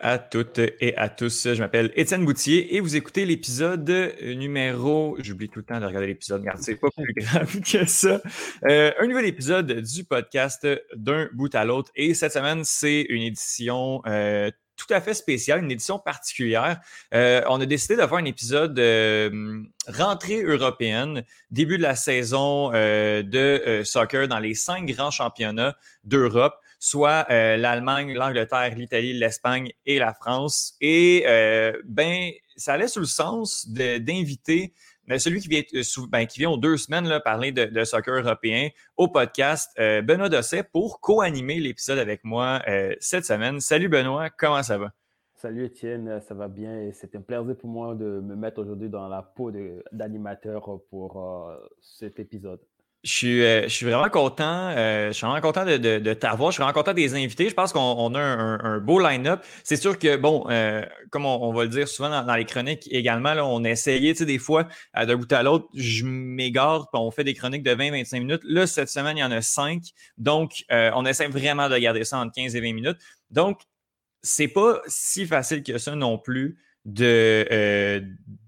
À toutes et à tous. Je m'appelle Étienne Boutier et vous écoutez l'épisode numéro. J'oublie tout le temps de regarder l'épisode. Regarde, c'est pas plus grave que ça. Euh, un nouvel épisode du podcast d'un bout à l'autre. Et cette semaine, c'est une édition euh, tout à fait spéciale, une édition particulière. Euh, on a décidé faire un épisode rentrée européenne, début de la saison de soccer dans les cinq grands championnats d'Europe soit euh, l'Allemagne, l'Angleterre, l'Italie, l'Espagne et la France. Et euh, ben, ça allait sous le sens d'inviter ben, celui qui vient, euh, ben, qui vient aux deux semaines là, parler de, soccer européen au podcast, Benoît Dosset, pour co-animer l'épisode avec moi cette semaine. Salut Benoît, comment ça va? Salut Étienne, ça va bien c'est un plaisir pour moi de me mettre aujourd'hui dans la peau d'animateur pour cet épisode. Je suis, euh, je suis, vraiment content. Euh, je suis vraiment content de, de, t'avoir. Je suis vraiment content des invités. Je pense qu'on a un, beau line-up. C'est sûr que, bon, euh, comme on, va le dire souvent dans, les chroniques également, on a essayé, tu sais, des fois, d'un bout à l'autre, je m'égare, on fait des chroniques de 20-25 minutes. Là, cette semaine, il y en a 5. Donc, on essaie vraiment de garder ça entre 15 et 20 minutes. Donc, c'est pas si facile que ça non plus de,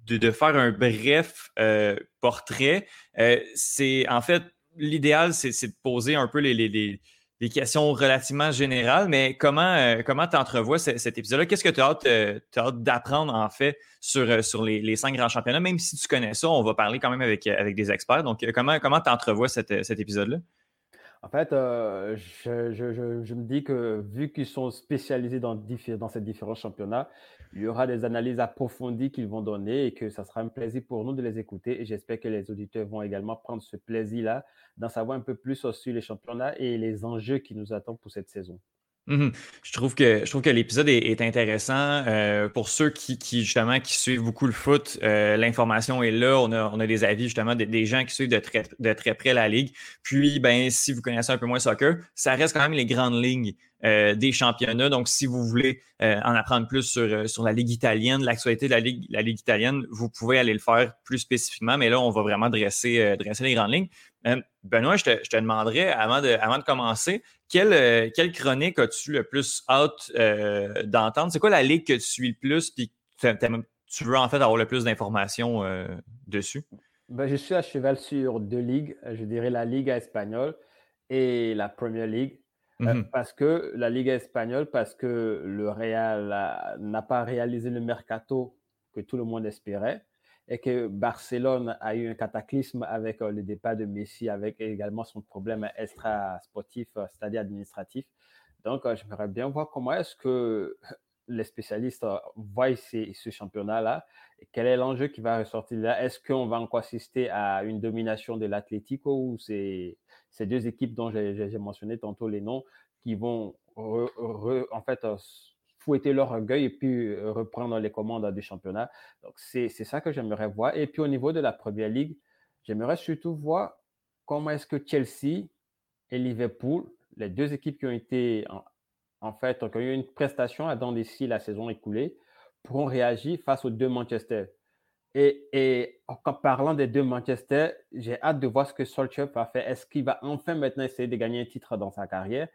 de, faire un bref euh, portrait. Euh, c'est en fait l'idéal, c'est de poser un peu les, les, questions relativement générales, mais comment euh, comment tu entrevois cet épisode-là? Qu'est-ce que tu as hâte, d'apprendre en fait sur, sur les, cinq grands championnats? Même si tu connais ça, on va parler quand même avec, avec des experts. Donc, comment comment tu entrevois cet épisode-là? En fait, je, me dis que vu qu'ils sont spécialisés dans, dans ces différents championnats, il y aura des analyses approfondies qu'ils vont donner et que ça sera un plaisir pour nous de les écouter. Et j'espère que les auditeurs vont également prendre ce plaisir-là d'en savoir un peu plus sur les championnats et les enjeux qui nous attendent pour cette saison. Mhm. Je trouve que l'épisode est, intéressant euh, pour ceux qui, justement qui suivent beaucoup le foot. Euh, l'information est là. On a, des avis justement des, gens qui suivent de très, près la ligue. Puis ben si vous connaissez un peu moins soccer, ça reste quand même les grandes lignes euh, des championnats. Donc, si vous voulez en apprendre plus sur, la Ligue italienne, l'actualité de la Ligue, la Ligue italienne, vous pouvez aller le faire plus spécifiquement. Mais là, on va vraiment dresser, dresser les grandes lignes. Benoît, je te, je te demanderais, avant de, avant de commencer, quelle, euh, quelle chronique as-tu le plus hâte euh, d'entendre? C'est quoi la ligue que tu suis le plus puis tu veux en fait avoir le plus d'informations euh, dessus? Ben, je suis à cheval sur deux ligues. Je dirais la Ligue espagnole et la Premier League. Mmh parce que la Ligue espagnole, parce que le Real n'a pas réalisé le mercato que tout le monde espérait et que Barcelone a eu un cataclysme avec euh, le départ de Messi, avec également son problème extra-sportif, euh, c'est-à-dire administratif. Donc, euh, j'aimerais bien voir comment est-ce que les spécialistes voient ce championnat-là quel est l'enjeu qui va ressortir là. Est-ce qu'on va encore assister à une domination de l'Atlético ou c'est ces deux équipes dont j'ai mentionné tantôt les noms qui vont en fait fouetter leur orgueil et puis euh, reprendre les commandes du championnat. Donc, c'est ça que j'aimerais voir. Et puis, au niveau de la première ligue, j'aimerais surtout voir comment est-ce que Chelsea et Liverpool, les deux équipes qui ont été, en, fait, qui ont eu une prestation à dents d'ici la saison écoulée, pourront réagir face aux deux Manchester. Et, et, en parlant des deux Manchester, j'ai hâte de voir ce que Solskjaer va faire. Est-ce qu'il va enfin maintenant essayer de gagner un titre dans sa carrière?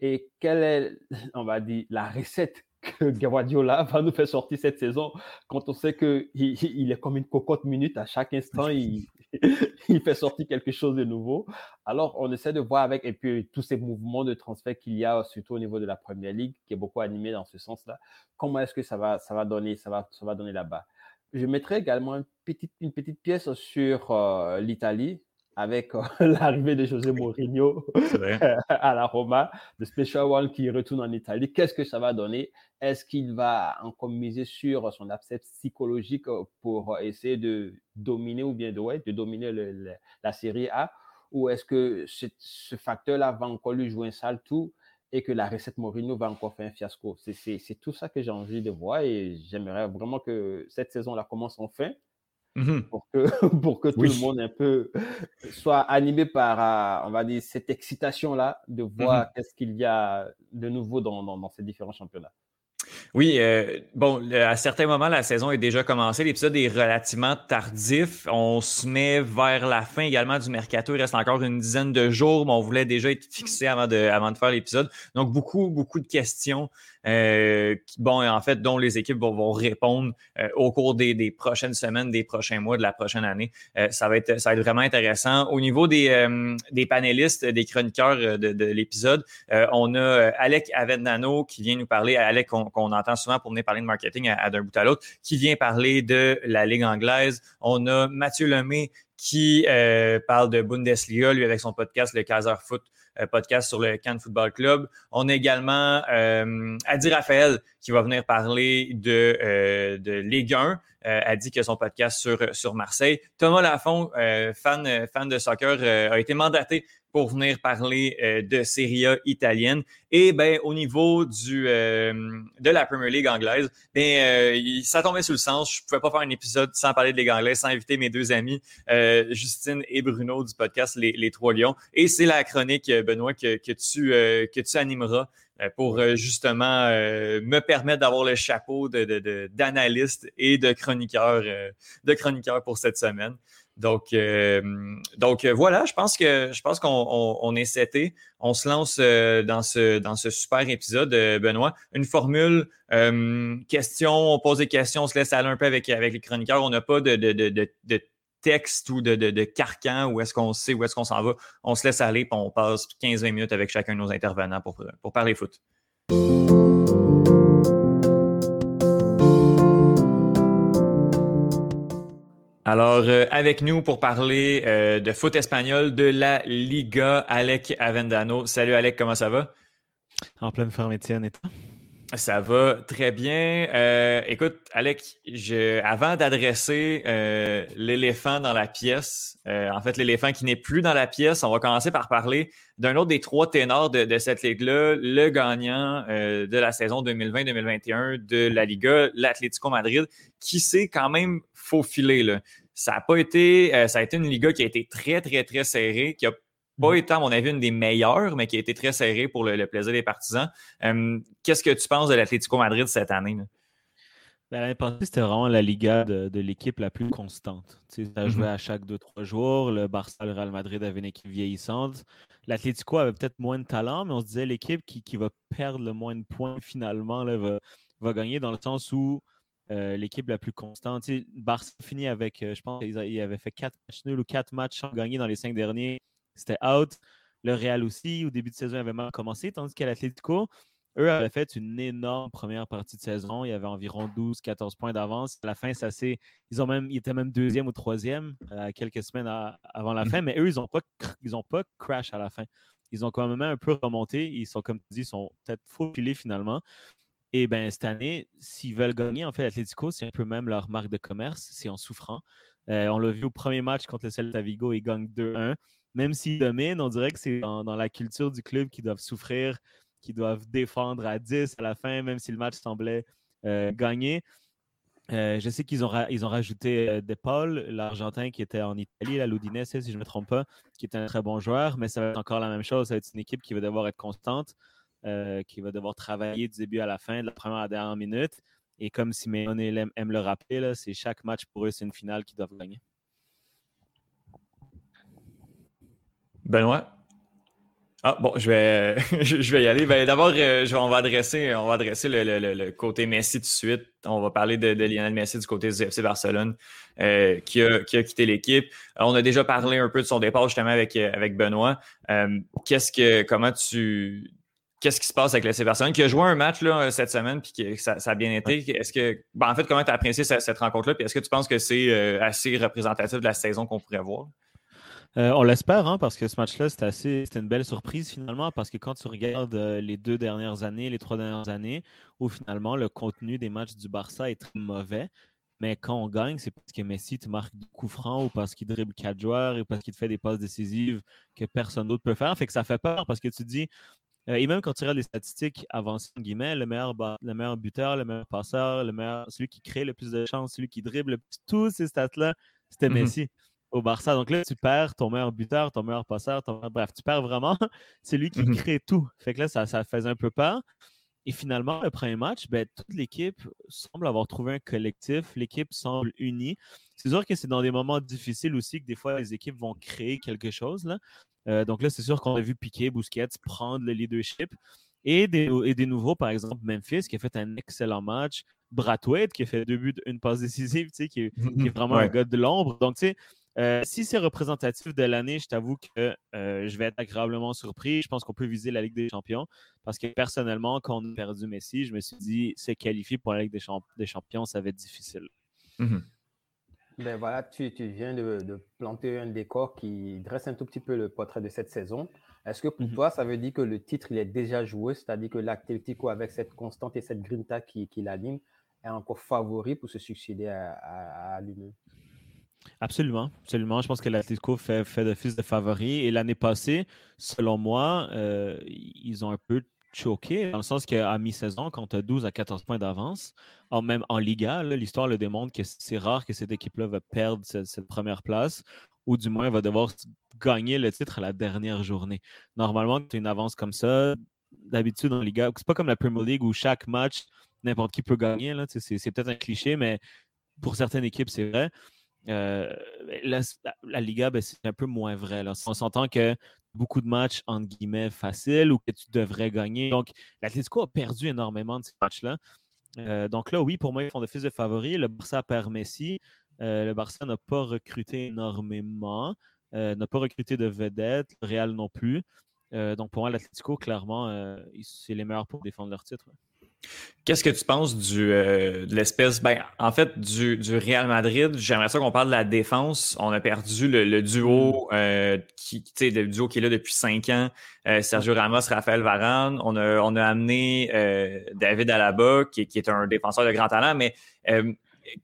Et quelle est, on va dire, la recette que Guardiola va nous faire sortir cette saison quand on sait qu'il il est comme une cocotte minute à chaque instant, il, fait sortir quelque chose de nouveau. Alors, on essaie de voir avec, et puis tous ces mouvements de transfert qu'il y a, surtout au niveau de la Première Ligue, qui est beaucoup animé dans ce sens-là, comment est-ce que ça va, donner, ça là-bas? Je mettrai également une petite, une petite pièce sur euh, l'Italie, avec euh, l'arrivée de José Mourinho à la Roma, le Special One qui retourne en Italie. Qu'est-ce que ça va donner? Est-ce qu'il va encore miser sur son abcès psychologique pour essayer de dominer ou bien de, ouais, de dominer la Série A? Ou est-ce que ce, facteur-là va encore lui jouer un sale tour et que la recette Mourinho va encore faire un fiasco? C'est tout ça que j'ai envie de voir et j'aimerais vraiment que cette saison-là commence enfin Mmh pour que, pour que tout le monde un peu soit animé par, euh, on va dire, cette excitation-là de mmh voir qu'est-ce qu'il y a de nouveau dans, dans, ces différents championnats. Oui, euh, bon, à certains moments, la saison est déjà commencée. L'épisode est relativement tardif. On se met vers la fin également du mercato. Il reste encore une dizaine de jours, mais on voulait déjà être fixé avant de, avant de faire l'épisode. Donc, beaucoup, beaucoup de questions bon, en fait, dont les équipes vont, répondre au cours des, prochaines semaines, des prochains mois, de la prochaine année. ça, va être, ça va être vraiment intéressant. Au niveau des, des panélistes, des chroniqueurs de, l'épisode, on a Alec Avendano qui vient nous parler, Alec qu'on entend souvent pour venir parler de marketing à, d'un bout à l'autre, qui vient parler de la Ligue anglaise. On a Mathieu Lemay qui euh, parle de Bundesliga, lui, avec son podcast, le Kaiser Foot euh, podcast sur le Cannes Football Club. On a également euh, Adi Raphaël qui va venir parler de, euh, de Ligue 1. Adi qui a son podcast sur, sur Marseille. Thomas Lafont, fan, fan de soccer, a été mandaté pour venir parler euh, de Serie A italienne. Et ben, au niveau du, euh, de la Premier League anglaise, ben, euh, ça tombait sous le sens. Je ne pouvais pas faire un épisode sans parler de Ligue anglaise, sans inviter mes deux amis, Justine et Bruno du podcast Les, Les Trois Lions. Et c'est la chronique, Benoît, que, que, tu, que tu animeras pour justement me permettre d'avoir le chapeau d'analyste de, de, et de chroniqueur, de chroniqueur pour cette semaine. Donc, euh, donc euh, voilà, je pense que je pense qu'on on, est seté. On se lance euh, dans ce dans ce super épisode, Benoît. Une formule, question, on pose des questions, on se laisse aller un peu avec, avec les chroniqueurs. On n'a pas de, de, de, de, texte ou de, de, carcan où est-ce qu'on sait où est-ce qu'on s'en va. On se laisse aller et on passe 15-20 minutes avec chacun de nos intervenants pour, pour parler foot. Alors, euh, avec nous pour parler euh, de foot espagnol de la Liga, Alec Avendano. Salut Alec, comment ça va? En pleine forme, Étienne, et toi? Ça va très bien. Euh, écoute, Alec, avant d'adresser l'éléphant dans la pièce, en fait, l'éléphant qui n'est plus dans la pièce, on va commencer par parler d'un autre des trois ténors de, cette ligue-là, le gagnant de la saison 2020-2021 de la Liga, l'Atlético Madrid, qui s'est quand même faufilé. Là. Ça a pas été, euh, ça a été une Liga qui a été très, très, très serrée, qui a pas mm. été, à mon avis, une des meilleures, mais qui a été très serrée pour le, plaisir des partisans. Euh, qu'est-ce que tu penses de l'Atlético Madrid cette année? Ben, l'année passée, c'était vraiment la Liga de, l'équipe la plus constante. ça mm-hmm. jouait à chaque 2-3 jours. Le Barça, le Real Madrid avait une équipe vieillissante. L'Atlético avait peut-être moins de talent, mais on se disait l'équipe qui, qui, va perdre le moins de points finalement là, va, va, gagner dans le sens où euh, l'équipe la plus constante. Barça finit avec, euh, je pense qu'ils avaient fait quatre matchs nuls ou quatre matchs sans gagner dans les cinq derniers. C'était out. Le Real aussi, au début de saison, avait mal commencé, tandis qu'à l'Atlético, eux avaient fait une énorme première partie de saison. Il y avait environ 12-14 points d'avance. À la fin, ça Ils, ont même, ils étaient même deuxième ou troisième euh, quelques semaines avant la mmh. fin, mais eux, ils n'ont pas, ils pas crash à la fin. Ils ont quand même un peu remonté. Ils sont, comme tu dis, ils sont peut-être faufilés finalement. Et bien, cette année, s'ils veulent gagner, en fait, l'Atlético, c'est un peu même leur marque de commerce, c'est en souffrant. Euh, on l'a vu au premier match contre le Celta Vigo, ils gagnent 2-1. Même s'ils dominent, on dirait que c'est dans, la culture du club qu'ils doivent souffrir, qu'ils doivent défendre à 10 à la fin, même si le match semblait euh, gagner. Euh, je sais qu'ils ont, rajouté De Paul, l'Argentin qui était en Italie, la l'Udinese, si je ne me trompe pas, qui était un très bon joueur, mais ça va être encore la même chose. Ça va être une équipe qui va devoir être constante. Euh, qui va devoir travailler du début à la fin, de la première à la dernière minute. Et comme Simeone aime, aime le rappeler, c'est chaque match pour eux, c'est une finale qu'ils doivent gagner. Benoît? Ah, bon, je vais, je vais y aller. Ben, D'abord, euh, on va adresser, on va adresser le, côté Messi tout de suite. On va parler de, Lionel Messi du côté du FC Barcelone euh, qui, a, quitté l'équipe. On a déjà parlé un peu de son départ justement avec, avec Benoît. Qu'est-ce que, comment tu, qu'est-ce qui se passe avec le Barcelone qui a joué un match là, cette semaine puis que ça, a bien été? Est-ce que, ben, en fait, comment tu as apprécié cette, rencontre-là? Puis est-ce que tu penses que c'est euh, assez représentatif de la saison qu'on pourrait voir? Euh, on l'espère, hein, parce que ce match-là, c'était assez, c'était une belle surprise finalement, parce que quand tu regardes euh, les deux dernières années, les trois dernières années, où finalement le contenu des matchs du Barça est très mauvais, mais quand on gagne, c'est parce que Messi te marque du coup franc ou parce qu'il dribble quatre joueurs ou parce qu'il te fait des passes décisives que personne d'autre peut faire. Fait que ça fait peur parce que tu dis, euh, et même quand tu regardes les statistiques avancées, guillemets, le meilleur, le meilleur buteur, le meilleur passeur, le meilleur, celui qui crée le plus de chances, celui qui dribble le plus, tous ces stats-là, c'était mmh Messi au Barça. Donc là, tu perds ton meilleur buteur, ton meilleur passeur, bref, tu perds vraiment celui qui mmh crée tout. Fait que là, ça, ça faisait un peu peur. Et finalement, le premier match, ben, toute l'équipe semble avoir trouvé un collectif. L'équipe semble unie. C'est sûr que c'est dans des moments difficiles aussi que des fois les équipes vont créer quelque chose. Là. Euh, donc là, c'est sûr qu'on a vu Piquet, Busquets prendre le leadership. Et des, et des nouveaux, par exemple, Memphis, qui a fait un excellent match. Brathwaite, qui a fait deux buts, une passe décisive, qui, qui, est vraiment un gars de l'ombre. Donc, tu sais, euh, si c'est représentatif de l'année, je t'avoue que euh, je vais être agréablement surpris. Je pense qu'on peut viser la Ligue des Champions parce que personnellement, quand on a perdu Messi, je me suis dit, se qualifier pour la Ligue des, Champions, ça va être difficile. Mhm. Ben voilà, tu, viens de, planter un décor qui dresse un tout petit peu le portrait de cette saison. Est-ce que pour mhm. toi, ça veut dire que le titre il est déjà joué, c'est-à-dire que l'Atlético, avec cette constante et cette grinta qui, qui l'anime, est encore favori pour se succéder à, à, lui-même? Absolument, absolument. Je pense que l'Atlético fait, fait d'office de favori. Et l'année passée, selon moi, euh, ils ont un peu choqué, dans le sens qu'à mi-saison, quand tu as 12 à 14 points d'avance, même en Liga, l'histoire le démontre que c'est rare que cette équipe-là va perdre cette, première place, ou du moins va devoir gagner le titre à la dernière journée. Normalement, tu as une avance comme ça, d'habitude en Liga, c'est pas comme la Premier League où chaque match, n'importe qui peut gagner. C'est peut-être un cliché, mais pour certaines équipes, c'est vrai. Euh, la, Liga, ben, c'est un peu moins vrai. On s'entend que beaucoup de matchs, entre guillemets, faciles ou que tu devrais gagner. Donc, l'Atlético a perdu énormément de ces matchs-là. Euh, donc là, oui, pour moi, ils font fils de favoris. Le Barça perd Messi. Euh, le Barça n'a pas recruté énormément, n'a pas recruté de vedettes. Le Real non plus. donc pour moi, l'Atlético, clairement, c'est les meilleurs pour défendre leur titre. Qu'est-ce que tu penses du, euh, de l'espèce, ben, en fait, du, du Real Madrid? J'aimerais ça qu'on parle de la défense. On a perdu le, duo, mm. euh, qui, le duo qui est là depuis cinq ans, euh, Sergio Ramos, Raphaël Varane. On a, on a amené David Alaba, qui, qui, est un défenseur de grand talent, mais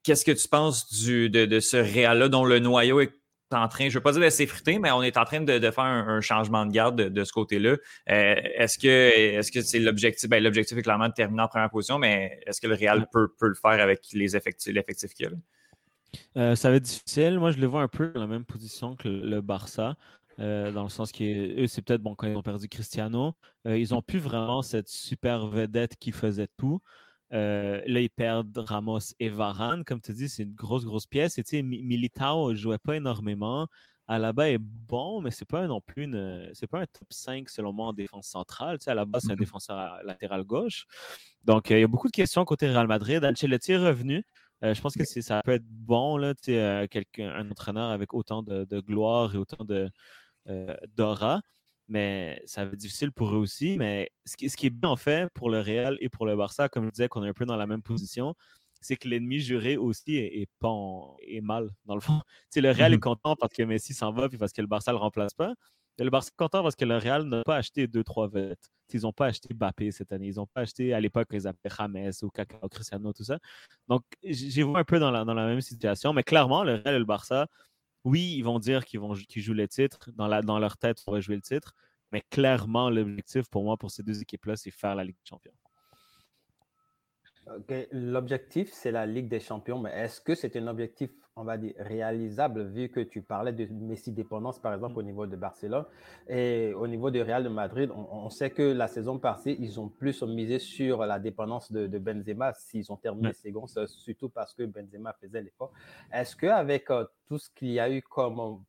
qu'est-ce que tu penses du, de, de ce Real-là dont le noyau est en train, je ne veux pas dire de s'effriter, mais on est en train de, faire un, changement de garde de, ce côté-là. Euh, est-ce que est-ce que c'est l'objectif? Ben, l'objectif est clairement de terminer en première position, mais est-ce que le Real peut, le faire avec les effectifs, l'effectif qu'il a? Euh, ça va être difficile. Moi, je les vois un peu dans la même position que le, Barça. Euh, dans le sens qu'eux, c'est peut-être bon quand ils ont perdu Cristiano. ils n'ont plus vraiment cette super vedette qui faisait tout. Euh, là, ils perdent Ramos et Varane. Comme tu dis, c'est une grosse, grosse pièce. Et tu sais, Militao ne jouait pas énormément. Alaba est bon, mais c'est pas non plus une, c'est pas un top 5 selon moi en défense centrale. Tu sais, Alaba, c'est un mm-hmm. défenseur latéral gauche. Donc, euh, il y a beaucoup de questions côté Real Madrid. Ancelotti est revenu. Euh, je pense que ça peut être bon, là, tu sais, quelqu'un, un entraîneur avec autant de, gloire et autant de, d'aura mais ça va être difficile pour eux aussi. Mais ce qui, est bien en fait pour le Real et pour le Barça, comme je disais qu'on est un peu dans la même position, c'est que l'ennemi juré aussi est, pas mal, dans le fond. le Real est mmh content parce que Messi s'en va puis parce que le Barça ne le remplace pas. Et le Barça est content parce que le Real n'a pas acheté deux, trois vedettes. Ils n'ont pas acheté Bappé cette année. Ils n'ont pas acheté à l'époque ils appelaient James ou Kaká Cristiano, tout ça. Donc, j'ai vu un peu dans la, dans la même situation. Mais clairement, le Real et le Barça, oui, ils vont dire qu'ils vont qu'ils jouent le titre. Dans, la, dans leur tête, on va jouer le titre. Mais clairement, l'objectif pour moi, pour ces deux équipes-là, c'est faire la Ligue des Champions. L'objectif, c'est la Ligue des Champions, mais est-ce que c'est un objectif, on va dire, réalisable, vu que tu parlais de Messi dépendance, par exemple, au niveau de Barcelone et au niveau du Real de Madrid, on, sait que la saison passée, ils ont plus misé sur la dépendance de, Benzema s'ils ont terminé second, surtout parce que Benzema faisait l'effort. Est-ce qu'avec euh, tout ce qu'il y a eu comme,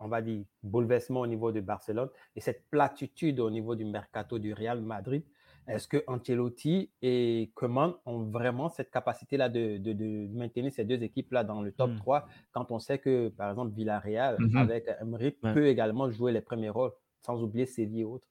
on va dire, bouleversement au niveau de Barcelone et cette platitude au niveau du mercato du Real Madrid, est-ce que Ancelotti et Coman ont vraiment cette capacité-là de, maintenir ces deux équipes-là dans le top 3 hmm. quand on sait que, par exemple, Villarreal, mm-hmm. avec Emery, peut également jouer les premiers rôles, sans oublier Séville et autres?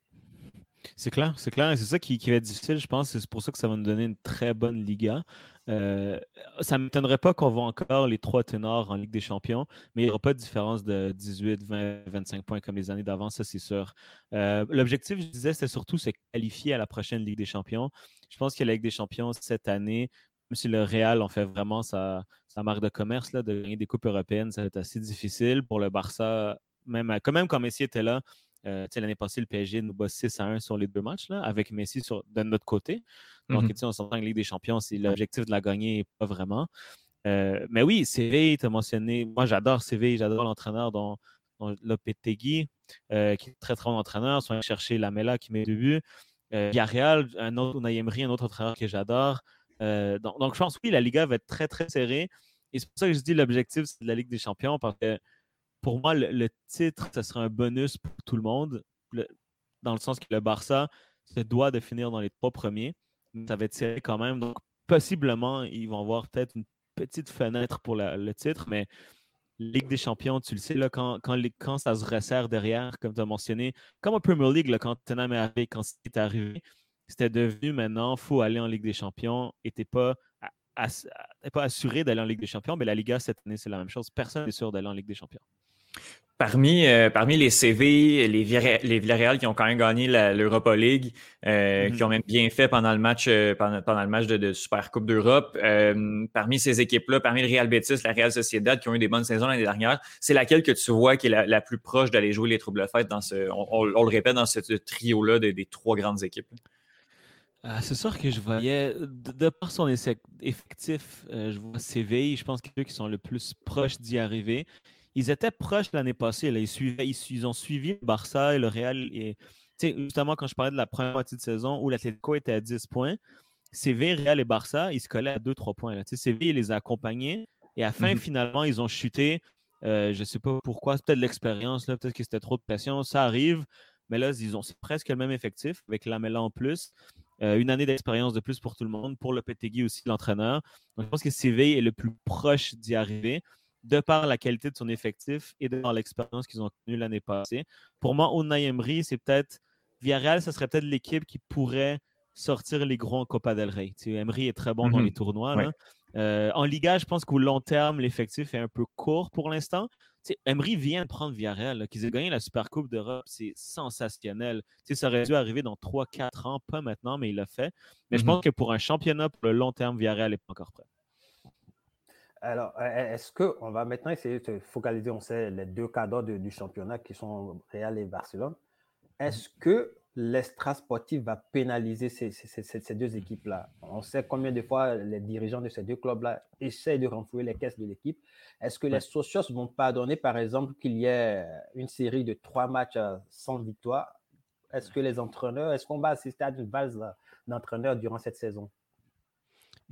C'est clair, c'est clair. C'est ça qui, va être difficile, je pense. C'est pour ça que ça va nous donner une très bonne Liga. Euh, ça ne m'étonnerait pas qu'on voit encore les trois ténors en Ligue des Champions, mais il n'y aura pas de différence de 18, 20, 25 points comme les années d'avant, ça c'est sûr. Euh, l'objectif, je disais, c'était surtout se qualifier à la prochaine Ligue des Champions. Je pense que la Ligue des Champions cette année, même si le Real en fait vraiment sa, marque de commerce, là, de gagner des coupes européennes, ça va être assez difficile pour le Barça. Même, quand même, quand Messi était là, euh, L'année passée, le PSG nous bat 6 à 1 sur les deux matchs, là, avec Messi sur, de notre côté. Donc, mm-hmm. on s'entend que Ligue des Champions, c'est l'objectif de la gagner, pas vraiment. Euh, mais oui, Séville, tu as mentionné. Moi, j'adore Séville, j'adore l'entraîneur dont, dont Lopetegui, euh, qui est très très bon entraîneur. Soit chercher Lamela qui met le but. Euh, Yareal, un autre Unai un autre entraîneur que j'adore. Donc, donc, je pense oui, la Liga va être très très serrée. Et c'est pour ça que je dis l'objectif, c'est de la Ligue des Champions, parce que pour moi, le, titre, ce serait un bonus pour tout le monde, dans le sens que le Barça, se doit de finir dans les trois premiers. Ça va être serré quand même. Donc, possiblement, ils vont avoir peut-être une petite fenêtre pour le titre, mais Ligue des champions, tu le sais, là, quand, quand, ça se resserre derrière, comme tu as mentionné, comme en Premier League, quand Tottenham est arrivé, quand c'était arrivé, c'était devenu maintenant, il faut aller en Ligue des champions et tu n'es pas, pas assuré d'aller en Ligue des champions, mais la Liga, cette année, c'est la même chose. Personne n'est sûr d'aller en Ligue des champions. Parmi, euh, parmi les CV, les, les Villarreal qui ont quand même gagné l'Europa League, euh, mm-hmm. qui ont même bien fait pendant le match, euh, pendant, le match de, Super Coupe d'Europe, parmi ces équipes-là, parmi le Real Betis, la Real Sociedad, qui ont eu des bonnes saisons l'année dernière, c'est laquelle que tu vois qui est la, plus proche d'aller jouer les troubles fêtes dans ce, on, le répète, dans ce trio-là des, trois grandes équipes? Ah, c'est sûr que je voyais, de, par son effectif, je vois Séville, je pense que ceux qui sont le plus proches d'y arriver ils étaient proches l'année passée. Ils, suivaient, ils, ont suivi le Barça et le Real. Et, justement, quand je parlais de la première moitié de saison où l'Atlético était à 10 points, CV, Real et Barça, ils se collaient à 2-3 points. Là. CV, les a accompagnés. Et à la fin, mmh finalement, ils ont chuté. Euh, je ne sais pas pourquoi. Peut-être l'expérience. Peut-être que c'était trop de passion. Ça arrive. Mais là, ils ont presque le même effectif avec Lamela en plus. Euh, une année d'expérience de plus pour tout le monde, pour le Petegui aussi, l'entraîneur. Donc, je pense que CV est le plus proche d'y arriver de par la qualité de son effectif et de par l'expérience qu'ils ont connue l'année passée. Pour moi, Unai Emery, c'est peut-être Villarreal, ce serait peut-être l'équipe qui pourrait sortir les gros en Copa del Rey. Emery est très bon dans mhm. les tournois. Euh, en Liga, je pense qu'au long terme, l'effectif est un peu court pour l'instant. Emery vient de prendre Villarreal, qu'ils aient gagné la Super Coupe d'Europe, c'est sensationnel. ça aurait dû arriver dans 3-4 ans, pas maintenant, mais il l'a fait. Mais je mhm. pense que pour un championnat, pour le long terme, Villarreal n'est pas encore prêt. Alors, e, e, est-ce qu'on va maintenant essayer de se focaliser, on sait, les deux cadres du championnat qui sont Real et Barcelone. Est-ce mmh. que l'extra sportif va pénaliser ces, deux équipes-là? On sait combien de fois les dirigeants de ces deux clubs-là essayent de renflouer les caisses de l'équipe. Est-ce que les socios vont pardonner, par exemple, qu'il y ait une série de trois matchs sans victoire? Est-ce que les entraîneurs, est-ce qu'on va assister à une base d'entraîneurs durant cette saison?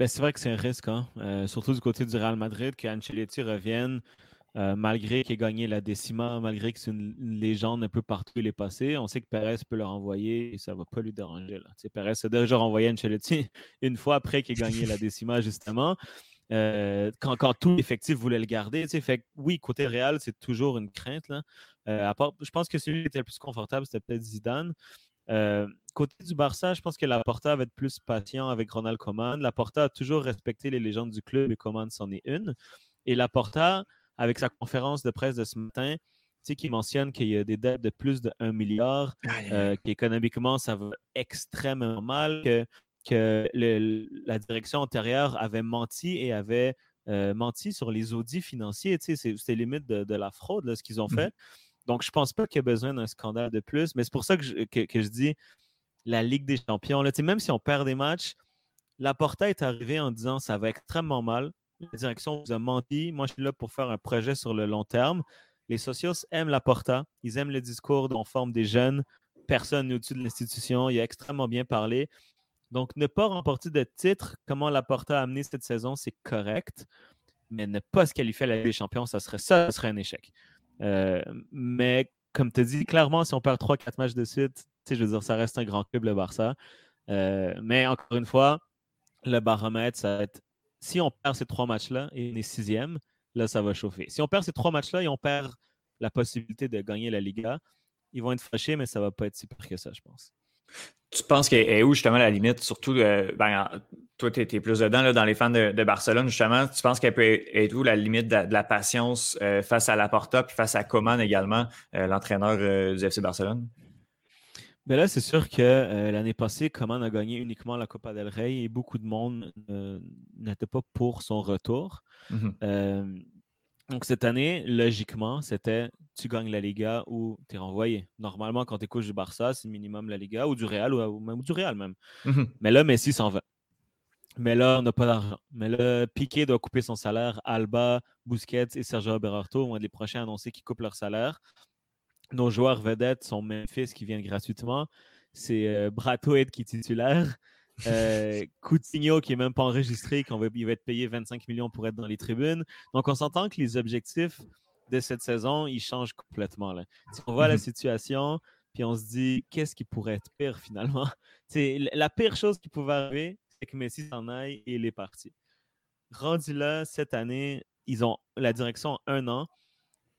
C'est vrai que c'est un risque, hein. euh, surtout du côté du Real Madrid, qu'Ancelotti revienne euh, malgré qu'il ait gagné la décima, malgré que c'est une, légende un peu partout où il est passé. On sait que Perez peut le renvoyer et ça ne va pas lui déranger. Là. Perez a déjà renvoyé Ancelotti une fois après qu'il ait gagné la décima, justement. Euh, quand, quand, tout l'effectif voulait le garder. Fait oui, côté Real, c'est toujours une crainte. Là. je pense que celui qui était le plus confortable, c'était peut-être Zidane. Euh, côté du Barça, je pense que Laporta va être plus patient avec Ronald Koeman. Laporta a toujours respecté les légendes du club et Koeman c'en est une. Et Laporta, avec sa conférence de presse de ce matin, tu sais, qui mentionne qu'il y a des dettes de plus de 1 milliard, euh, qu'économiquement, ça va extrêmement mal, que, que la direction antérieure avait menti et avait euh, menti sur les audits financiers. Tu sais, c'est limite de, la fraude, ce qu'ils ont mmh fait. Donc, je ne pense pas qu'il y a besoin d'un scandale de plus, mais c'est pour ça que je, dis la Ligue des champions. Même si on perd des matchs, la Porta est arrivée en disant ça va extrêmement mal. La direction vous a menti. Moi, je suis là pour faire un projet sur le long terme. Les socios aiment la Porta. Ils aiment le discours dont forme des jeunes. Personne n'est au-dessus de l'institution. Il a extrêmement bien parlé. Donc, ne pas remporter de titre, comment la Porta a amené cette saison, c'est correct. Mais ne pas se qualifier à la Ligue des champions, ça serait ça serait un échec. Euh, mais comme tu dis, clairement, si on perd 3-4 matchs de suite, je veux dire, ça reste un grand club, le Barça. Euh, mais encore une fois, le baromètre, ça va être si on perd ces trois matchs-là et on est sixième, là, ça va chauffer. Si on perd ces trois matchs-là et on perd la possibilité de gagner la Liga, ils vont être fâchés, mais ça ne va pas être si pire que ça, je pense. Tu penses qu'elle est où justement la limite, surtout, euh, ben, toi, tu es, plus dedans dans les fans de, Barcelone, justement. Tu penses qu'elle peut être où la limite de, la patience euh, face à Laporta puis face à Coman également, euh, l'entraîneur du FC Barcelone? Ben là, c'est sûr que l'année passée, Coman a gagné uniquement la Copa del Rey et beaucoup de monde n'était pas pour son retour. Mm-hmm. Donc, cette année, logiquement, c'était tu gagnes la Liga ou tu es renvoyé. Normalement, quand tu es du Barça, c'est minimum la Liga ou du Real ou, même du Real même. Mmh Mais là, Messi s'en va. Mais là, on n'a pas d'argent. Mais là, Piqué doit couper son salaire. Alba, Busquets et Sergio Berarto vont être les prochains à annoncer qu'ils coupent leur salaire. Nos joueurs vedettes sont Memphis qui viennent gratuitement. C'est euh, qui est titulaire. Euh, Coutinho qui n'est même pas enregistré, qu'on va, il va être payé 25 millions pour être dans les tribunes. Donc, on s'entend que les objectifs de cette saison, ils changent complètement. Là. On voit la mhm. situation, puis on se dit, qu'est-ce qui pourrait être pire finalement? La pire chose qui pouvait arriver, c'est que Messi s'en aille et il est parti. Rendu là, cette année, ils ont la direction un an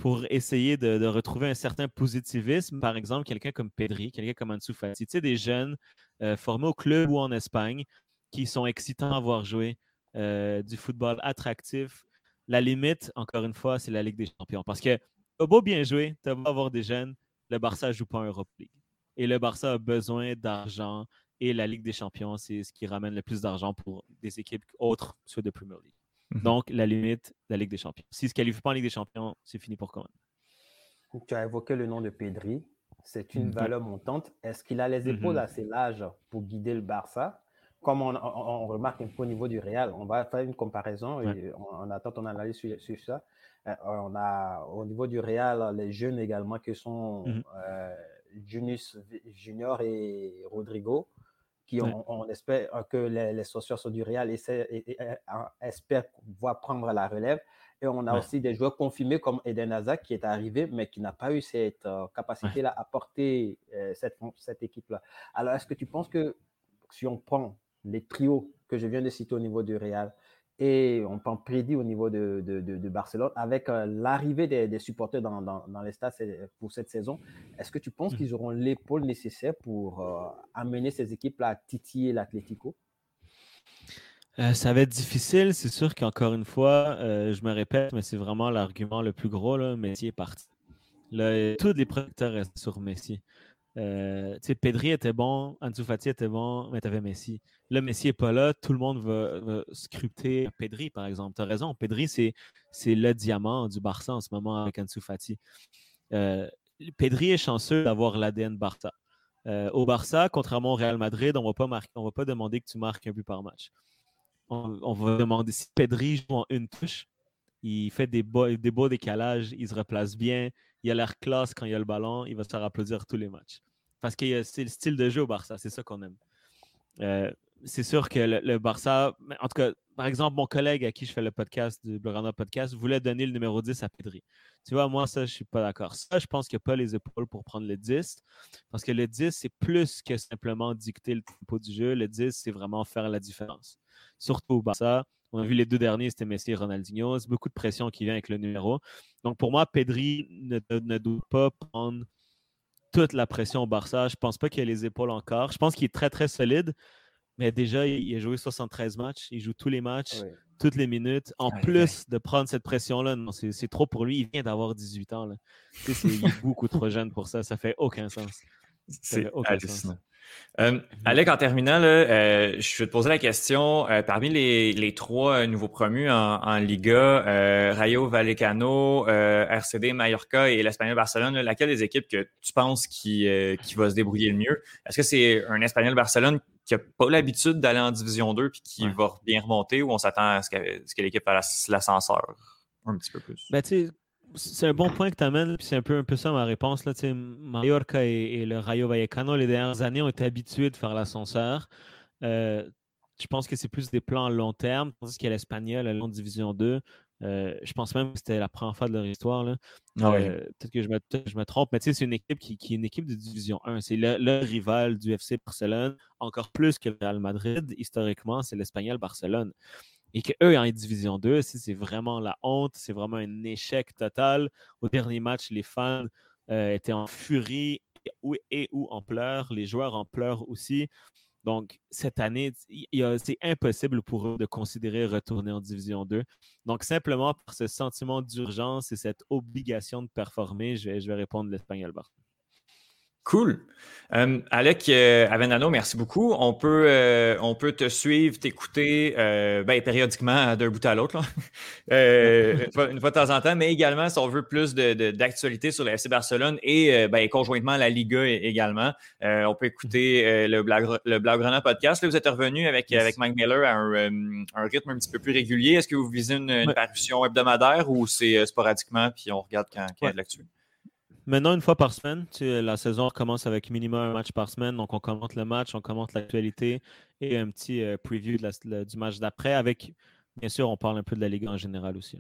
pour essayer de, retrouver un certain positivisme. Par exemple, quelqu'un comme Pedri, quelqu'un comme Ansu Fati, tu sais, des jeunes euh, formés au club ou en Espagne qui sont excitants à voir jouer, euh, du football attractif. La limite, encore une fois, c'est la Ligue des Champions. Parce que tu beau bien jouer, tu vas avoir des jeunes, le Barça ne joue pas en Europe League. Et le Barça a besoin d'argent et la Ligue des Champions, c'est ce qui ramène le plus d'argent pour des équipes autres, soit de Premier League. Mhm. Donc, la limite, la Ligue des Champions. S'ils ne se qualifient pas en Ligue des Champions, c'est fini pour quand même. Tu as évoqué le nom de Pedri. C'est une mhm. valeur montante. Est-ce qu'il a les épaules mhm. assez larges pour guider le Barça? Comme on, remarque un peu au niveau du Real, on va faire une comparaison et on, attend ton analyse sur, ça. Euh, on a au niveau du Real les jeunes également qui sont euh, Junior et Rodrigo qui on, espère que les, les sont du Real et, espèrent pouvoir prendre la relève. Et on a aussi des joueurs confirmés comme Eden Hazard qui est arrivé, mais qui n'a pas eu cette euh, capacité-là à porter euh, cette, cette équipe-là. Alors, est-ce que tu penses que si on prend les trios que je viens de citer au niveau du Real, et on peut en prédire au niveau de, de, Barcelone, avec euh, l'arrivée des, supporters dans, dans, dans, les stades pour cette saison, est-ce que tu penses mmh. qu'ils auront l'épaule nécessaire pour euh, amener ces équipes-là à titiller l'Atlético? Euh, ça va être difficile, c'est sûr qu'encore une fois, je me répète, mais c'est vraiment l'argument le plus gros, là, Messi est parti. tous les projecteurs restent sur Messi. Euh, Pedri était bon, Ansu Fati était bon, mais tu avais Messi. Là, Messi n'est pas là, tout le monde va, scruter Pedri, par exemple. Tu as raison, Pedri, c'est le diamant du Barça en ce moment avec Ansu Fati. Euh, Pedri est chanceux d'avoir l'ADN Barça. Euh, au Barça, contrairement au Real Madrid, on ne va pas demander que tu marques un but par match. On, va demander si Pedri joue en une touche, il fait des des beaux décalages, il se replace bien, il a l'air classe quand il a le ballon, il va se faire applaudir tous les matchs. Parce que c'est le style de jeu au Barça, c'est ça qu'on aime. Euh, c'est sûr que le, Barça, en tout cas, par exemple, mon collègue à qui je fais le podcast du Blogana Podcast voulait donner le numéro 10 à Pedri. Tu vois, moi, ça, je ne suis pas d'accord. Ça, je pense qu'il n'y a pas les épaules pour prendre le 10. Parce que le 10, c'est plus que simplement dicter le tempo du jeu. Le 10, c'est vraiment faire la différence. Surtout au Barça. On a vu les deux derniers, c'était Messi et Ronaldinho. C'est beaucoup de pression qui vient avec le numéro. Donc pour moi, Pedri ne, doit pas prendre toute la pression au Barça. Je ne pense pas qu'il a les épaules encore. Je pense qu'il est très, très solide. Mais déjà, il, a joué 73 matchs. Il joue tous les matchs, toutes les minutes. En plus de prendre cette pression-là, c'est trop pour lui. Il vient d'avoir 18 ans. Là. il est beaucoup trop jeune pour ça. Ça fait aucun sens. C'est hallucinant. Euh, mhm. Alec, en terminant, euh, je vais te poser la question. Euh, parmi les, trois nouveaux promus en, Liga, Rayo Vallecano, RCD Mallorca et l'Espagnol Barcelone, laquelle des équipes que tu penses qui, qui va se débrouiller le mieux? Est-ce que c'est un Espagnol Barcelone qui n'a pas l'habitude d'aller en Division 2 puis qui va bien remonter ou on s'attend à ce que, l'équipe fasse l'ascenseur un petit peu plus? Ben, c'est un bon point que tu amènes, puis c'est un peu, un peu ça ma réponse. Là, Mallorca et, le Rayo Vallecano, les dernières années, ont été habitués de faire l'ascenseur. Euh, je pense que c'est plus des plans à long terme, tandis qu'il y a l'Espagnol, la longue Division 2. Euh, je pense même que c'était la première fois de leur histoire. Ah euh, peut-être que je me, je me, trompe, mais c'est une équipe qui, qui, est une équipe de Division 1. C'est le, rival du FC Barcelone, encore plus que le Real Madrid. Historiquement, c'est l'Espagnol Barcelone et qu'eux, en Division 2, c'est vraiment la honte, c'est vraiment un échec total. Au dernier match, les fans euh, étaient en furie et, ou en pleurs, les joueurs en pleurs aussi. Donc, cette année, c'est impossible pour eux de considérer retourner en Division 2. Donc, simplement par ce sentiment d'urgence et cette obligation de performer, je vais, répondre l'Espagnol Cool. Euh, Alec euh, Avenano, merci beaucoup. On peut, euh, on peut te suivre, t'écouter ben, périodiquement d'un bout à l'autre, une, fois, de temps en temps, mais également si on veut plus d'actualité de, sur le FC Barcelone et ben, conjointement la Liga également. on peut écouter le, Blaugrana podcast. Là, vous êtes revenu avec, avec Mike Miller à un, rythme un petit peu plus régulier. Est-ce que vous visez une, parution hebdomadaire ou c'est sporadiquement puis on regarde quand, quand il y a de l'actu? Maintenant, une fois par semaine, la saison commence avec minimum un match par semaine. Donc, on commente le match, on commente l'actualité et un petit euh, preview du match d'après. Avec, bien sûr, on parle un peu de la Ligue en général aussi.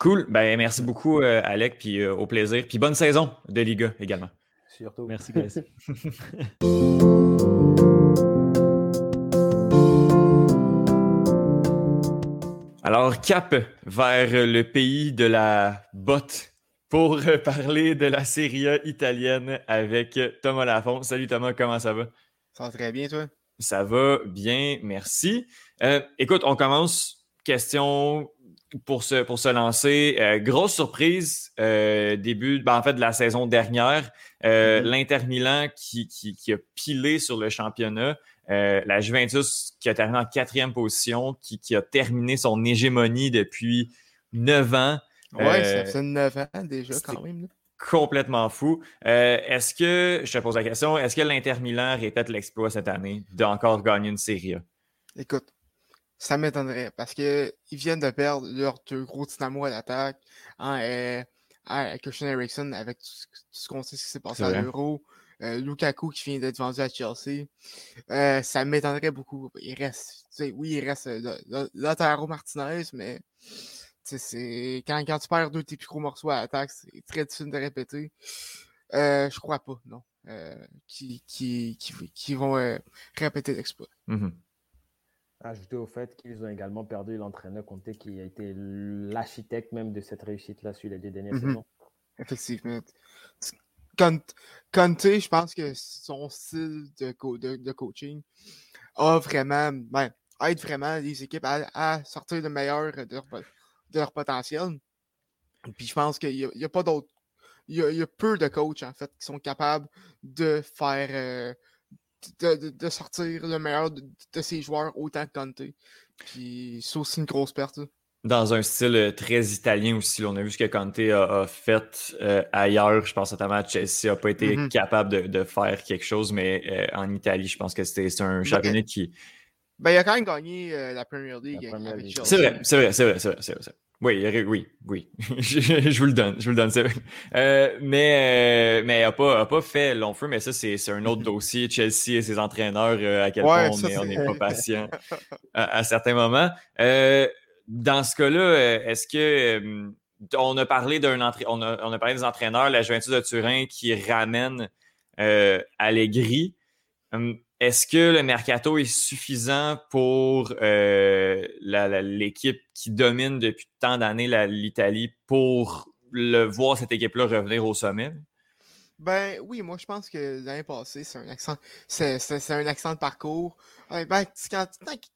Cool. Ben, merci beaucoup, euh, Alec, puis euh, au plaisir. Puis bonne saison de Liga également. Surtout. Merci, Gracie. Alors, cap vers le pays de la botte pour parler de la Serie A italienne avec Thomas Lafont. Salut Thomas, comment ça va? Ça va très bien, toi? Ça va bien, merci. Euh, écoute, on commence. Question pour se, pour se lancer. Euh, grosse surprise, euh, début ben, en fait, de la saison dernière. Mm-hmm. L'Inter Milan qui, qui, a pilé sur le championnat. La Juventus qui a terminé en quatrième position, qui, a terminé son hégémonie depuis neuf ans. Oui, ça fait neuf ans déjà quand même. Complètement fou. Euh, est-ce que, je te pose la question, est-ce que l'Inter Milan répète l'exploit cette année d'encore gagner une série Écoute, ça m'étonnerait parce qu'ils viennent de perdre leurs deux gros dynamo à l'attaque. Hein, euh, Christian Eriksson avec tout, ce qu'on sait ce qui s'est passé à l'Euro. Euh, Lukaku qui vient d'être vendu à Chelsea. Euh, ça m'étonnerait beaucoup. Il reste, oui, il reste euh, Lautaro Martinez, mais c'est quand, quand tu perds deux de tes plus gros morceaux à l'attaque, c'est très difficile de répéter. Euh, je crois pas, non. qui, qui, qui, vont répéter l'exploit. Mm Ajouter au fait qu'ils ont également perdu l'entraîneur Conte qui a été l'architecte même de cette réussite-là sur les deux dernières mm-hmm. saisons. Effectivement. Conte, je pense que son style de, de, coaching a vraiment, ben, aide vraiment les équipes à, sortir le meilleur de leur, potentiel. Puis je pense qu'il n'y a, pas d'autres. Il y, a, peu de coachs, en fait, qui sont capables de faire. Euh, de, sortir le meilleur de, de, ses joueurs autant que Conte. Puis c'est aussi une grosse perte dans un style euh, très italien aussi. On a vu ce que Conte a, fait euh, ailleurs. Je pense notamment à Chelsea n'a pas été mm-hmm. capable de, faire quelque chose, mais euh, en Italie, je pense que c'était un ben, championnat qui. Ben, il a quand même gagné la Première League. C'est vrai, c'est vrai, c'est vrai, c'est vrai, Oui, oui, oui. je, vous le donne, je vous le donne, mais mais n'a pas, pas fait long feu, mais ça, c'est un autre dossier. Chelsea et ses entraîneurs, à quel point on n'est pas patient à, à, certains moments dans ce cas-là, euh, est-ce que on a parlé d'un on a, on a, parlé des entraîneurs, la Juventus de Turin qui ramène euh, Allegri. Est-ce que le mercato est suffisant pour euh, l'équipe qui domine depuis tant d'années l'Italie pour le voir cette équipe-là revenir au sommet? Ben oui, moi je pense que l'année passée, c'est un accent. C'est un accent de parcours. Ben, quand,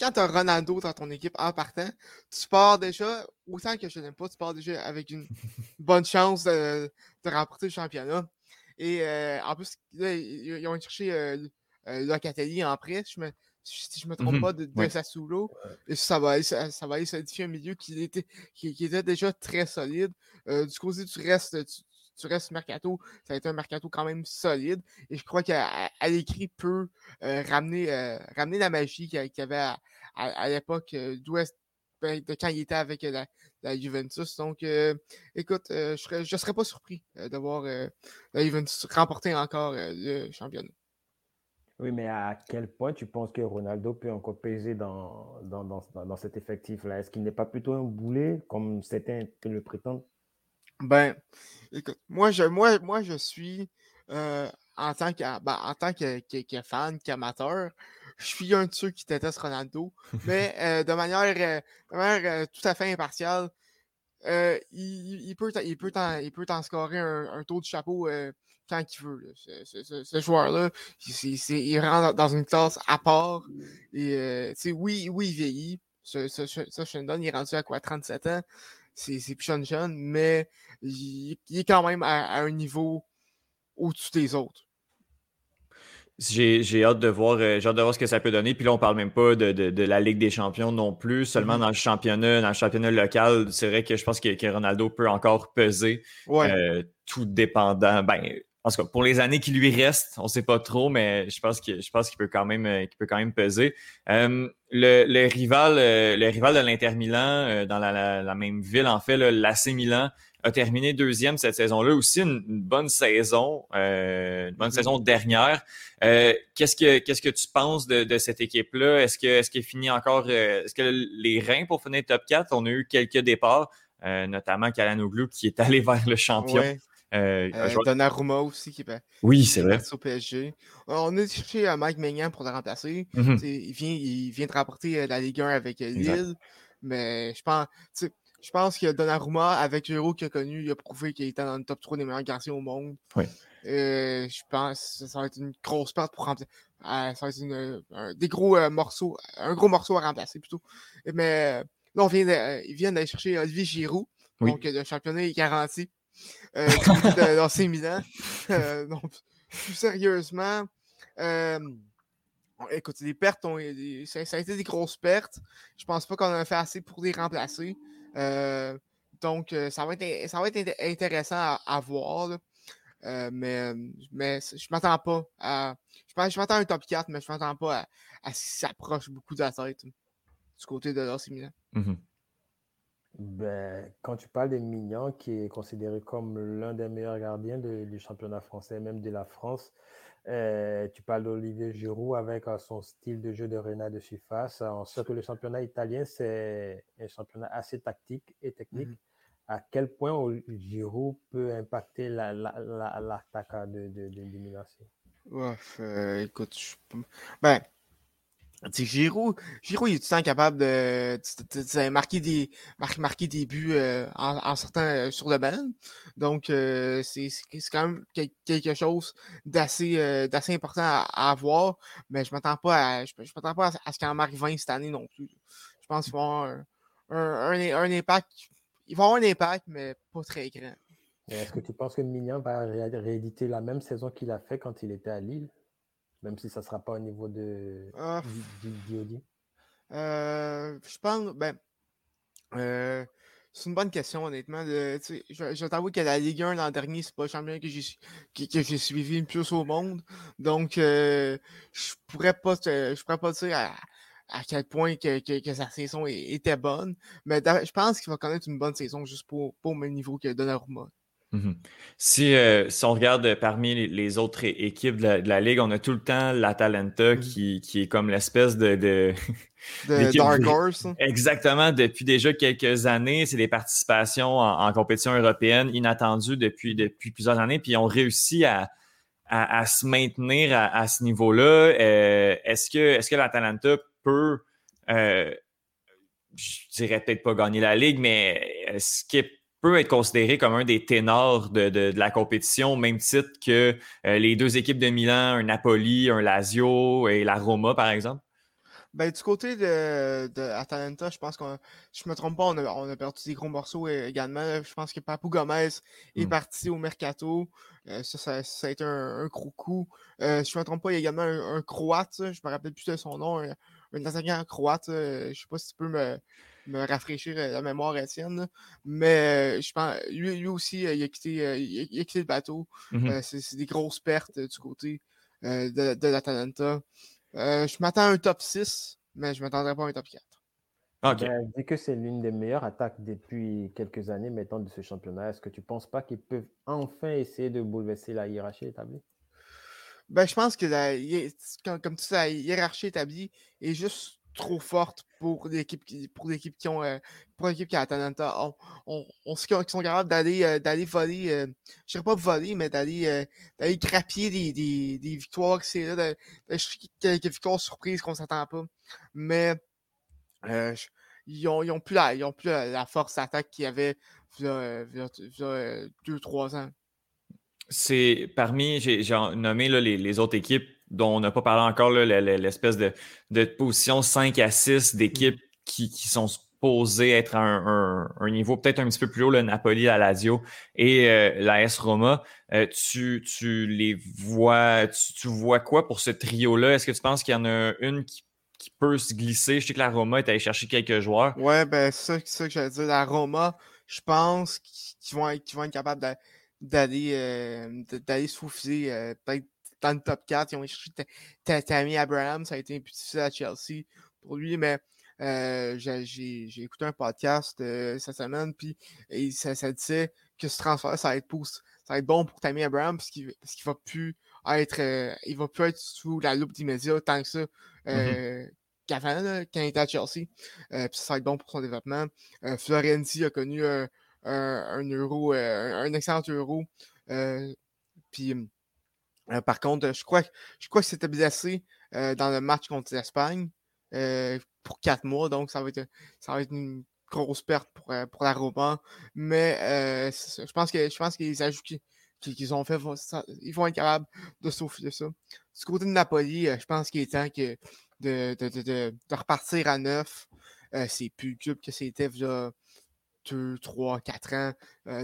quand tu as Ronaldo dans ton équipe en partant, tu pars déjà, autant que je n'aime pas, tu pars déjà avec une bonne chance de, remporter le championnat. Et euh, en plus, ils ont cherché euh, Locatelli en prêt, je me, si je me trompe mmh pas, de, de Sassuolo. Et ça va, ça, ça va aller solidifier un milieu qui était, qui, était déjà très solide. du côté du reste, tu restes mercato, ça a été un mercato quand même solide. Et je crois l'écrit peut euh, ramener, euh, ramener la magie qu'il y avait à, l'époque euh, ben, de quand il était avec la, Juventus. Donc, écoute, je ne serais, pas surpris de voir la Juventus remporter encore le championnat. Oui, mais à quel point tu penses que Ronaldo peut encore peser dans, dans, dans cet effectif-là? Est-ce qu'il n'est pas plutôt un boulet, comme certains le prétendent? Ben, écoute, moi je, moi, moi, je suis euh, en tant que, ben, en tant que, que, fan, qu'amateur, je suis un de ceux qui détestent Ronaldo, mais euh, de manière, euh, de manière tout à fait impartiale. il, il, peut, il peut il peut t'en scorer un, un, tour de chapeau quand il veut. Ce, ce, joueur-là, il rentre dans une classe à part. Et oui, oui, il vieillit. Ce, ce, ce il est rendu à quoi, 37 ans? c'est plus jeune jeune, mais il, est quand même à, un niveau au-dessus des autres. J'ai hâte de voir euh, hâte de voir ce que ça peut donner. Puis là, on parle même pas de, la Ligue des Champions non plus, seulement mm-hmm. dans le championnat, dans le championnat local. C'est vrai que je pense que, Ronaldo peut encore peser, euh, tout dépendant. Ben, en tout cas, pour les années qui lui restent, on ne sait pas trop, mais je pense qu'il peut quand même euh, peut quand même peser. Euh, le, rival, euh, le rival de l'Inter Milan, dans la, même ville, en fait, l'AC Milan, a terminé deuxième cette saison-là. Aussi une, bonne saison, une bonne saison dernière. qu'est-ce que qu'est-ce que tu penses de, cette équipe-là? Est-ce que est-ce qu'elle finit encore est-ce que les reins pour finir top 4? On a eu quelques départs, notamment Kalanoglu qui est allé vers le champion. Euh, Donnarumma aussi qui est Oui, c'est vrai. au PSG. On a cherché Mike Maignan pour le remplacer. Mmh il, vient, il vient de remporter la Ligue 1 avec Lille. Mais je pense, je pense que Donnarumma, avec l'Euro qu'il a connu, il a prouvé qu'il était dans le top 3 des meilleurs gardiens au monde. Oui. je pense que ça va être une grosse perte pour remplacer. ça va être un, des gros morceaux, un gros morceau à remplacer plutôt. Mais là, on vient de, ils viennent d'aller chercher Olivier Giroud. Donc, le championnat est garanti euh, dans ces Milan. Euh, donc, plus sérieusement, euh, écoute, les pertes ont ça, a été des grosses pertes. Je pense pas qu'on a fait assez pour les remplacer. Euh, donc, ça va être, ça va être intéressant à, voir. mais, mais je m'attends pas à. Je m'attends à un top 4, mais je m'attends pas à, ce qu'il s'approche beaucoup de la tête du côté de. Mmh ben, quand tu parles de Mignon, qui est considéré comme l'un des meilleurs gardiens du championnat français, même de la France, euh, tu parles d'Olivier Giroud avec euh, son style de jeu de Renat de surface. On sait que le championnat italien, c'est un championnat assez tactique et technique. Mm-hmm. À quel point Giroud peut impacter l'attaque la, la, de, de, de, euh, écoute, je... ben, Giroud, Giroud, il est tout le temps capable de, marquer, des, des buts euh, en, sortant euh, sur le ballon. Donc, euh, c'est quand même quelque chose d'assez important à, avoir. Mais je m'attends pas, à, je, m'attends pas à, ce qu'il en marque 20 cette année non plus. Je pense qu'il va avoir un, un, un, impact. Il va avoir un impact, mais pas très grand. Est-ce que tu penses que Mignon va rééditer la même saison qu'il a fait quand il était à Lille? Même si ça ne sera pas au niveau de ah. DOD? Euh, je pense, ben, euh, c'est une bonne question, honnêtement. De, je, je t'avoue que la Ligue 1 l'an dernier, c'est pas le championnat que j'ai que, j'ai suivi le plus au monde. Donc, euh, je pourrais pas je pourrais pas dire à, à quel point que, que, sa saison était bonne. Mais je pense qu'il va connaître une bonne saison juste pour, pour le même niveau que Donnarumma. Mmh si, euh, si, on regarde parmi les, autres équipes de la, Ligue, on a tout le temps l'Atalanta mmh. qui, qui, est comme l'espèce de. De, Dark Horse. Exactement, depuis déjà quelques années. C'est des participations en, compétition européenne inattendues depuis, depuis plusieurs années, puis ils ont réussi à, à, se maintenir à, ce niveau-là. Euh, est-ce que, est -ce que l'Atalanta peut. Euh, je dirais peut-être pas gagner la Ligue, mais est-ce qu'il peut être considéré comme un des ténors de, la compétition, au même titre que euh, les deux équipes de Milan, un Napoli, un Lazio et la Roma, par exemple? Ben, du côté de, de Atalanta, je pense qu'on, je me trompe pas, on a, perdu des gros morceaux également. Je pense que Papou Gomez est hmm. parti au mercato. Euh, ça, ça, a été un, gros coup. Euh, si je me trompe pas, il y a également un, Croate, je me rappelle plus de son nom, un, un attaquant croate. je sais pas si tu peux me, me rafraîchir euh, la mémoire, Étienne. Mais euh, je pense, lui, aussi, euh, il a, quitté, il, a, quitté, le bateau. Mmh c'est des grosses pertes du côté de, de l'Atalanta. je m'attends à un top 6, mais je ne m'attendrai pas à un top 4. Okay. Ben, dit que c'est l'une des meilleures attaques depuis quelques années maintenant de ce championnat. Est-ce que tu ne penses pas qu'ils peuvent enfin essayer de bouleverser la hiérarchie établie? Ben, je pense que la, comme, tu sais, la hiérarchie établie est juste trop forte pour l'équipe qui pour l'équipe qui ont euh, pour l'équipe qui a Atalanta. On, on, on sont capables d'aller euh, d'aller voler, euh, je dirais pas voler, mais d'aller d'aller grappier des, des, des victoires c'est là, victoires surprises qu'on s'attend pas. Mais ils ont, ils ont plus la, ils ont plus la, force d'attaque qu'il y avait il y deux, trois ans. C'est parmi, j'ai nommé là, les autres équipes dont on n'a pas parlé encore, l'espèce de, de, position 5 à 6 d'équipes qui, qui, sont supposées être à un, un, niveau peut-être un petit peu plus haut, le Napoli, la Lazio et euh, la S Roma. Euh, tu, tu, les vois, tu, vois quoi pour ce trio-là? Est-ce que tu penses qu'il y en a une qui, qui, peut se glisser? Je sais que la Roma est allée chercher quelques joueurs. Ouais, ben c'est ça, que j'allais dire. La Roma, je pense qu'ils vont, vont, être capables d'aller euh, d'aller souffler peut-être dans le top 4. Ils ont cherché Tammy Abraham. Ça a été un peu difficile à Chelsea pour lui, mais euh, j'ai écouté un podcast euh, cette semaine, puis ça, ça, disait que ce transfert, ça va être, ça va être bon pour Tammy Abraham parce qu'il qu va plus être euh, il va plus être sous la loupe d'immédiat tant que ça. Mm-hmm. qu'avant, quand il était à Chelsea. puis ça va être bon pour son développement. Florenzi a connu un, un, euro, un, excellent euro puis, par contre, je crois, je crois que c'était blessé dans le match contre l'Espagne pour quatre mois, donc ça va être, ça va être une grosse perte pour, pour. Mais je pense que je pense les ajouts qu'ils ont fait, ils vont être capables de souffler ça. Du côté de Napoli, je pense qu'il est temps que de, de, de, repartir à neuf. c'est plus le que c'était il y a 2, 3, 4 ans.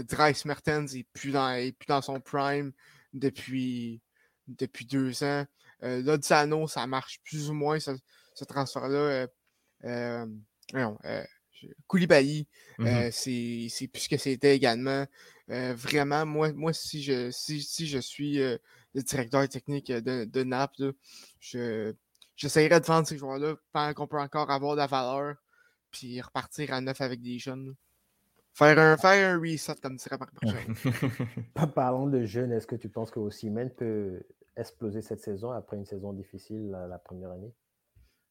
Dries Mertens n'est plus, plus dans son prime depuis, depuis deux ans. Euh, Lozano, ça marche plus ou moins, ce, transfert-là. Euh, euh, Koulibaly, mm-hmm. c'est plus que c'était également. vraiment, moi, moi si, je, si, je suis le directeur technique de, de Naples, j'essaierais de vendre ces joueurs-là pendant qu'on peut encore avoir de la valeur, puis repartir à neuf avec des jeunes. Faire un, faire un reset, comme dirait Marc Pas Parlons de jeunes, est-ce que tu penses que Osimhen peut exploser cette saison après une saison difficile la, première année?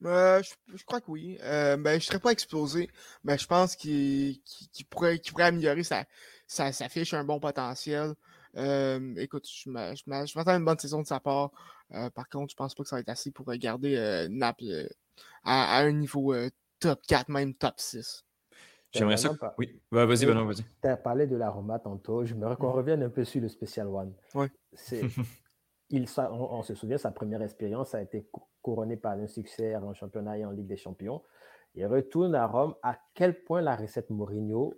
Euh, je, crois que oui. Euh, ben, je ne serais pas explosé, mais je pense qu'il pourrait, pourrait, améliorer sa, sa, fiche, un bon potentiel. Euh, écoute, je m'attends à une bonne saison de sa part. par contre, je pense pas que ça va être assez pour garder Naples à, un niveau top 4, même top 6. J'aimerais ça. Oui, vas-y, Benoît, vas-y. Tu as parlé de la Roma tantôt. J'aimerais qu'on revienne un peu sur le Special One. Oui. il, on, se souvient, sa première expérience a été couronnée par un succès en championnat et en Ligue des Champions. Il retourne à Rome. À quel point la recette Mourinho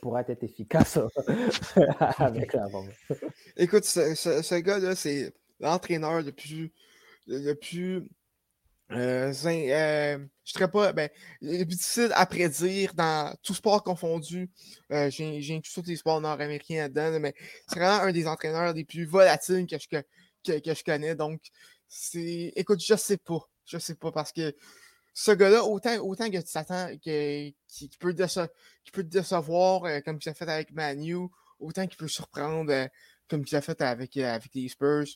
pourra être efficace avec la Rome? Écoute, ce, gars-là, c'est l'entraîneur le plus, le plus euh, euh, je ne pas. Ben, plus difficile à prédire dans tout sport confondu. Euh, J'ai tous les sports nord-américains dedans, mais c'est vraiment un des entraîneurs les plus volatiles que je, que, je connais. Donc, c'est. Écoute, je sais pas. Je sais pas parce que ce gars-là, autant, autant que tu t'attends qu'il peut, peut, te décevoir euh, comme tu as fait avec Manu, autant qu'il peut surprendre euh, comme tu as fait avec, euh, avec les Spurs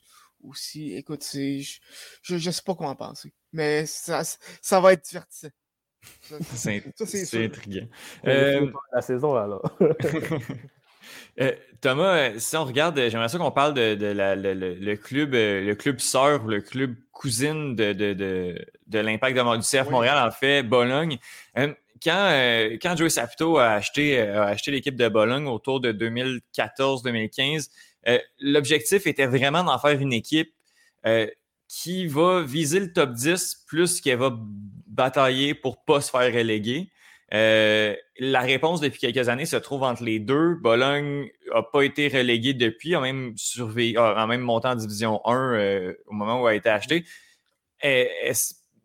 aussi. Écoute, je ne sais pas comment penser. Mais ça, ça va être divertissant. C'est intriguant. La saison, alors. Euh, Thomas, euh, si on regarde, euh, j'aimerais ça qu'on parle de, le, club, le club sœur ou le club cousine de, de, l'impact de, du CF Montréal, en fait, Bologne. quand, quand Joey Saputo a acheté, acheté l'équipe de Bologne autour de 2014-2015, l'objectif était vraiment d'en faire une équipe qui va viser le top 10 plus qu'elle va batailler pour ne pas se faire reléguer. Euh, la réponse depuis quelques années se trouve entre les deux. Bologne n'a pas été relégué depuis, a même même monté en division 1 euh, au moment où elle a été acheté.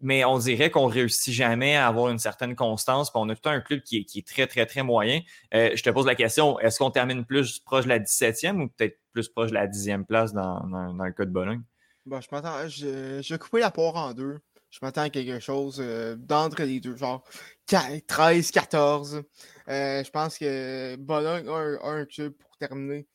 mais on dirait qu'on réussit jamais à avoir une certaine constance. on a tout un club qui est, très, très, très moyen. Euh, je te pose la question, est-ce qu'on termine plus proche de la 17e ou peut-être plus proche de la 10e place dans, le cas de Bologne? Bon, je m'attends, je, je vais couper la porte en deux je m'attends à quelque chose euh, d'entre les deux, genre 13, 14. Euh, je pense que Bologne a un, club pour terminer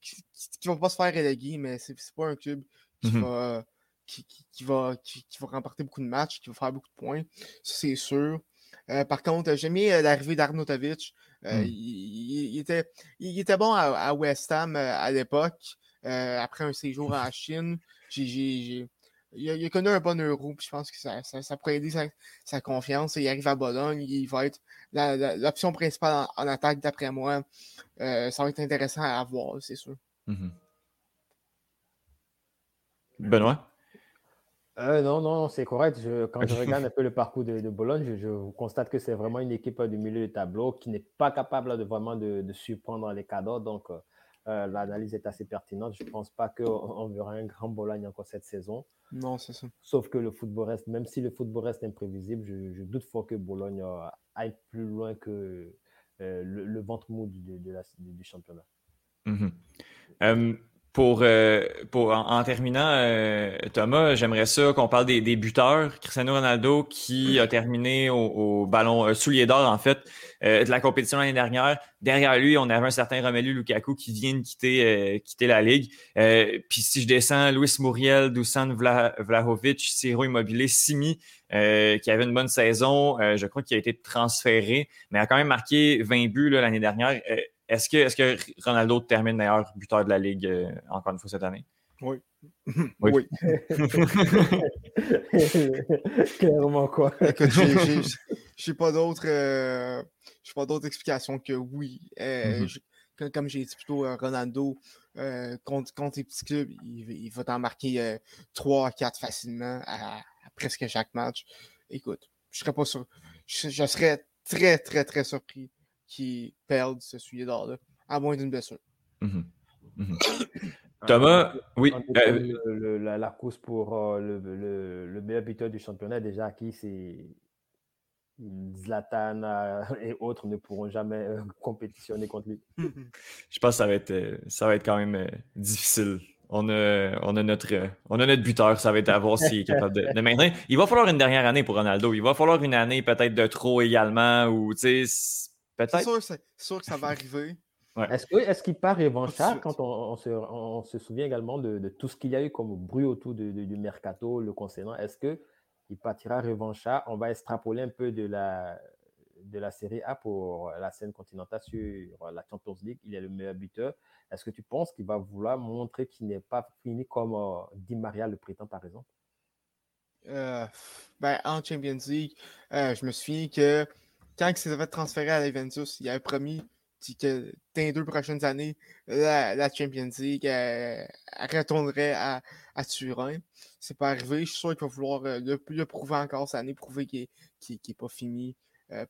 qui ne va pas se faire reléguer, mais c'est pas un club qui, mhm. va, qui, va, qui, va remporter beaucoup de matchs, qui va faire beaucoup de points. C'est sûr. Euh, par contre, j'ai mis l'arrivée d'Arnautovic. Hmm. il, était, il était bon à, West Ham à l'époque, après un séjour en Chine. J'ai il a, connu un bon euro, puis je pense que ça, ça, pourrait aider sa, confiance. Il arrive à Bologne, il va être l'option principale en, attaque, d'après moi. Euh, ça va être intéressant à voir, c'est sûr. Mm-hmm. Benoît? Euh, non, non, c'est correct. quand je regarde un peu le parcours de, Bologne, je, constate que c'est vraiment une équipe du milieu de tableau qui n'est pas capable de vraiment de, de surprendre les cadeaux. Donc, euh, euh, l'analyse est assez pertinente. Je ne pense pas qu'on verra un grand Bologne encore cette saison. Non, c'est ça. Sauf que le football reste, même si le football reste imprévisible, je, doute fort que Bologne aille plus loin que euh, le, ventre mou du, du championnat. Mm-hmm. Pour, euh, pour en, terminant, euh, Thomas, j'aimerais ça qu'on parle des, buteurs. Cristiano Ronaldo qui a terminé au, ballon euh, soulier d'or en fait de la compétition l'année dernière. Derrière lui, on avait un certain Romelu Lukaku qui vient de quitter, quitter la ligue. Puis si je descends, Luis Muriel, Dusan Vlahovic, Ciro Immobilier, Simi, qui avait une bonne saison, je crois qu'il a été transféré, mais a quand même marqué 20 buts l'année dernière Est-ce que, est que Ronaldo termine meilleur buteur de la Ligue encore une fois cette année? Oui. Oui. Clairement quoi. Écoute, j'ai pas d'autres pas d'autres explications que oui. Mm-hmm. comme j'ai dit plutôt, Ronaldo, contre, contre, les petits clubs, il, va t'en marquer 3 4 facilement à, presque chaque match. Écoute, je serais pas sûr. Je, serais très, très, très surpris qu'il perde ce sujet d'or-là, à moins d'une blessure. Mm-hmm. Mm-hmm. Thomas, oui. Euh, la, course pour euh, le, meilleur buteur du championnat, déjà acquis, c'est Zlatan euh, et autres ne pourront jamais compétitionner contre lui. Je pense que ça va être, ça va être quand même difficile. On a, on, a notre, on a notre buteur, ça va être à voir s'il est capable de, de, maintenir. Il va falloir une dernière année pour Ronaldo. Il va falloir une année peut-être de trop également. Ou, peut-être. C'est sûr, que ça va arriver. Est-ce qu'il part revanchard quand on, se, souvient également de, tout ce qu'il y a eu comme bruit autour du mercato le concernant? Est-ce qu'il partira revanchard? On va extrapoler un peu de la, de la série A pour la scène continentale sur la Champions League. Il est le meilleur buteur. Est-ce que tu penses qu'il va vouloir montrer qu'il n'est pas fini comme euh, Di Maria le prétend, par exemple? Euh, ben, En Champions League, euh, je me souviens que quand il s'est fait transférer à l'Aventus, il avait promis que dans les deux prochaines années, la, Champions League retournerait à, à Turin. C'est pas arrivé. Je suis sûr qu'il va vouloir le, prouver encore cette année, prouver qu'il n'est pas fini.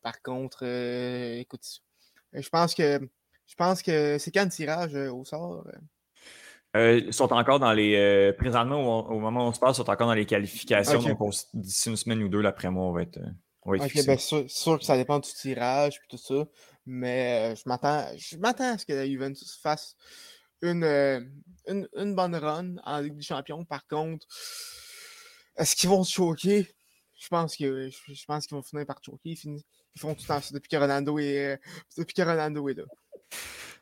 par contre, écoute, je pense que je pense que c'est quand le tirage euh, au sort? Euh? Euh, ils sont encore dans les. présentement, au, moment où on se passe, ils sont encore dans les qualifications. Donc, d'ici une semaine ou deux, après moi, on va être. Va ok, bien sûr, que ça dépend du tirage et tout ça. Mais je m'attends je m'attends à ce que la Juventus fasse une, une, bonne run en Ligue des Champions. Par contre, est-ce qu'ils vont se choquer? Je pense que je, pense qu'ils vont finir par choquer. Ils, font tout le temps ça depuis que Ronaldo est, depuis que Ronaldo est là.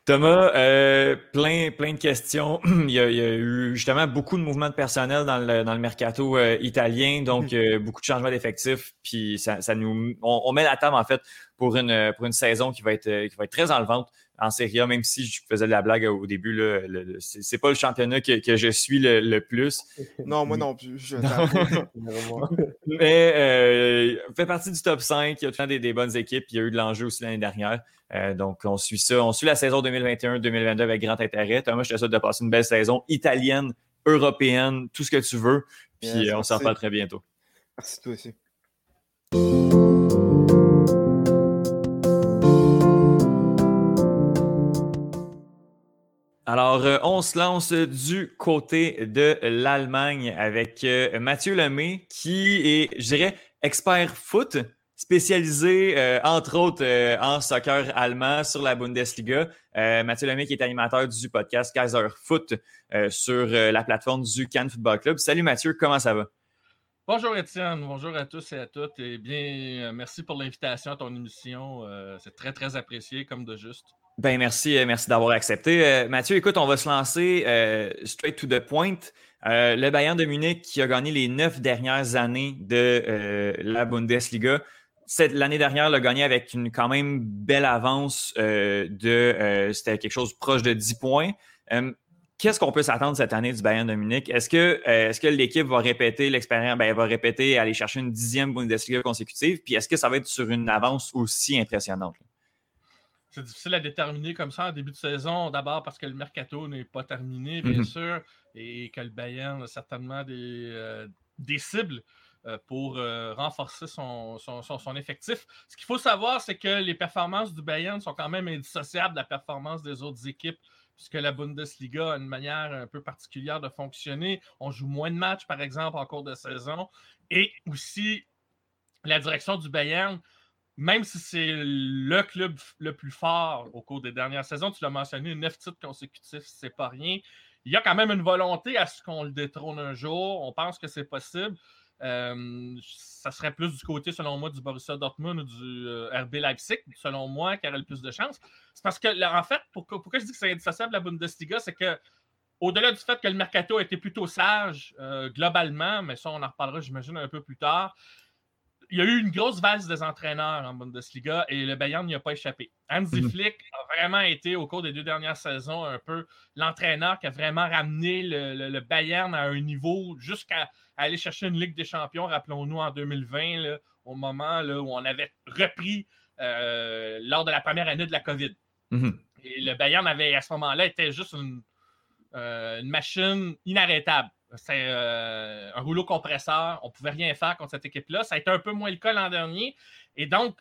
Thomas, euh, plein, plein de questions. il, y a, eu justement beaucoup de mouvements de personnel dans le, dans le mercato euh, italien, donc mm-hmm. euh, beaucoup de changements d'effectifs. Puis ça, ça nous, on, met la table en fait pour une, pour une saison qui va être, qui va être très enlevante en Serie A, même si je faisais de la blague au début. Là, c'est, pas le championnat que, que je suis le, plus. Non, moi non plus. Je Mais euh, fait partie du top 5. Il y a tout le temps des, des bonnes équipes. Il y a eu de l'enjeu aussi l'année dernière. Euh, donc, on suit ça. On suit la saison 2021-2022 avec grand intérêt. Thomas, je te souhaite de passer une belle saison italienne, européenne, tout ce que tu veux. Puis on s'en reparle très bientôt. Merci toi aussi. Alors, euh, on se lance du côté de l'Allemagne avec euh, Mathieu Lemay, qui est, je dirais, expert foot, spécialisé, euh, entre autres, en soccer allemand sur la Bundesliga. Mathieu Lemay, qui est animateur du podcast Kaiser Foot sur la plateforme du Cannes Football Club. Salut Mathieu, comment ça va? Bonjour Étienne, bonjour à tous et à toutes. Et bien, merci pour l'invitation à ton émission. C'est très, très apprécié, comme de juste. Ben merci, euh, merci d'avoir accepté. Euh, Mathieu, écoute, on va se lancer euh, straight to the point. le Bayern de Munich qui a gagné les neuf dernières années de la Bundesliga. L'année dernière, l'a gagné avec une quand même belle avance de c'était quelque chose proche de 10 points. Qu'est-ce qu'on peut s'attendre cette année du Bayern de Munich? Est-ce que, que l'équipe va répéter l'expérience, ben, elle va répéter aller chercher une dixième Bundesliga consécutive? Puis est-ce que ça va être sur une avance aussi impressionnante? c'est difficile à déterminer comme ça en début de saison. D'abord parce que le mercato n'est pas terminé, bien mhm. sûr, et que le Bayern a certainement des, euh, des cibles euh, pour euh, renforcer son, son, effectif. Ce qu'il faut savoir, c'est que les performances du Bayern sont quand même indissociables de la performance des autres équipes, puisque la Bundesliga a une manière un peu particulière de fonctionner. On joue moins de matchs, par exemple, en cours de saison. Et aussi, la direction du Bayern même si c'est le club le plus fort au cours des dernières saisons, tu l'as mentionné, neuf titres consécutifs, c'est pas rien. Il y a quand même une volonté à ce qu'on le détrône un jour. On pense que c'est possible. Euh, ça serait plus du côté, selon moi, du Borussia Dortmund ou du euh, RB Leipzig, selon moi, qui aurait le plus de chance. C'est parce que, en fait, pourquoi, je dis que c'est indissociable la Bundesliga, c'est que au-delà du fait que le mercato a été plutôt sage euh, globalement, mais ça, on en reparlera, j'imagine, un peu plus tard, il y a eu une grosse valse des entraîneurs en Bundesliga et le Bayern n'y a pas échappé. Hansi mhm. Flick a vraiment été, au cours des deux dernières saisons, un peu l'entraîneur qui a vraiment ramené le, Bayern à un niveau jusqu'à aller chercher une Ligue des Champions, rappelons-nous, en 2020, au moment où on avait repris euh, lors de la première année de la COVID. Mhm. Et le Bayern avait, à ce moment-là, était juste une, euh, une machine inarrêtable. C'est euh, un rouleau compresseur. On ne pouvait rien faire contre cette équipe-là. Ça a été un peu moins le cas l'an dernier. Et donc,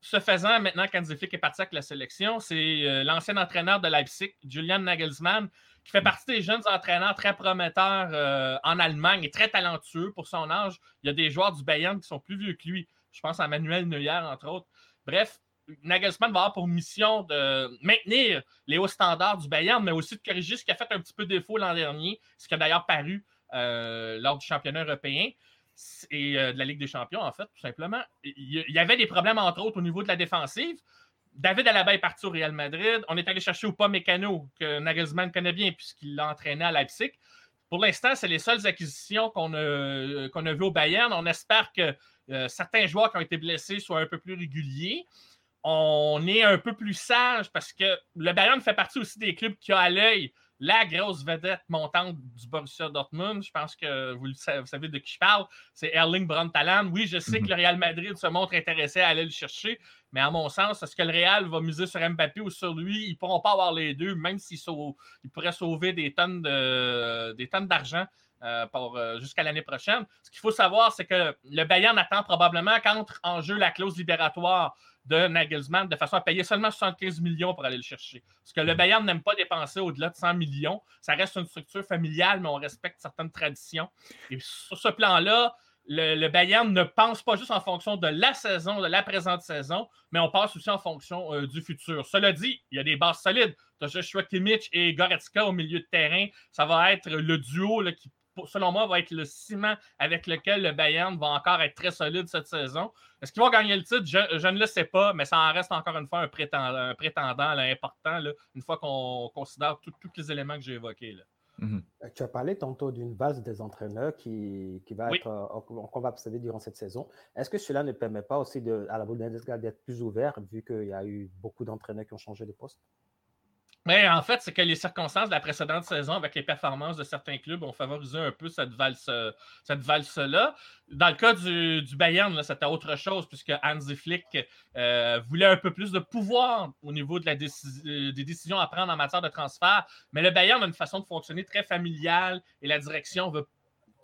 ce faisant, maintenant qu'Andy Flick est parti avec la sélection, c'est euh, l'ancien entraîneur de Leipzig, Julian Nagelsmann, qui fait partie des jeunes entraîneurs très prometteurs euh, en Allemagne et très talentueux pour son âge. Il y a des joueurs du Bayern qui sont plus vieux que lui. Je pense à Manuel Neuer, entre autres. Bref, Nagelsmann va avoir pour mission de maintenir les hauts standards du Bayern, mais aussi de corriger ce qui a fait un petit peu défaut l'an dernier, ce qui a d'ailleurs paru euh, lors du championnat européen et euh, de la Ligue des Champions, en fait, tout simplement. Il y avait des problèmes, entre autres, au niveau de la défensive. David Alaba est parti au Real Madrid. On est allé chercher au pas Mécano, que Nagelsmann connaît bien, puisqu'il l'a entraîné à Leipzig. Pour l'instant, c'est les seules acquisitions qu'on a, qu'on vues au Bayern. On espère que euh, certains joueurs qui ont été blessés soient un peu plus réguliers on est un peu plus sage parce que le Bayern fait partie aussi des clubs qui ont à l'œil la grosse vedette montante du Borussia Dortmund. Je pense que vous, savez de qui je parle. C'est Erling Brandtalan. Oui, je sais que mhm. le Real Madrid se montre intéressé à aller le chercher, mais à mon sens, est-ce que le Real va miser sur Mbappé ou sur lui? Ils ne pourront pas avoir les deux, même s'ils pourraient sauver des tonnes d'argent. Euh, euh, jusqu'à l'année prochaine. Ce qu'il faut savoir, c'est que le Bayern attend probablement qu'entre en jeu la clause libératoire de Nagelsmann de façon à payer seulement 75 millions pour aller le chercher. Parce que le mm. Bayern n'aime pas dépenser au-delà de 100 millions. Ça reste une structure familiale, mais on respecte certaines traditions. Et sur ce plan-là, le, Bayern ne pense pas juste en fonction de la saison, de la présente saison, mais on pense aussi en fonction euh, du futur. Cela dit, il y a des bases solides. Tu as Joshua Kimmich et Goretzka au milieu de terrain. Ça va être le duo là, qui selon moi, va être le ciment avec lequel le Bayern va encore être très solide cette saison. Est-ce qu'ils vont gagner le titre? Je, ne le sais pas, mais ça en reste encore une fois un prétendant, prétendant important, une fois qu'on considère tous les éléments que j'ai évoqués. Mhm. Euh, tu as parlé tantôt d'une base des entraîneurs qui, va être, euh, qu'on va observer durant cette saison. Est-ce que cela ne permet pas aussi de, à la Bundesliga d'être plus ouvert, vu qu'il y a eu beaucoup d'entraîneurs qui ont changé de poste? Mais en fait, c'est que les circonstances de la précédente saison avec les performances de certains clubs ont favorisé un peu cette valse, cette valse-là. Dans le cas du, du Bayern, c'était autre chose, puisque Hansi Flick euh, voulait un peu plus de pouvoir au niveau de la euh, des décisions à prendre en matière de transfert. Mais le Bayern a une façon de fonctionner très familiale et la direction veut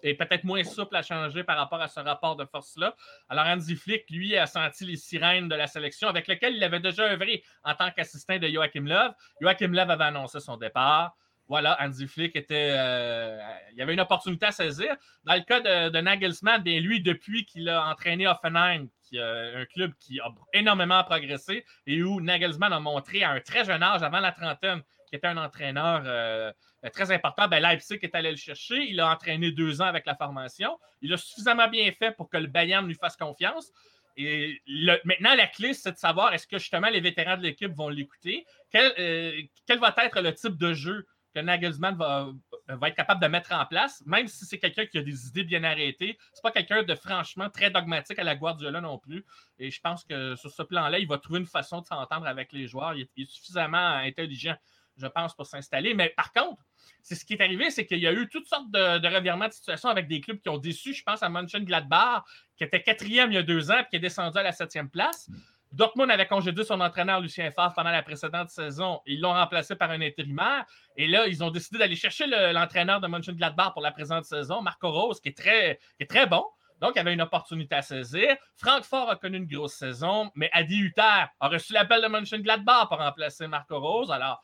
est peut-être moins souple à changer par rapport à ce rapport de force-là. Alors, Andy Flick, lui, a senti les sirènes de la sélection avec lequel il avait déjà œuvré en tant qu'assistant de Joachim Löw. Joachim Löw avait annoncé son départ. Voilà, Andy Flick était. Euh, il y avait une opportunité à saisir. Dans le cas de, Nagelsmann, bien lui, depuis qu'il a entraîné Offenheim, qui est un club qui a énormément progressé et où Nagelsmann a montré à un très jeune âge, avant la trentaine, qui était un entraîneur euh, très important. Ben, Leipzig est allé le chercher. Il a entraîné deux ans avec la formation. Il a suffisamment bien fait pour que le Bayern lui fasse confiance. Et maintenant, la clé, c'est de savoir est-ce que justement les vétérans de l'équipe vont l'écouter? Quel, euh, quel, va être le type de jeu que Nagelsmann va, va être capable de mettre en place, même si c'est quelqu'un qui a des idées bien arrêtées. C'est pas quelqu'un de franchement très dogmatique à la Guardiola non plus. Et je pense que sur ce plan-là, il va trouver une façon de s'entendre avec les joueurs. il est suffisamment intelligent je pense, pour s'installer. Mais par contre, c'est ce qui est arrivé, c'est qu'il y a eu toutes sortes de, revirements de situation avec des clubs qui ont déçu. Je pense à Mönchengladbach, qui était quatrième il y a deux ans, et qui est descendu à la septième place. Dortmund avait congédié son entraîneur Lucien Favre pendant la précédente saison. Ils l'ont remplacé par un intérimaire. Et là, ils ont décidé d'aller chercher l'entraîneur de Mönchengladbach pour la présente saison, Marco Rose, qui est très bon. Donc, il y avait une opportunité à saisir. Francfort a connu une grosse saison, mais Adi Hutter a reçu l'appel de Mönchengladbach pour remplacer Marco Rose. Alors,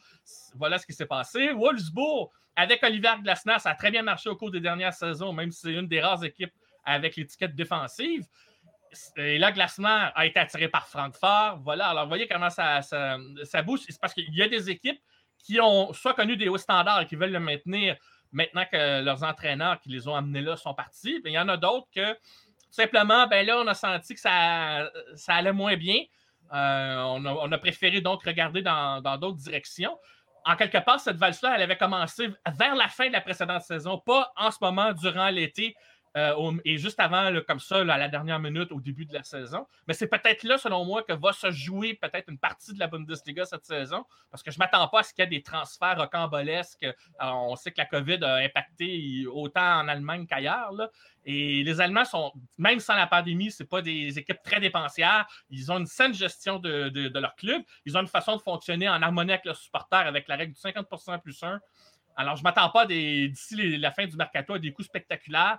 voilà ce qui s'est passé. Wolfsburg, avec Olivier Glasner, ça a très bien marché au cours des dernières saisons, même si c'est une des rares équipes avec l'étiquette défensive. Et là, Glasner a été attiré par Francfort. Voilà, alors vous voyez comment ça, ça bouge. C'est parce qu'il y a des équipes qui ont soit connu des hauts standards et qui veulent le maintenir maintenant que leurs entraîneurs qui les ont amenés là sont partis. il y en a d'autres que simplement, ben là, on a senti que ça, ça allait moins bien. Euh, on, a, préféré donc regarder dans d'autres directions. En quelque part, cette valse-là, elle avait commencé vers la fin de la précédente saison, pas en ce moment durant l'été. Euh, et juste avant, comme ça, à la dernière minute, au début de la saison. Mais c'est peut-être là, selon moi, que va se jouer peut-être une partie de la Bundesliga cette saison, parce que je ne m'attends pas à ce qu'il y ait des transferts rocambolesques. On sait que la COVID a impacté autant en Allemagne qu'ailleurs. Et les Allemands sont, même sans la pandémie, ce pas des équipes très dépensières. Ils ont une saine gestion de, de, leur club. Ils ont une façon de fonctionner en harmonie avec leurs supporters, avec la règle du 50% plus 1. Alors, je ne m'attends pas d'ici la fin du mercato à des coups spectaculaires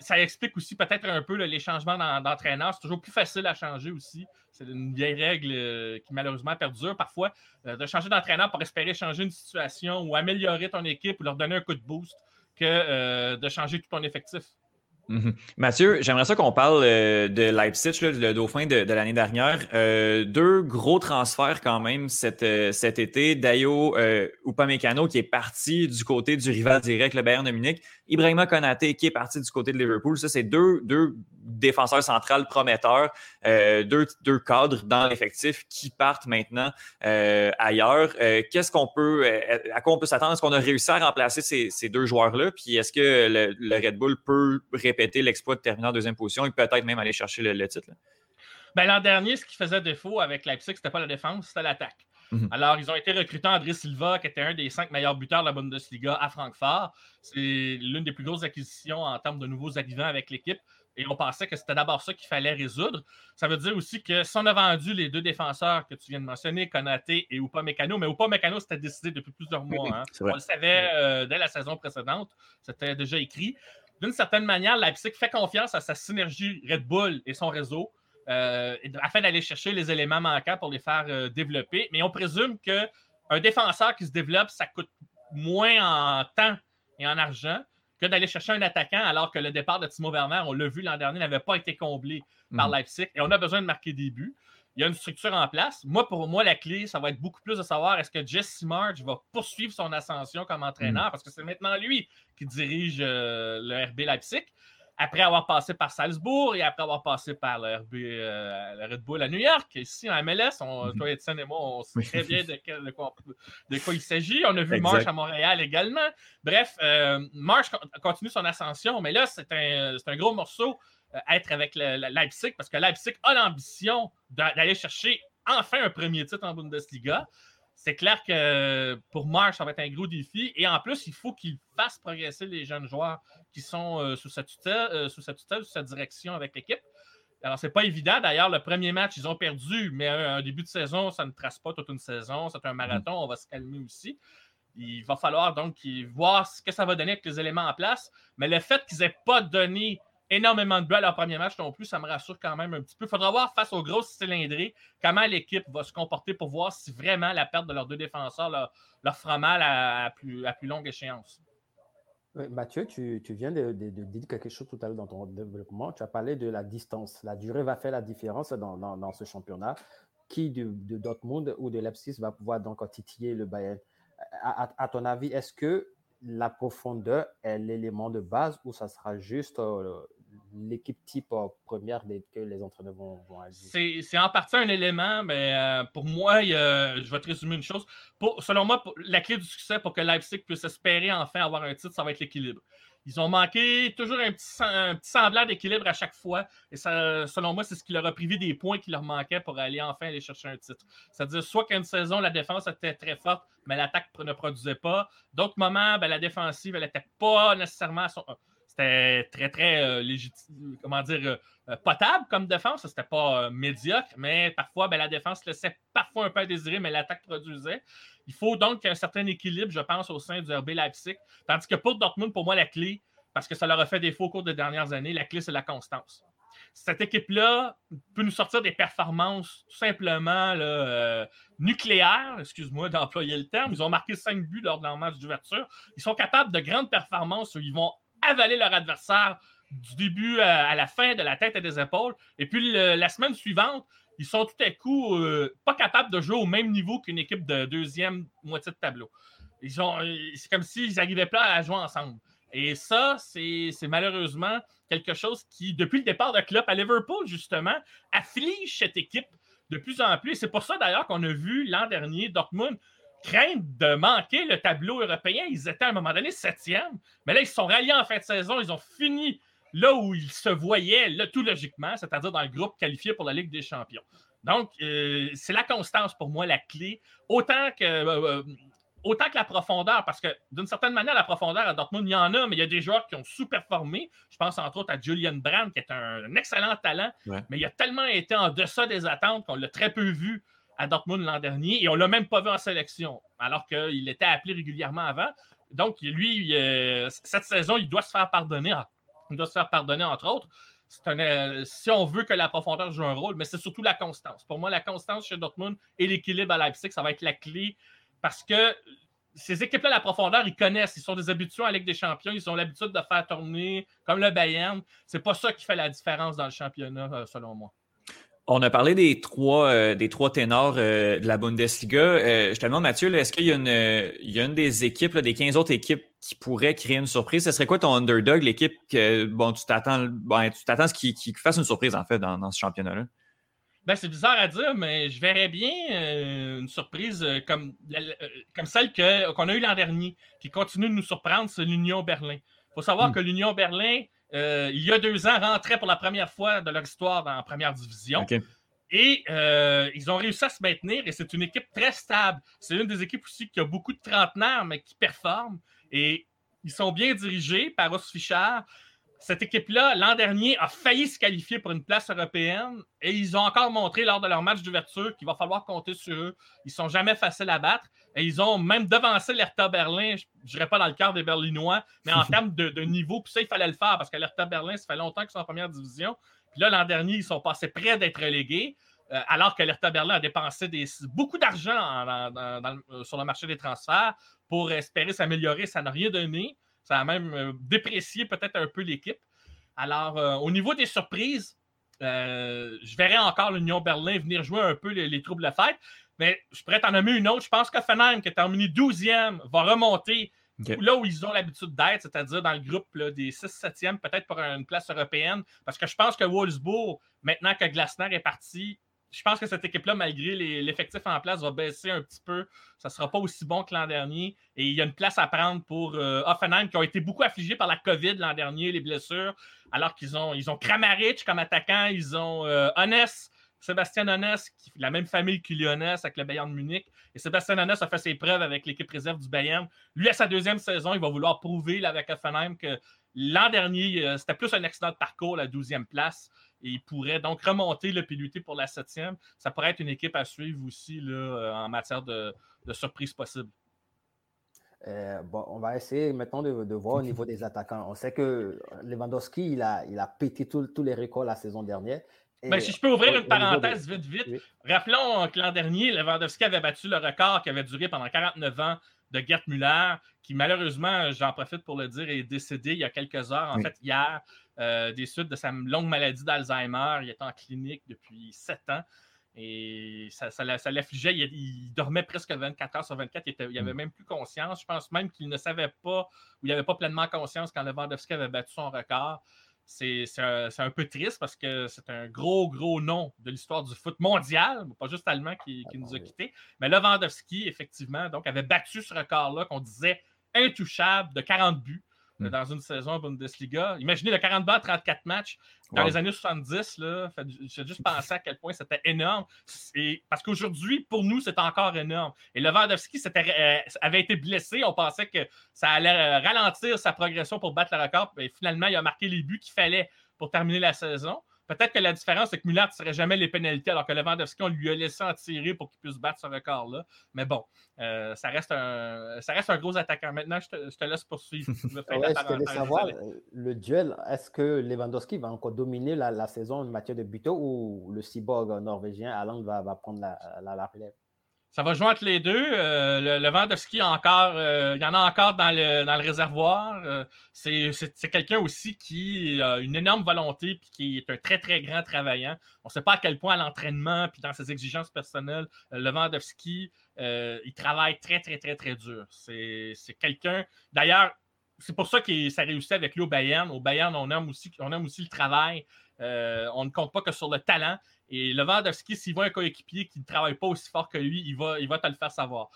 ça explique aussi peut-être un peu les changements d'entraîneur. C'est toujours plus facile à changer aussi. C'est une vieille règle euh, qui malheureusement perdure parfois. Euh, de changer d'entraîneur pour espérer changer une situation ou améliorer ton équipe ou leur donner un coup de boost que euh, de changer tout ton effectif. Mhm. Mathieu, j'aimerais ça qu'on parle de Leipzig, le dauphin de, l'année dernière. Deux gros transferts quand même cet, cet été. Dayo Upamecano qui est parti du côté du rival direct, le Bayern de Munich. Ibrahima Konaté qui est parti du côté de Liverpool. Ça, c'est deux, défenseurs centrales prometteurs, deux, deux cadres dans l'effectif qui partent maintenant ailleurs. Qu'est-ce qu'on peut, à quoi on peut s'attendre? Est-ce qu'on a réussi à remplacer ces, deux joueurs-là? Puis est-ce que le, le Red Bull peut répéter l'exploit de terminer en deuxième position et peut-être même aller chercher le, titre. Ben, L'an dernier, ce qui faisait défaut avec Leipzig, c'était pas la défense, c'était l'attaque. Mhm. Alors, ils ont été recrutés André Silva, qui était un des cinq meilleurs buteurs de la Bundesliga à Francfort. C'est l'une des plus grosses acquisitions en termes de nouveaux arrivants avec l'équipe. Et on pensait que c'était d'abord ça qu'il fallait résoudre. Ça veut dire aussi que si on a vendu les deux défenseurs que tu viens de mentionner, Konaté et Upa Mécano, mais Upa Mécano, c'était décidé depuis plusieurs mois. Hein. On le savait euh, dès la saison précédente. C'était déjà écrit d'une certaine manière, Leipzig fait confiance à sa synergie Red Bull et son réseau euh, afin d'aller chercher les éléments manquants pour les faire euh, développer. Mais on présume qu'un défenseur qui se développe, ça coûte moins en temps et en argent que d'aller chercher un attaquant alors que le départ de Timo Werner, on l'a vu l'an dernier, n'avait pas été comblé par mhm. Leipzig et on a besoin de marquer des buts il y a une structure en place. Moi, pour moi, la clé, ça va être beaucoup plus de savoir est-ce que Jesse March va poursuivre son ascension comme entraîneur, mm. parce que c'est maintenant lui qui dirige euh, le RB Leipzig. Après avoir passé par Salzbourg et après avoir passé par le RB euh, Red Bull à New York, ici en MLS, on, mm-hmm. toi, Étienne et moi, on sait très bien de, quoi, il s'agit. On a vu March à Montréal également. Bref, euh, March continue son ascension, mais là, c'est un, un, gros morceau euh, être avec le, Leipzig parce que Leipzig a l'ambition d'aller chercher enfin un premier titre en Bundesliga. C'est clair que pour March, ça va être un gros défi. Et en plus, il faut qu'il fasse progresser les jeunes joueurs qui sont euh, sous, sa tutelle, euh, sous sa tutelle, sous sa direction avec l'équipe. Alors, c'est pas évident. D'ailleurs, le premier match, ils ont perdu, mais un, début de saison, ça ne trace pas toute une saison. C'est un marathon, on va se calmer aussi. Il va falloir donc voir ce que ça va donner avec les éléments en place. Mais le fait qu'ils n'aient pas donné énormément de buts à leur premier match non plus, ça me rassure quand même un petit peu. Il faudra voir face aux grosses cylindrées comment l'équipe va se comporter pour voir si vraiment la perte de leurs deux défenseurs leur, fera mal à, plus, à, plus, longue échéance. Mathieu, tu, viens de, dire quelque chose tout à l'heure dans ton développement. Tu as parlé de la distance. La durée va faire la différence dans, ce championnat. Qui de, Dortmund ou de Leipzig va pouvoir donc titiller le Bayern? À, ton avis, est-ce que la profondeur est l'élément de base ou ça sera juste euh, l'équipe type première que les entraîneurs vont, agir? C'est en partie un élément, mais euh, pour moi, je vais te résumer une chose. Selon moi, la clé du succès pour que Leipzig puisse espérer enfin avoir un titre, ça va être l'équilibre. Ils ont manqué toujours un petit, semblant d'équilibre à chaque fois. Et selon moi, c'est ce qui leur a privé des points qui leur manquaient pour aller enfin aller chercher un titre. C'est-à-dire, soit qu'une saison, la défense était très forte, mais l'attaque ne produisait pas. D'autres moments, ben, la défensive, elle n'était pas nécessairement à son c'était très, très euh, légitime, comment dire, euh, euh, potable comme défense. C'était pas médiocre, mais parfois, ben, la défense laissait parfois un peu à désirer, mais l'attaque produisait. Il faut donc un certain équilibre, je pense, au sein du RB Leipzig. Tandis que pour Dortmund, pour moi, la clé, parce que ça leur a fait défaut au cours des dernières années, la clé, c'est la constance. Cette équipe-là peut nous sortir des performances tout simplement nucléaires, excuse-moi d'employer le terme. Ils ont marqué cinq buts lors de leur match d'ouverture. Ils sont capables de grandes performances où ils vont avaler leur adversaire du début à, la fin, de la tête et des épaules. Et puis la semaine suivante, ils sont tout à coup euh, pas capables de jouer au même niveau qu'une équipe de deuxième moitié de tableau. Ont, c'est comme s'ils n'arrivaient pas à jouer ensemble. Et ça, c'est, malheureusement quelque chose qui, depuis le départ de Klopp à Liverpool, justement, afflige cette équipe de plus en plus. c'est pour ça d'ailleurs qu'on a vu l'an dernier Dortmund crainte de manquer le tableau européen. Ils étaient à un moment donné septième, mais là, ils se sont ralliés en fin de saison. Ils ont fini là où il se voyait, là, tout logiquement, c'est-à-dire dans le groupe qualifié pour la Ligue des champions. Donc, euh, c'est la constance pour moi la clé. Autant que, euh, autant que la profondeur, parce que d'une certaine manière, la profondeur à Dortmund, il y en a, mais il y a des joueurs qui ont sous-performé. Je pense entre autres à Julian Brand, qui est un, excellent talent, mais il a tellement été en deçà des attentes qu'on l'a très peu vu à Dortmund l'an dernier et on ne l'a même pas vu en sélection, alors qu'il était appelé régulièrement avant. Donc, lui, euh, cette saison, il doit se faire pardonner. Il doit se faire pardonner, entre autres. Euh, si on veut que la profondeur joue un rôle, mais c'est surtout la constance. Pour moi, la constance chez Dortmund et l'équilibre à Leipzig, ça va être la clé parce que ces équipes-là, la profondeur, ils connaissent. Ils sont des habitués à des Champions. Ils ont l'habitude de faire tourner comme le Bayern. C'est pas ça qui fait la différence dans le championnat, euh, selon moi. On a parlé des trois, euh, des trois ténors euh, de la Bundesliga. je te demande, Mathieu, est-ce qu'il y, a une des équipes, des 15 autres équipes qui pourraient créer une surprise? Ce serait quoi ton underdog, l'équipe que bon, tu t'attends ben, tu t'attends à ce qu'il fasse une surprise en fait dans ce championnat-là? Ben, c'est bizarre à dire, mais je verrais bien euh, une surprise euh, comme, euh, comme celle qu'on a eue l'an dernier, qui continue de nous surprendre, c'est l'Union Berlin. Il faut savoir hmm. que l'Union Berlin, il y a deux ans, rentrait pour la première fois de leur histoire la première division. Et ils ont réussi à se maintenir et c'est une équipe très stable. C'est une des équipes aussi qui a beaucoup de trentenaires, mais qui performe. Et ils sont bien dirigés par Os Fischer cette équipe-là, l'an dernier, a failli se qualifier pour une place européenne et ils ont encore montré lors de leur match d'ouverture qu'il va falloir compter sur eux. Ils ne sont jamais faciles à battre et ils ont même devancé l'Hertha Berlin, je ne dirais pas dans le quart des Berlinois, mais en termes de, niveau, puis ça, il fallait le faire parce que l'Hertha Berlin, ça fait longtemps qu'ils sont en première division. Puis là, l'an dernier, ils sont passés près d'être relégués. Euh, alors que l'Hertha Berlin a dépensé beaucoup d'argent sur le marché des transferts pour espérer s'améliorer, ça n'a rien donné. Ça a même euh, déprécié peut-être un peu l'équipe. Alors, euh, au niveau des surprises, euh, je verrais encore l'Union Berlin venir jouer un peu les, troubles de fête. Mais je pourrais t'en nommer une autre. Je pense que Fenheim, qui est terminé 12e, va remonter là où ils ont l'habitude d'être, c'est-à-dire dans le groupe des 6-7e, peut-être pour une place européenne. Parce que je pense que Wolfsburg, maintenant que Glasner est parti, je pense que cette équipe-là, malgré l'effectif en place, va baisser un petit peu. Ça ne sera pas aussi bon que l'an dernier. Et il y a une place à prendre pour euh, Offenheim, qui ont été beaucoup affligés par la COVID l'an dernier, les blessures, alors qu'ils ont, ils ont Kramaric comme attaquant, ils ont euh, Sébastien Honest, la même famille que Lyonnais avec le Bayern de Munich. Et Sébastien Honest a fait ses preuves avec l'équipe réserve du Bayern. Lui, à sa deuxième saison, il va vouloir prouver avec Offenheim que l'an dernier, euh, c'était plus un accident de parcours, la douzième place. Et il pourrait donc remonter le piloté pour la septième. Ça pourrait être une équipe à suivre aussi là, euh, en matière de, surprise possible. Euh, bon, on va essayer maintenant de, voir au niveau des attaquants. On sait que Lewandowski, il a, il a pété tous les records la saison dernière. Ben, si je peux ouvrir une parenthèse vite, vite. Rappelons que l'an dernier, Lewandowski avait battu le record qui avait duré pendant 49 ans de Gert Müller, qui malheureusement, j'en profite pour le dire, est décédé il y a quelques heures, en fait hier, euh, des suites de sa longue maladie d'Alzheimer. Il était en clinique depuis sept ans. Et ça, ça, l'affligeait. Il, dormait presque 24 heures sur 24. Il, n'avait avait mm. même plus conscience. Je pense même qu'il ne savait pas, ou il n'avait pas pleinement conscience quand Lewandowski avait battu son record. C'est un, peu triste parce que c'est un gros, gros nom de l'histoire du foot mondial, pas juste allemand qui, qui nous a quittés. Mais Lewandowski, effectivement, donc, avait battu ce record-là qu'on disait intouchable de 40 buts. Mm. dans une saison Bundesliga. Imaginez le 40 balles, 34 matchs. Dans les années 70, là, j'ai juste pensé à quel point c'était énorme. Et, parce qu'aujourd'hui, pour nous, c'est encore énorme. Et Lewandowski euh, avait été blessé. On pensait que ça allait euh, ralentir sa progression pour battre le record. Et finalement, il a marqué les buts qu'il fallait pour terminer la saison. Peut-être que la différence, c'est que Muller ne serait jamais les pénalités, alors que Lewandowski, on lui a laissé en tirer pour qu'il puisse battre ce record-là. Mais bon, euh, ça, reste un, ça reste un gros attaquant. Maintenant, je te, laisse poursuivre. Je, te laisse savoir, euh, le duel, est-ce que Lewandowski va encore dominer la, saison en matière de buto ou le cyborg norvégien, Alain, va, va prendre la, la relève? Ça va jouer entre les deux. Euh, le, le encore, euh, il y en a encore dans le, dans le réservoir. Euh, c'est quelqu'un aussi qui a une énorme volonté et qui est un très, très grand travaillant. On ne sait pas à quel point à l'entraînement puis dans ses exigences personnelles, le Vandowski, il travaille très, très, très, très dur. C'est quelqu'un. D'ailleurs, c'est pour ça que ça réussit avec lui au Bayern. Au Bayern, on aime aussi, on aime aussi le travail. on ne compte pas que sur le talent. Et Lewandowski, s'il voit un coéquipier qui ne travaille pas aussi fort que lui, il va, il va te le faire savoir.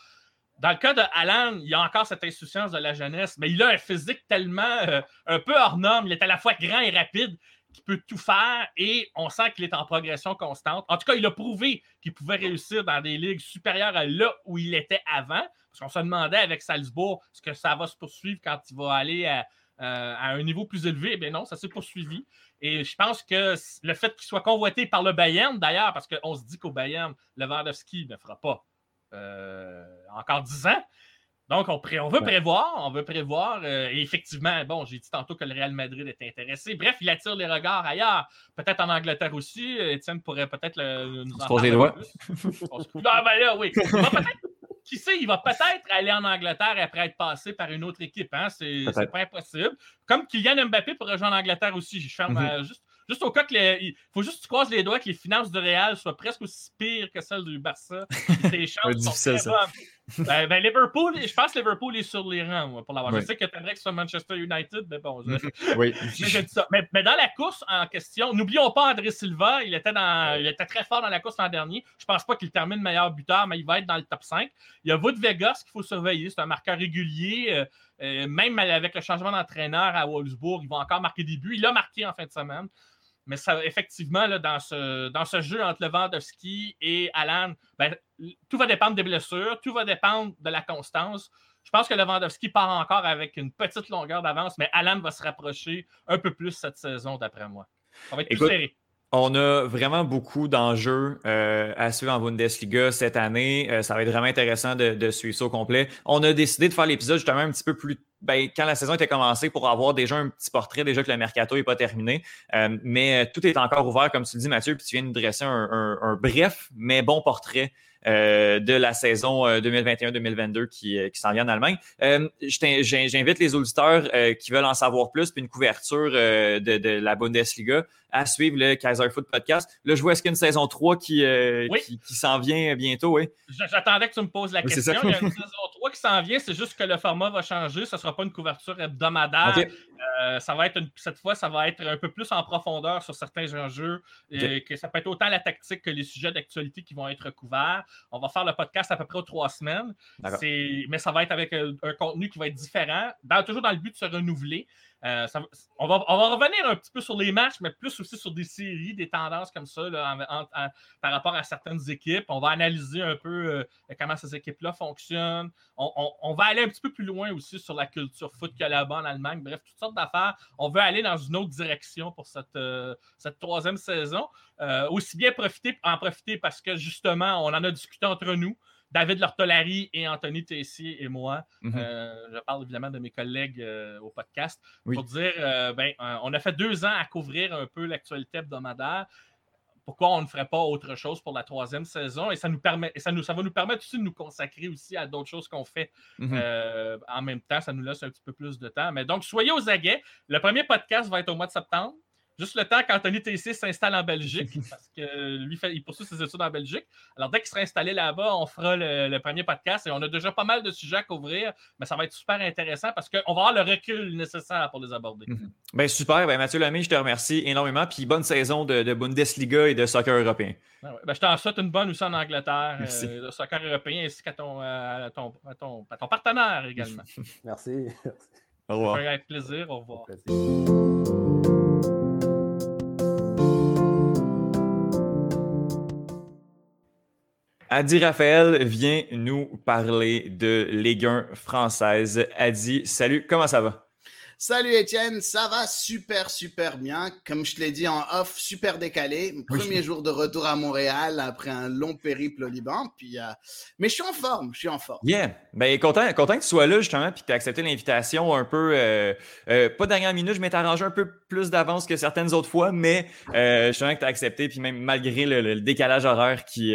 dans le cas de Alan, il a encore cette insouciance de la jeunesse, mais il a un physique tellement euh, un peu hors norme. Il est à la fois grand et rapide qu'il peut tout faire et on sent qu'il est en progression constante. En tout cas, il a prouvé qu'il pouvait réussir dans des ligues supérieures à là où il était avant. Parce qu'on se demandait avec Salzbourg ce que ça va se poursuivre quand il va aller à, euh, un niveau plus élevé? Eh non, ça s'est poursuivi. Et je pense que le fait qu'il soit convoité par le Bayern, d'ailleurs, parce qu'on se dit qu'au Bayern, Lewandowski ne fera pas euh, encore 10 ans. Donc, on, on veut prévoir, on veut prévoir. Euh, et effectivement, bon, j'ai dit tantôt que le Real Madrid est intéressé. Bref, il attire les regards ailleurs. Peut-être en Angleterre aussi. Étienne pourrait peut-être nous en parler. ah, ben là, oui. Qui sait, il va peut-être aller en Angleterre après être passé par une autre équipe. Hein? C'est pas impossible. Comme Kylian Mbappé pourrait rejoindre l'Angleterre aussi. Je ferme mm-hmm. euh, juste Juste au cas que il faut juste que tu croises les doigts que les finances de Real soient presque aussi pires que celles du Barça. Tes chances sont très ben, ben, Liverpool, je pense que Liverpool est sur les rangs pour l'avoir. Je sais que tu aimerais que ce soit Manchester United, mais bon. oui. mais, ça. Mais, dans la course en question, n'oublions pas André Silva, il était, dans, il était très fort dans la course l'an dernier. Je pense pas qu'il termine meilleur buteur, mais il va être dans le top 5. Il y a Wood Vegas qu'il faut surveiller, c'est un marqueur régulier. Euh, euh, même avec le changement d'entraîneur à Wolfsburg, il va encore marquer des buts. Il a marqué en fin de semaine. Mais ça, effectivement, là, dans, ce, dans ce jeu entre Lewandowski et Alan, ben, tout va dépendre des blessures, tout va dépendre de la constance. Je pense que Lewandowski part encore avec une petite longueur d'avance, mais Alan va se rapprocher un peu plus cette saison, d'après moi. Ça va être plus serré. On a vraiment beaucoup d'enjeux euh, à suivre en Bundesliga cette année. Euh, ça va être vraiment intéressant de, de, suivre ça au complet. On a décidé de faire l'épisode justement un petit peu plus ben, quand la saison était commencée pour avoir déjà un petit portrait, déjà que le mercato n'est pas terminé. Euh, mais tout est encore ouvert, comme tu dis, Mathieu, puis tu viens de dresser un bref mais bon portrait euh, de la saison 2021-2022 euh, qui, euh, qui s'en vient en Allemagne. J'invite les auditeurs qui veulent en savoir plus, puis une couverture de, la Bundesliga à suivre le Kaiser Foot Podcast. Là, je vois est-ce qu'il y a une saison 3 qui, qui, qui s'en vient bientôt, oui? J'attendais que tu me poses la question. Il y a une saison 3 qui s'en vient, c'est juste que le format va changer. Ce ne sera pas une couverture hebdomadaire. ça va être cette fois, ça va être un peu plus en profondeur sur certains enjeux. Et que ça peut être autant la tactique que les sujets d'actualité qui vont être couverts. On va faire le podcast à peu près aux trois semaines. Mais ça va être avec un, contenu qui va être différent, toujours dans le but de se renouveler. Euh, on, va, revenir un petit peu sur les matchs, mais plus aussi sur des séries, des tendances comme ça par rapport à certaines équipes. On va analyser un peu euh, comment ces équipes-là fonctionnent. On, va aller un petit peu plus loin aussi sur la culture foot qu'il y a là-bas en Allemagne. Bref, toutes sortes d'affaires. On veut aller dans une autre direction pour cette, euh, cette troisième saison. aussi bien profiter, en profiter parce que justement, on en a discuté entre nous. David Lortolari et Anthony Tessier et moi. Mhm. Euh, je parle évidemment de mes collègues euh, au podcast pour dire euh, ben, on a fait deux ans à couvrir un peu l'actualité hebdomadaire. Pourquoi on ne ferait pas autre chose pour la troisième saison? Et ça nous permet, et ça, nous, ça va nous permettre aussi de nous consacrer aussi à d'autres choses qu'on fait mhm. en même temps. Ça nous laisse un petit peu plus de temps. Mais donc, soyez aux aguets. Le premier podcast va être au mois de septembre. Juste le temps qu'Anthony Tessier s'installe en Belgique, parce que lui, il poursuit ses études en Belgique. Alors, dès qu'il sera installé là-bas, on fera le, premier podcast et on a déjà pas mal de sujets à couvrir, mais ça va être super intéressant parce qu'on va avoir le recul nécessaire pour les aborder. Mhm. Ben, super. Ben, Mathieu Lamy, je te remercie énormément. Puis bonne saison de, Bundesliga et de soccer européen. Ah ben, je t'en souhaite une bonne aussi en Angleterre, euh, de soccer européen, ainsi qu'à ton, ton, ton, ton, partenaire également. Merci. Au revoir. Avec plaisir. Au revoir. Adi Raphaël vient nous parler de Ligue 1 française. Adi, salut, comment ça va? Salut Étienne, ça va super super bien. Comme je te l'ai dit en off, super décalé. Premier jour de retour à Montréal après un long périple au Liban. Puis, euh, Mais je suis en forme, je suis en forme. Yeah, ben, content, content que tu sois là justement puis que tu as accepté l'invitation un peu, euh, euh, pas dernière minute, je m'étais arrangé un peu plus d'avance que certaines autres fois, mais je suis que tu as accepté. Puis même malgré le, décalage horaire qui,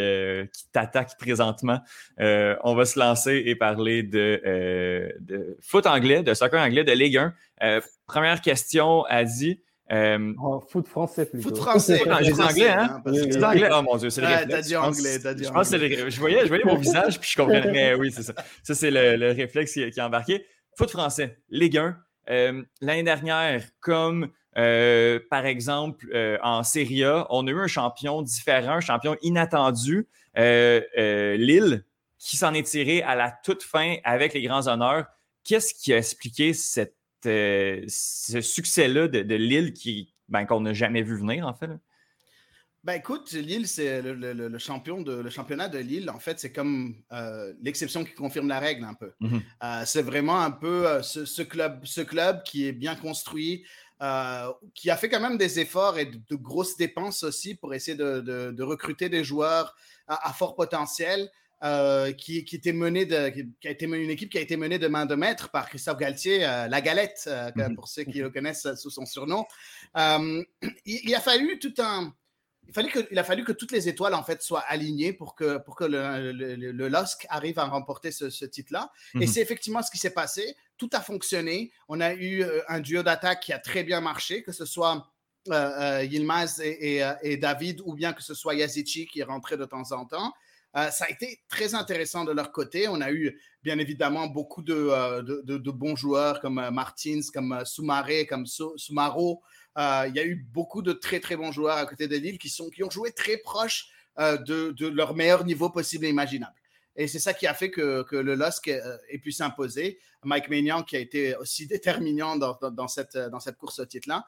qui t'attaque présentement, on va se lancer et parler de, de foot anglais, de soccer anglais, de Ligue 1. Euh, première question, Adi. Euh, oh, foot français plutôt. Foot français. J'ai dit anglais, hein? J'ai anglais. Oh mon Dieu, c'est le réflexe. T'as dit anglais, t'as dit Je pense je voyais, je voyais mon visage, puis je comprenais. Mais oui, c'est ça. Ça, c'est le, réflexe qui, qui, est embarqué. Foot français, Ligue 1. Euh, L'année dernière, comme euh, par exemple euh, en Serie A, on a eu un champion différent, un champion inattendu. Lille qui s'en est tiré à la toute fin avec les grands honneurs. Qu'est-ce qui a expliqué cette, euh, ce succès-là de, Lille qui, ben, qu'on n'a jamais vu venir, en fait? Ben écoute, Lille, c'est le, champion de, le championnat de Lille, en fait, c'est comme euh, l'exception qui confirme la règle un peu. Mhm. Euh, c'est vraiment un peu ce, club, ce club qui est bien construit, qui a fait quand même des efforts et de, grosses dépenses aussi pour essayer de, recruter des joueurs à fort potentiel. Euh, qui, était menée de, qui a été une équipe qui a été menée de main de maître par Christophe Galtier, euh, la Galette, euh, mhm. pour ceux qui le connaissent sous son surnom. Il, a fallu tout un, il, fallait que, il a fallu que toutes les étoiles en fait soient alignées pour que, pour que le, le, LOSC arrive à remporter ce, titre-là. Et mhm. c'est effectivement ce qui s'est passé. Tout a fonctionné. On a eu un duo d'attaque qui a très bien marché, que ce soit Yilmaz et, et, David, ou bien que ce soit Yazici qui est rentré de temps en temps. Euh, ça a été très intéressant de leur côté. On a eu bien évidemment beaucoup de, euh, de, bons joueurs comme euh, Martins, comme Soumaré, comme Soumaro. il y a eu beaucoup de très très bons joueurs à côté de Lille qui, ont joué très proche de, leur meilleur niveau possible et imaginable. Et c'est ça qui a fait que, que le LOSC ait pu s'imposer. Mike Maignan qui a été aussi déterminant dans, dans cette, dans cette course au titre-là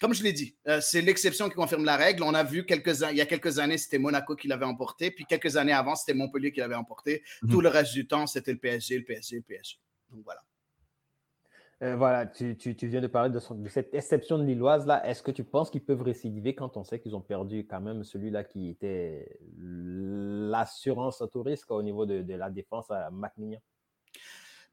comme je l'ai dit, euh, c'est l'exception qui confirme la règle. On a vu quelques, il y a quelques années, c'était Monaco qui l'avait emporté, puis quelques années avant, c'était Montpellier qui l'avait emporté. Mhm. Tout le reste du temps, c'était le PSG, le PSG, le PSG. Donc voilà. Euh, voilà, tu, viens de parler de, cette exception de Lilloise là. Est-ce que tu penses qu'ils peuvent récidiver quand on sait qu'ils ont perdu quand même celui-là qui était l'assurance au risque au niveau de, la défense à McMillan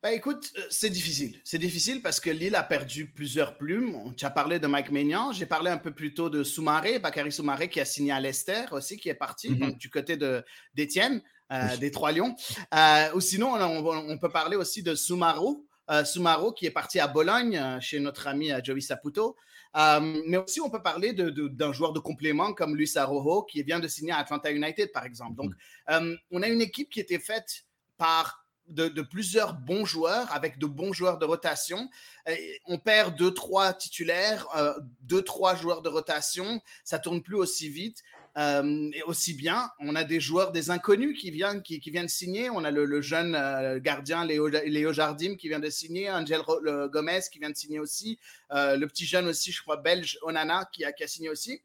ben, écoute, euh, c'est difficile. C'est difficile parce que Lille a perdu plusieurs plumes. Tu as parlé de Mike Maignan. J'ai parlé un peu plus tôt de Soumaré, Bakary Soumaré qui a signé à Leicester aussi, qui est parti mm-hmm. du côté d'Étienne, euh, des Trois Lions. Euh, ou sinon, on, peut parler aussi de Soumaro. Soumaro qui est parti à Bologne chez notre ami Joey Saputo. mais aussi, on peut parler d'un joueur de complément comme Luis Arrojo qui vient de signer à Atlanta United, par exemple. Donc, mm-hmm. on a une équipe qui était faite par de, plusieurs bons joueurs avec de bons joueurs de rotation. on perd deux, trois titulaires, euh, deux, trois joueurs de rotation. Ça tourne plus aussi vite. Euh, et aussi bien, on a des joueurs, des inconnus qui viennent, qui, signer. On a le, jeune euh, gardien Léo, Léo, Jardim qui vient de signer, Angel Gomez qui vient de signer aussi, le petit jeune aussi, je crois, belge, Onana, qui a, qui a signé aussi.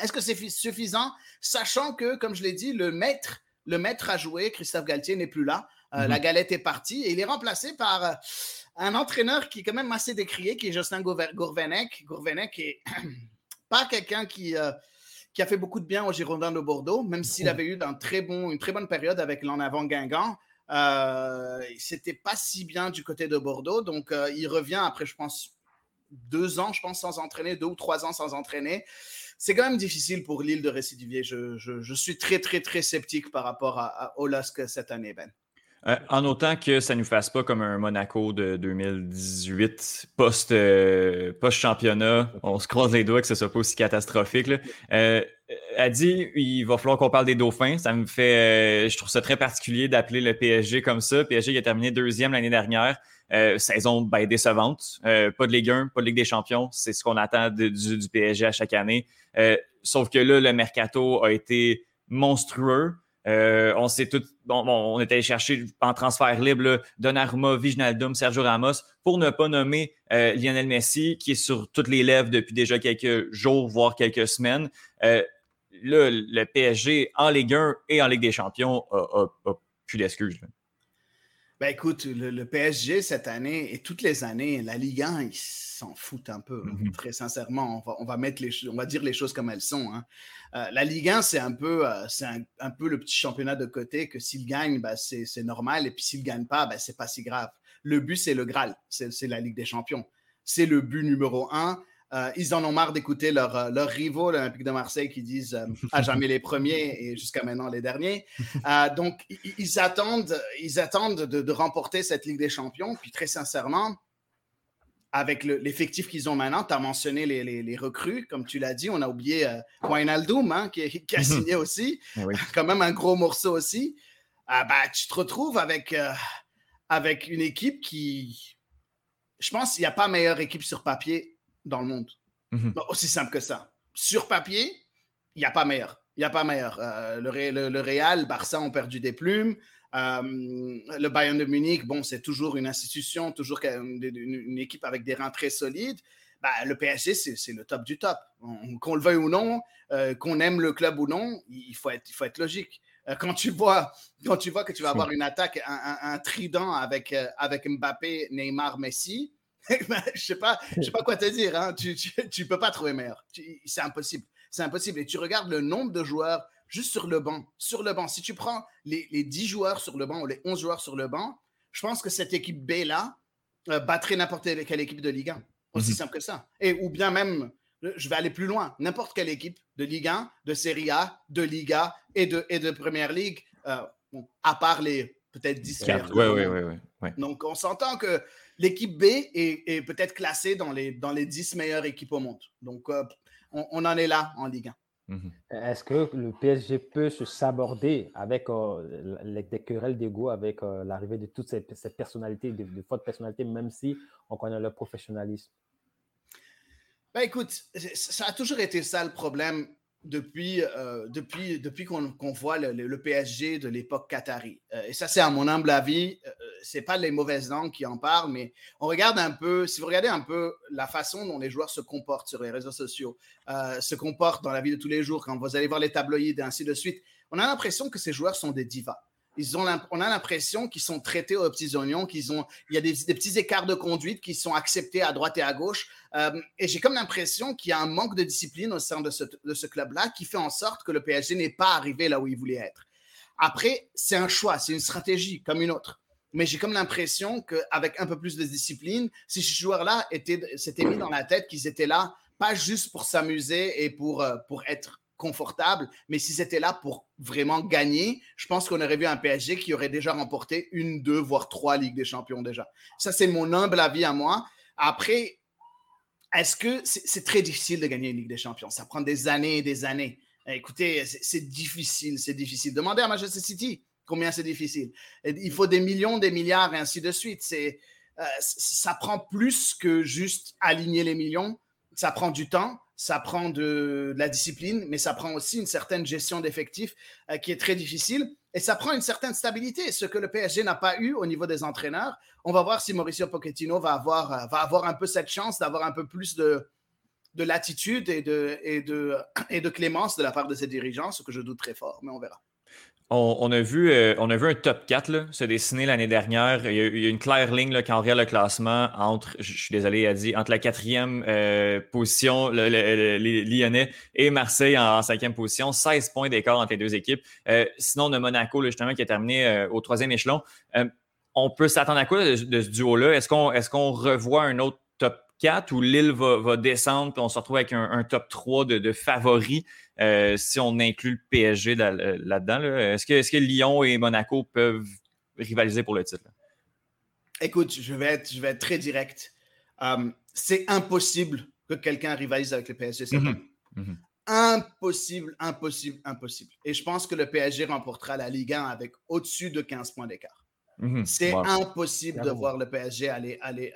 Est-ce que c'est suffisant, sachant que, comme je l'ai dit, le maître, le maître à jouer, Christophe Galtier, n'est plus là. Euh, la mhm. galette est partie et il est remplacé par euh, un entraîneur qui est quand même assez décrié, qui est Justin Gourvenec. Gourvenec est pas quelqu'un qui, euh, qui a fait beaucoup de bien aux Girondins de Bordeaux, même s'il avait eu un très bon, une très bonne période avec l'en avant Guingamp. C'était pas si bien du côté de Bordeaux, donc il revient après, je pense, deux ans, je pense, sans entraîner, deux ou trois ans sans entraîner c'est quand même difficile pour l'île de récidivier. Je, je, suis très, très, très sceptique par rapport à, à Olask cette année, Ben. Euh, en autant que ça ne nous fasse pas comme un Monaco de 2018 post, euh, post-championnat. On se croise les doigts que ce soit pas aussi catastrophique. Là. Euh, dit il va falloir qu'on parle des Dauphins. Ça me fait. je trouve ça très particulier d'appeler le PSG comme ça. PSG qui a terminé deuxième l'année dernière. saison ben, décevante. pas de Ligue 1, pas de Ligue des Champions. C'est ce qu'on attend du, du, PSG à chaque année. sauf que là, le mercato a été monstrueux. Euh, on sait tout, bon, on est allé chercher en transfert libre Donnarumma, Viginaldum, Sergio Ramos, pour ne pas nommer euh, Lionel Messi, qui est sur toutes les lèvres depuis déjà quelques jours, voire quelques semaines. Euh, là, le PSG en Ligue 1 et en Ligue des Champions a, plus d'excuses. Ben écoute, le, PSG cette année et toutes les années, la Ligue 1, ils s'en foutent un peu. Mhm. Très sincèrement, on va, mettre les, on va dire les choses comme elles sont. Hein. Euh, la Ligue 1, c'est un, peu, euh, c'est un, peu le petit championnat de côté que s'il gagne, ben, c'est, normal. Et puis s'il ne gagne pas, ben, c'est pas si grave. Le but, c'est le Graal. C'est, la Ligue des champions. C'est le but numéro un. Euh, ils en ont marre d'écouter leurs euh, leur rivaux, l'Olympique de Marseille, qui disent euh, à jamais les premiers et jusqu'à maintenant les derniers. donc, ils, attendent, ils attendent de, remporter cette Ligue des Champions. Puis, très sincèrement, avec l'effectif qu'ils ont maintenant, tu as mentionné les, les, recrues, comme tu l'as dit, on a oublié Wijnaldum, hein, qui, qui, a signé aussi, eh quand même un gros morceau aussi. bah, tu te retrouves avec, avec une équipe qui, je pense, il n'y a pas meilleure équipe sur papier dans le monde. Mhm. Aussi simple que ça. Sur papier, il n'y a pas meilleur. Il n'y a pas meilleur. Euh, le, le, Real, Barça ont perdu des plumes. le Bayern de Munich, bon, c'est toujours une institution, toujours une, équipe avec des rangs très solides. Bah, le PSG, c'est le top du top. Qu'on le veuille ou non, qu'on aime le club ou non, il faut être, il faut être logique. quand, tu vois, quand tu vois que tu vas avoir une attaque, un, trident avec, avec Mbappé, Neymar, Messi, je sais pas, je sais pas quoi te dire. Hein. Tu, tu, peux pas trouver meilleur. C'est impossible. C'est impossible. Et tu regardes le nombre de joueurs juste sur le banc. Sur le banc. Si tu prends les, les 10 joueurs sur le banc ou les 11 joueurs sur le banc, je pense que cette équipe B-là euh, battrait n'importe quelle équipe de Ligue 1. Aussi mhm. simple que ça. Et, ou bien même, je vais aller plus loin, n'importe quelle équipe de Ligue 1, de Serie A, de Liga et de, et de Première Ligue, euh, à part les peut-être 10 Oui, oui, oui. Donc, on s'entend que l'équipe B est, peut-être classée dans les, dans les 10 meilleures équipes au monde. Donc, euh, on, en est là en Ligue 1. Mhm. Est-ce que le PSG peut se saborder avec euh, les, des querelles d'ego avec euh, l'arrivée de toutes ces, personnalités, de, de fortes personnalités, même si on connaît leur professionnalisme? Ben écoute, ça a toujours été ça le problème depuis, euh, qu'on voit le, PSG de l'époque Qatari. Euh, et ça, c'est à mon humble avis. Euh, c'est pas les mauvaises langues qui en parlent, mais on regarde un peu, si vous regardez un peu la façon dont les joueurs se comportent sur les réseaux sociaux, se comportent dans la vie de tous les jours, quand vous allez voir les tabloïds et ainsi de suite, on a l'impression que ces joueurs sont des divas ont on a l'impression qu'ils sont traités aux petits oignons, qu'ils ont, il y a des, petits écarts de conduite qui sont acceptés à droite et à gauche. Euh, et j'ai comme l'impression qu'il y a un manque de discipline au sein de ce, club-là qui fait en sorte que le PSG n'est pas arrivé là où il voulait être. Après, c'est un choix, c'est une stratégie comme une autre. Mais j'ai comme l'impression qu'avec un peu plus de discipline, ces joueurs-là s'étaient mis dans la tête qu'ils étaient là, pas juste pour s'amuser et pour, euh, pour être confortable, mais si c'était là pour vraiment gagner, je pense qu'on aurait vu un PSG qui aurait déjà remporté une, deux, voire trois Ligues des Champions déjà. Ça, c'est mon humble avis à moi. Après, est-ce que c'est très difficile de gagner une Ligue des Champions? Ça prend des années et des années. Écoutez, c'est difficile, c'est difficile. Demandez à Manchester City combien c'est difficile. Il faut des millions, des milliards et ainsi de suite. C'est, euh, ça prend plus que juste aligner les millions. Ça prend du temps ça prend de, la discipline, mais ça prend aussi une certaine gestion d'effectifs euh, qui est très difficile. Et ça prend une certaine stabilité, ce que le PSG n'a pas eu au niveau des entraîneurs. On va voir si Mauricio Pochettino va avoir, euh, un peu cette chance d'avoir un peu plus de, de latitude et et de clémence de la part de ses dirigeants, ce que je doute très fort, mais on verra. On, a vu, euh, on a vu un top 4 se dessiner l'année dernière. Il y, a, une claire ligne là, quand on regarde le classement entre, je, suis désolé, a dit, entre la quatrième euh, position, les Lyonnais, et Marseille en, cinquième position. 16 points d'écart entre les deux équipes. Euh, sinon, on a Monaco, justement, qui a terminé au troisième échelon. on peut s'attendre à quoi de, ce duo-là? Est-ce qu'on est qu'on revoit un autre top 4 où Lille va, descendre et on se retrouve avec un, top 3 de, favoris euh, si on inclut le PSG euh, là-dedans? Est-ce que, est que, Lyon et Monaco peuvent rivaliser pour le titre? Écoute, je vais, être, je vais être très direct. Euh, c'est impossible que quelqu'un rivalise avec le PSG cette mhm. Mhm. Impossible, impossible, impossible. Et je pense que le PSG remportera la Ligue 1 avec au-dessus de 15 points d'écart. Mhm. C'est impossible de voir le PSG aller, aller,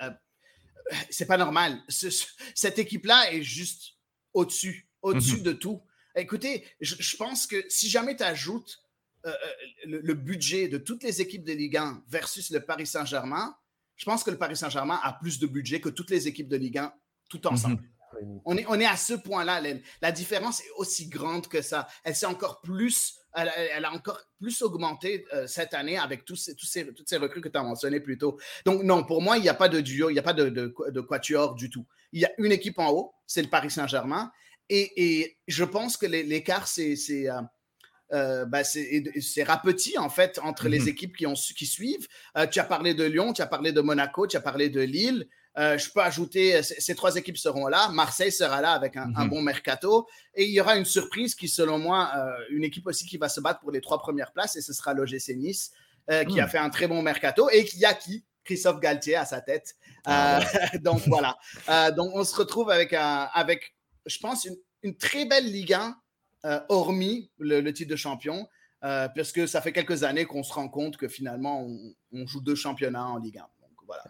c'est pas normal. cette équipe-là est juste au-dessus, au-dessus mhm. de tout. Écoutez, je, pense que si jamais tu ajoutes euh, euh, le, budget de toutes les équipes de Ligue 1 versus le Paris Saint-Germain, je pense que le Paris Saint-Germain a plus de budget que toutes les équipes de Ligue 1 tout ensemble. Mhm. On est, on est à ce point-là. La, différence est aussi grande que ça. Elle s'est encore plus, elle, a encore plus augmenté euh, cette année avec tous ces, tous ces, toutes ces recrues que tu as mentionnées plus tôt. Donc, non, pour moi, il n'y a pas de duo, il n'y a pas de, de, quatuor du tout. Il y a une équipe en haut, c'est le Paris Saint-Germain. Et, je pense que l'écart, c'est. euh, euh bah, c'est rapetit en fait entre les mhm. équipes qui, ont, qui suivent. Euh, tu as parlé de Lyon, tu as parlé de Monaco, tu as parlé de Lille. Euh, je peux ajouter, euh, ces trois équipes seront là. Marseille sera là avec un, mhm. bon mercato. Et il y aura une surprise qui, selon moi, euh, une équipe aussi qui va se battre pour les trois premières places, et ce sera l'OGC Nice, qui a hmm. fait un très bon mercato et qui a qui Christophe Galtier à sa tête. Ah donc voilà. donc on se retrouve avec, un, avec je pense, une, très belle Ligue 1, hormis le, titre de champion. parce que ça fait quelques années qu'on se rend compte que finalement, on, on joue deux championnats en Ligue 1.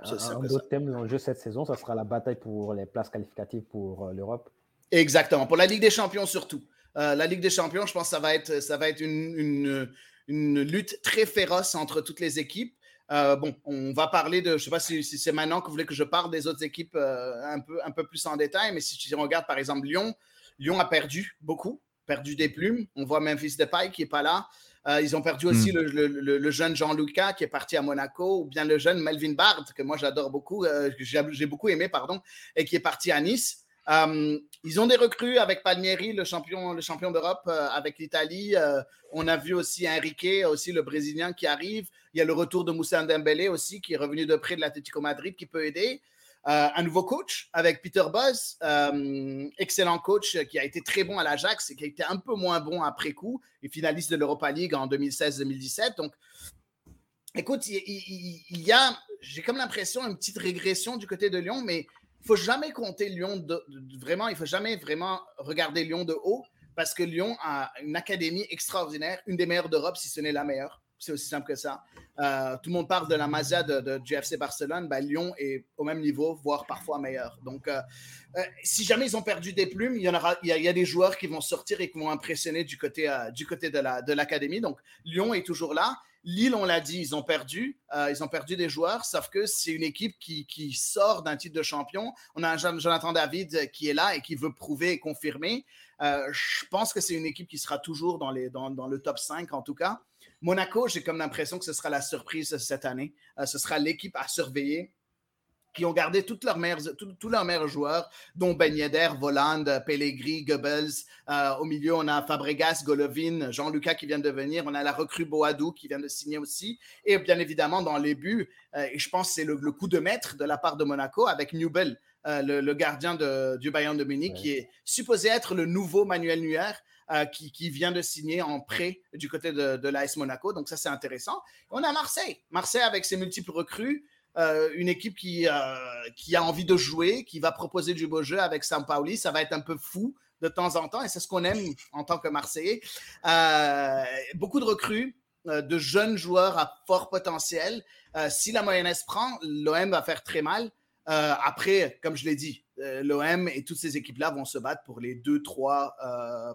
Voilà, un, autre thème, l'enjeu cette saison, ça sera la bataille pour les places qualificatives pour euh, l'Europe. Exactement, pour la Ligue des Champions surtout. Euh, la Ligue des Champions, je pense que ça va être, ça va être une, une lutte très féroce entre toutes les équipes. Euh, bon, on va parler de, je ne sais pas si, c'est maintenant que vous voulez que je parle des autres équipes euh, un, peu, un peu plus en détail, mais si on regarde par exemple Lyon, Lyon a perdu beaucoup, perdu des plumes. On voit Memphis Depay qui n'est pas là. Euh, ils ont perdu aussi hmm. le, jeune Jean-Lucas qui est parti à Monaco, ou bien le jeune Melvin Bard, que moi j'adore beaucoup, que j'ai beaucoup aimé, pardon, et qui est parti à Nice. Euh, ils ont des recrues avec Palmieri, le champion, le champion d'Europe, euh, avec l'Italie. Euh, on a vu aussi Enrique, aussi le Brésilien qui arrive. Il y a le retour de Moussa Dembélé aussi, qui est revenu de près de l'Atlético Madrid, qui peut aider. Un nouveau coach avec Peter Buzz, excellent coach qui a été très bon à l'Ajax et qui a été un peu moins bon après coup, et finaliste de l'Europa League en 2016-2017. Donc, écoute, il, y a, j'ai comme l'impression, une petite régression du côté de Lyon, mais il faut jamais compter Lyon de, vraiment, il faut jamais vraiment regarder Lyon de haut parce que Lyon a une académie extraordinaire, une des meilleures d'Europe, si ce n'est la meilleure. C'est aussi simple que ça. Euh, tout le monde parle de la Mazia de, du FC Barcelone. Ben, Lyon est au même niveau, voire parfois meilleur. Donc, euh, euh, si jamais ils ont perdu des plumes, il y, en aura, il y, a, des joueurs qui vont sortir et qui vont impressionner du côté, du côté de l'académie. De Donc, Lyon est toujours là. Lille, on l'a dit, ils ont perdu. Ils ont perdu des joueurs, sauf que c'est une équipe qui, sort d'un titre de champion. On a un Jonathan David qui est là et qui veut prouver et confirmer. Je pense que c'est une équipe qui sera toujours dans, les, dans, le top 5 en tout cas. Monaco, j'ai comme l'impression que ce sera la surprise cette année. Euh, ce sera l'équipe à surveiller qui ont gardé toutes leurs meilleurs, tous leurs meilleurs joueurs, dont Ben Yedder, Voland, Pellegrini, Goebbels. Euh, au milieu, on a Fabregas, Golovin, Jean-Lucas qui vient de venir. On a la recrue Boadou qui vient de signer aussi. Et bien évidemment, dans les buts, euh, et je pense que c'est le, coup de maître de la part de Monaco avec Newbel, euh, le, gardien de, du Bayern de Munich, qui est supposé être le nouveau Manuel Neuer. Qui, qui, vient de signer en prêt du côté de, de l'AS Monaco. Donc ça, c'est intéressant. On a Marseille. Marseille avec ses multiples recrues. Euh, une équipe qui, euh, qui a envie de jouer, qui va proposer du beau jeu avec Sampaoli. Ça va être un peu fou de temps en temps et c'est ce qu'on aime en tant que Marseillais. Euh, beaucoup de recrues, de jeunes joueurs à fort potentiel. si la mayonnaise prend, l'OM va faire très mal. Après, comme je l'ai dit, l'OM et toutes ces équipes-là vont se battre pour les deux, trois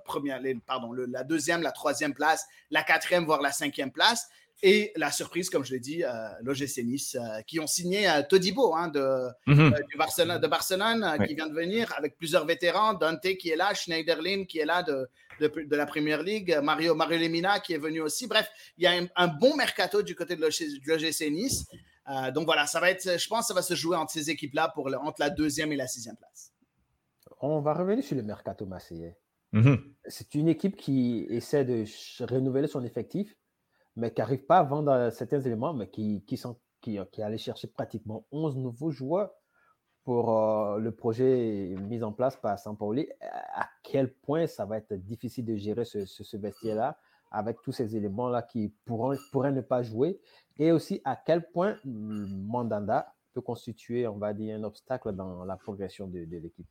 premières, pardon, la deuxième, la troisième place, la quatrième, voire la cinquième place. Et la surprise, comme je l'ai dit, euh, l'OGC Nice, euh, qui ont signé euh, Todibo hein, de, mhm. euh, Barcelone, de Barcelone qui vient de venir avec plusieurs vétérans. Dante qui est là, Schneiderlin qui est là de, de, la Première Ligue, Mario, Mario Lemina qui est venu aussi. Bref, il y a un, bon mercato du côté de l'OGC Nice. Donc voilà, ça va être, je pense que ça va se jouer entre ces équipes-là pour entre la deuxième et la sixième place. On va revenir sur le mercato marseillais. Mhm. C'est une équipe qui essaie de renouveler son effectif mais qui n'arrivent pas à vendre euh, certains éléments, mais qui, qui sont qui, euh, qui allaient chercher pratiquement 11 nouveaux joueurs pour euh, le projet mis en place par Sampaoli. À quel point ça va être difficile de gérer ce, ce, vestiaire-là? Avec tous ces éléments-là qui pourraient ne pas jouer et aussi à quel point Mandanda peut constituer, on va dire, un obstacle dans la progression de, l'équipe?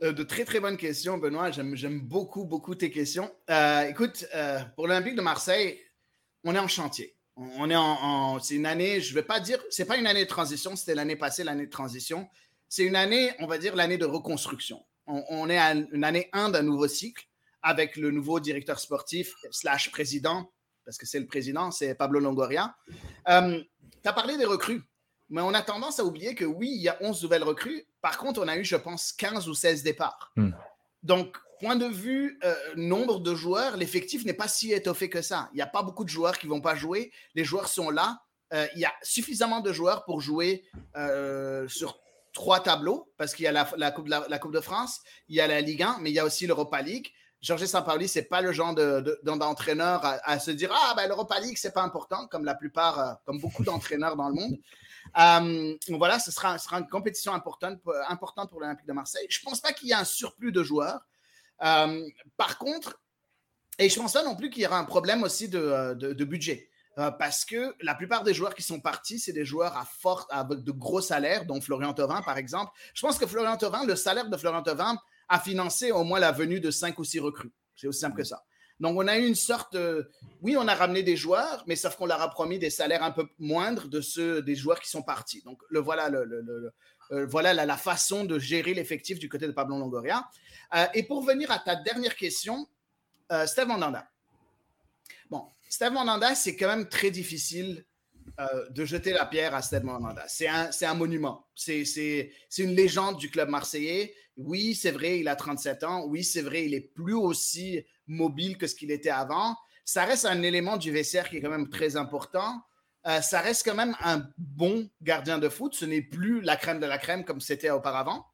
de très très bonnes questions, Benoît. J'aime beaucoup, beaucoup tes questions. écoute, pour l'Olympique de Marseille, on est en chantier. On est en, c'est une année, je ne vais pas dire, c'est pas une année de transition, c'était l'année passée, l'année de transition. C'est une année, on va dire, l'année de reconstruction. On, est à une année 1 d'un nouveau cycle avec le nouveau directeur sportif slash président, parce que c'est le président, c'est Pablo Longoria. Euh, tu as parlé des recrues, mais on a tendance à oublier que oui, il y a 11 nouvelles recrues. Par contre, on a eu, je pense, 15 ou 16 départs. Hmm. Donc, point de vue euh, nombre de joueurs, l'effectif n'est pas si étoffé que ça. Il n'y a pas beaucoup de joueurs qui vont pas jouer. Les joueurs sont là. Euh, il y a suffisamment de joueurs pour jouer euh, sur trois tableaux, parce qu'il y a la, coupe de la, Coupe de France, il y a la Ligue 1, mais il y a aussi l'Europa League. Georges Sampaoli, ce n'est pas le genre d'entraîneur de, à, se dire Ah, ben, l'Europa League, c'est pas important, comme la plupart, comme beaucoup d'entraîneurs dans le monde. voilà, ce sera, sera, une compétition importante, importante pour l'Olympique de Marseille. Je ne pense pas qu'il y ait un surplus de joueurs. Euh, par contre, et je pense pas non plus qu'il y aura un problème aussi de, euh, budget. Euh, parce que la plupart des joueurs qui sont partis, c'est des joueurs à fort, avec de gros salaires, dont Florian Thauvin, par exemple. Je pense que Florian Thauvin, le salaire de Florian Thauvin a financé au moins la venue de cinq ou six recrues. C'est aussi simple que ça. Donc, on a eu une sorte. oui, on a ramené des joueurs, mais sauf qu'on leur a promis des salaires un peu moindres de ceux des joueurs qui sont partis. Donc, le voilà le, euh, voilà la, façon de gérer l'effectif du côté de Pablo Longoria. Euh, et pour venir à ta dernière question, euh, Steve Mandanda. Bon, Steve Mandanda, c'est quand même très difficile euh, de jeter la pierre à Steve Mandanda. C'est un, un, monument. C'est une légende du club marseillais. Oui, c'est vrai, il a 37 ans. Oui, c'est vrai, il est plus aussi mobile que ce qu'il était avant. Ça reste un élément du vestiaire qui est quand même très important. Euh, ça reste quand même un bon gardien de foot. Ce n'est plus la crème de la crème comme c'était auparavant.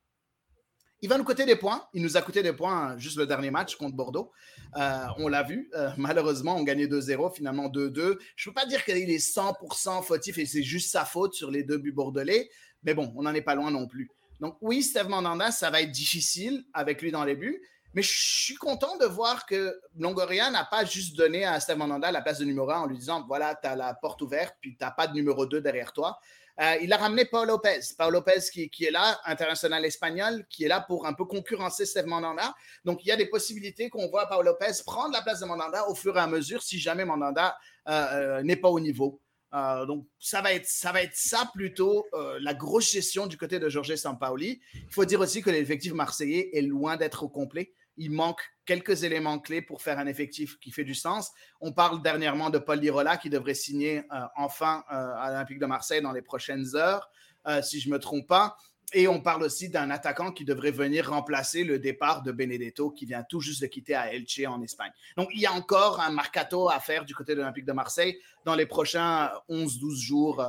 Il va nous coûter des points. Il nous a coûté des points juste le dernier match contre Bordeaux. Euh, on l'a vu. Euh, malheureusement, on gagnait 2-0, finalement 2-2. Je ne peux pas dire qu'il est 100% fautif et c'est juste sa faute sur les deux buts bordelais. Mais bon, on n'en est pas loin non plus. Donc oui, Steve Mandanda, ça va être difficile avec lui dans les buts. Mais je suis content de voir que Longoria n'a pas juste donné à Steve Mandanda la place de numéro 1 en lui disant voilà, tu as la porte ouverte, puis tu n'as pas de numéro 2 derrière toi. Euh, il a ramené Paul Lopez. Paul Lopez qui, est là, international espagnol, qui est là pour un peu concurrencer Steve Mandanda. Donc, il y a des possibilités qu'on voit Paul Lopez prendre la place de Mandanda au fur et à mesure si jamais Mandanda euh, euh, n'est pas au niveau. donc, ça va, être, ça va ça plutôt, la grosse gestion du côté de Jorge Sampaoli. Il faut dire aussi que l'effectif marseillais est loin d'être au complet il manque quelques éléments clés pour faire un effectif qui fait du sens. On parle dernièrement de Paul Lirola qui devrait signer euh, enfin euh, à l'Olympique de Marseille dans les prochaines heures, euh, si je ne me trompe pas. Et on parle aussi d'un attaquant qui devrait venir remplacer le départ de Benedetto qui vient tout juste de quitter à Elche en Espagne. Donc il y a encore un mercato à faire du côté de l'Olympique de Marseille dans les prochains 11-12 jours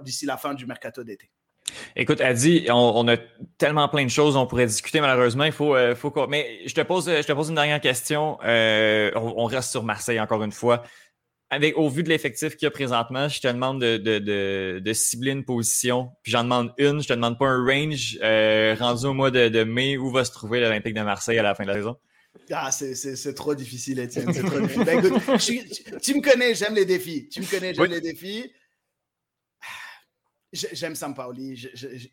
d'ici la fin du mercato d'été. Écoute, Adi, on, on, a tellement plein de choses on pourrait discuter, malheureusement. Il faut, euh, faut Mais je te, pose, je te pose une dernière question. Euh, on, reste sur Marseille encore une fois. Avec, au vu de l'effectif qu'il y a présentement, je te demande de, de, de, cibler une position. Puis j'en demande une, je te demande pas un range euh, rendu au mois de, mai où va se trouver l'Olympique de Marseille à la fin de la saison? Ah, c'est trop difficile, Étienne. C'est trop difficile. Ben, tu me connais, j'aime les défis. Tu me connais, j'aime les défis. J'aime Sampaoli,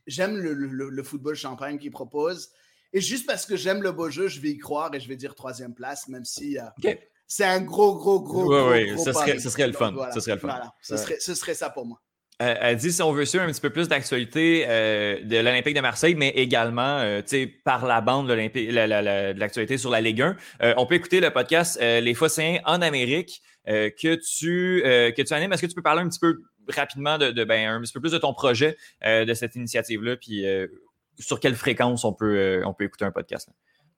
j'aime le, football champagne qu'il propose. Et juste parce que j'aime le beau jeu, je vais y croire et je vais dire troisième place, même si euh, c'est un gros, gros, gros. Oui, oui, ce, serait, serait, le fun. ce serait le fun. ce, serait, ce serait ça pour moi. Euh, elle dit si on veut suivre un petit peu plus d'actualité euh, de l'Olympique de Marseille, mais également par la bande de l'actualité sur la Ligue 1, on peut écouter le podcast Les Phocéens en Amérique que, tu, que tu animes. Est-ce que tu peux parler un petit peu rapidement de, ben, un petit peu plus de ton projet, euh, de cette initiative-là, puis euh, sur quelle fréquence on peut, euh, on peut écouter un podcast.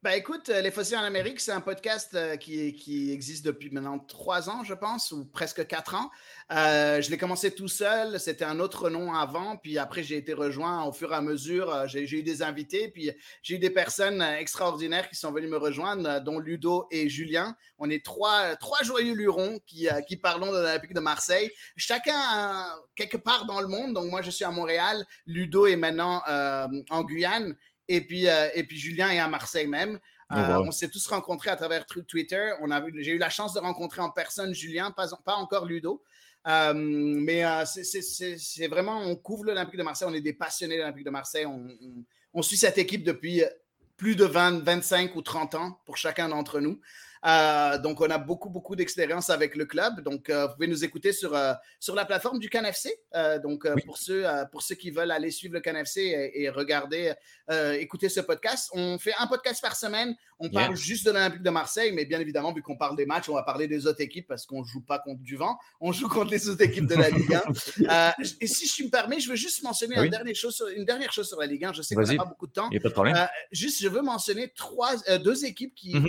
Ben écoute, Les Fossiles en Amérique, c'est un podcast qui, qui, existe depuis maintenant trois ans, je pense, ou presque quatre ans. Euh, je l'ai commencé tout seul, c'était un autre nom avant, puis après j'ai été rejoint au fur et à mesure. Euh, j'ai eu des invités, puis j'ai eu des personnes extraordinaires qui sont venues me rejoindre, dont Ludo et Julien. On est trois, trois joyeux lurons qui, euh, qui parlons de l'Olympique de Marseille. Chacun quelque part dans le monde. Donc moi je suis à Montréal, Ludo est maintenant en Guyane, et puis, et puis Julien est à Marseille même. Oh, on s'est tous rencontrés à travers Twitter. J'ai eu la chance de rencontrer en personne Julien, pas, pas encore Ludo. Euh, mais euh, c'est vraiment, on couvre l'Olympique de Marseille, on est des passionnés de l'Olympique de Marseille, on, suit cette équipe depuis plus de 20, 25 ou 30 ans pour chacun d'entre nous. Euh, donc, on a beaucoup, beaucoup d'expérience avec le club. Donc, euh, vous pouvez nous écouter sur, euh, sur la plateforme du CanFC. donc, pour, ceux, pour ceux qui veulent aller suivre le CanFC et, et regarder, écouter ce podcast, on fait un podcast par semaine. On parle juste de l'Olympique de Marseille, mais bien évidemment, vu qu'on parle des matchs, on va parler des autres équipes parce qu'on ne joue pas contre du vent. On joue contre les autres équipes de la Ligue 1. et si je me permets, je veux juste mentionner une, dernière chose sur, une dernière chose sur la Ligue 1. Je sais qu'on n'a pas beaucoup de temps. Il n'y a pas de problème. juste, je veux mentionner trois, deux équipes qui. Mhm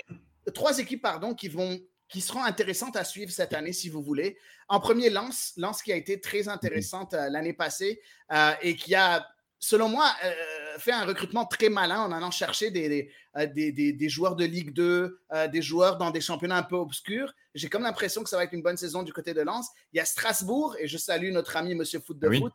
trois équipes pardon, qui, vont, qui seront intéressantes à suivre cette année, si vous voulez. En premier, Lance, Lance qui a été très intéressante euh, l'année passée euh, et qui a, selon moi, euh, fait un recrutement très malin en allant chercher des, euh, des, des, joueurs de Ligue 2, euh, des joueurs dans des championnats un peu obscurs. J'ai comme l'impression que ça va être une bonne saison du côté de Lens. Il y a Strasbourg, et je salue notre ami Monsieur Foot de Foot,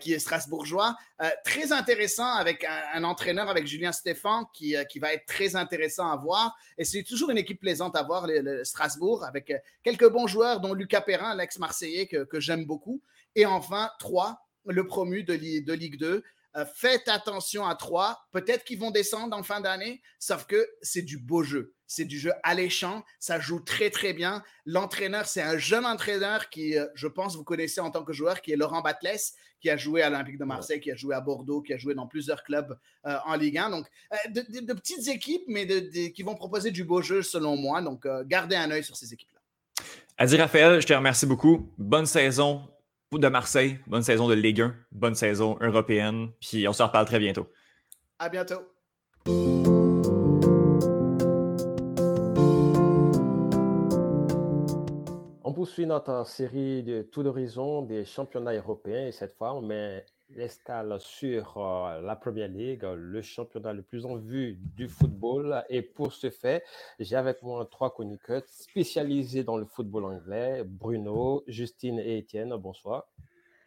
qui est strasbourgeois. très intéressant avec un, entraîneur, avec Julien Stéphan, qui, qui va être très intéressant à voir. Et c'est toujours une équipe plaisante à voir, le, Strasbourg, avec quelques bons joueurs, dont Lucas Perrin, l'ex-marseillais, que, que j'aime beaucoup. Et enfin, trois, le promu de, de Ligue 2, Euh, faites attention à trois. Peut-être qu'ils vont descendre en fin d'année, sauf que c'est du beau jeu. C'est du jeu alléchant. Ça joue très, très bien. L'entraîneur, c'est un jeune entraîneur qui, euh, je pense, vous connaissez en tant que joueur, qui est Laurent Batles, qui a joué à l'Olympique de Marseille, qui a joué à Bordeaux, qui a joué dans plusieurs clubs euh, en Ligue 1. Donc, de, petites équipes, mais qui vont proposer du beau jeu, selon moi. Donc, gardez un œil sur ces équipes-là. Adi Raphaël, je te remercie beaucoup. Bonne saison de Marseille, bonne saison de Ligue 1, bonne saison européenne, puis on se reparle très bientôt. À bientôt. On poursuit notre série de tour d'horizon des championnats européens et cette fois on met l'escale sur euh, la Première Ligue, le championnat le plus en vue du football. Et pour ce fait, j'ai avec moi trois chroniqueurs spécialisés dans le football anglais, Bruno, Justine et Étienne. Bonsoir.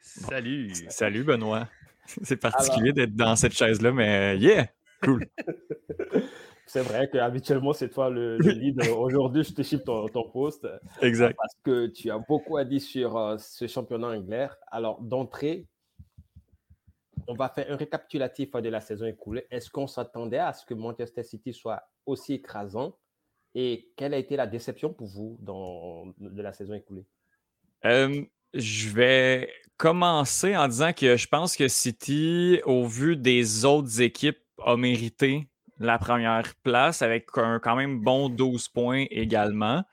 Salut. Salut, Benoît. C'est particulier d'être dans cette chaise-là, mais yeah, cool. C'est vrai qu'habituellement, c'est toi le, lead. Aujourd'hui, je te chip ton, ton, poste. Exact. Parce que tu as beaucoup à dire sur euh, ce championnat anglais. Alors, d'entrée, on va faire un récapitulatif de la saison écoulée. Est-ce qu'on s'attendait à ce que Manchester City soit aussi écrasant? Et quelle a été la déception pour vous de la saison écoulée? Euh, je vais commencer en disant que je pense que City, au vu des autres équipes, a mérité la première place avec un quand même bon 12 points également.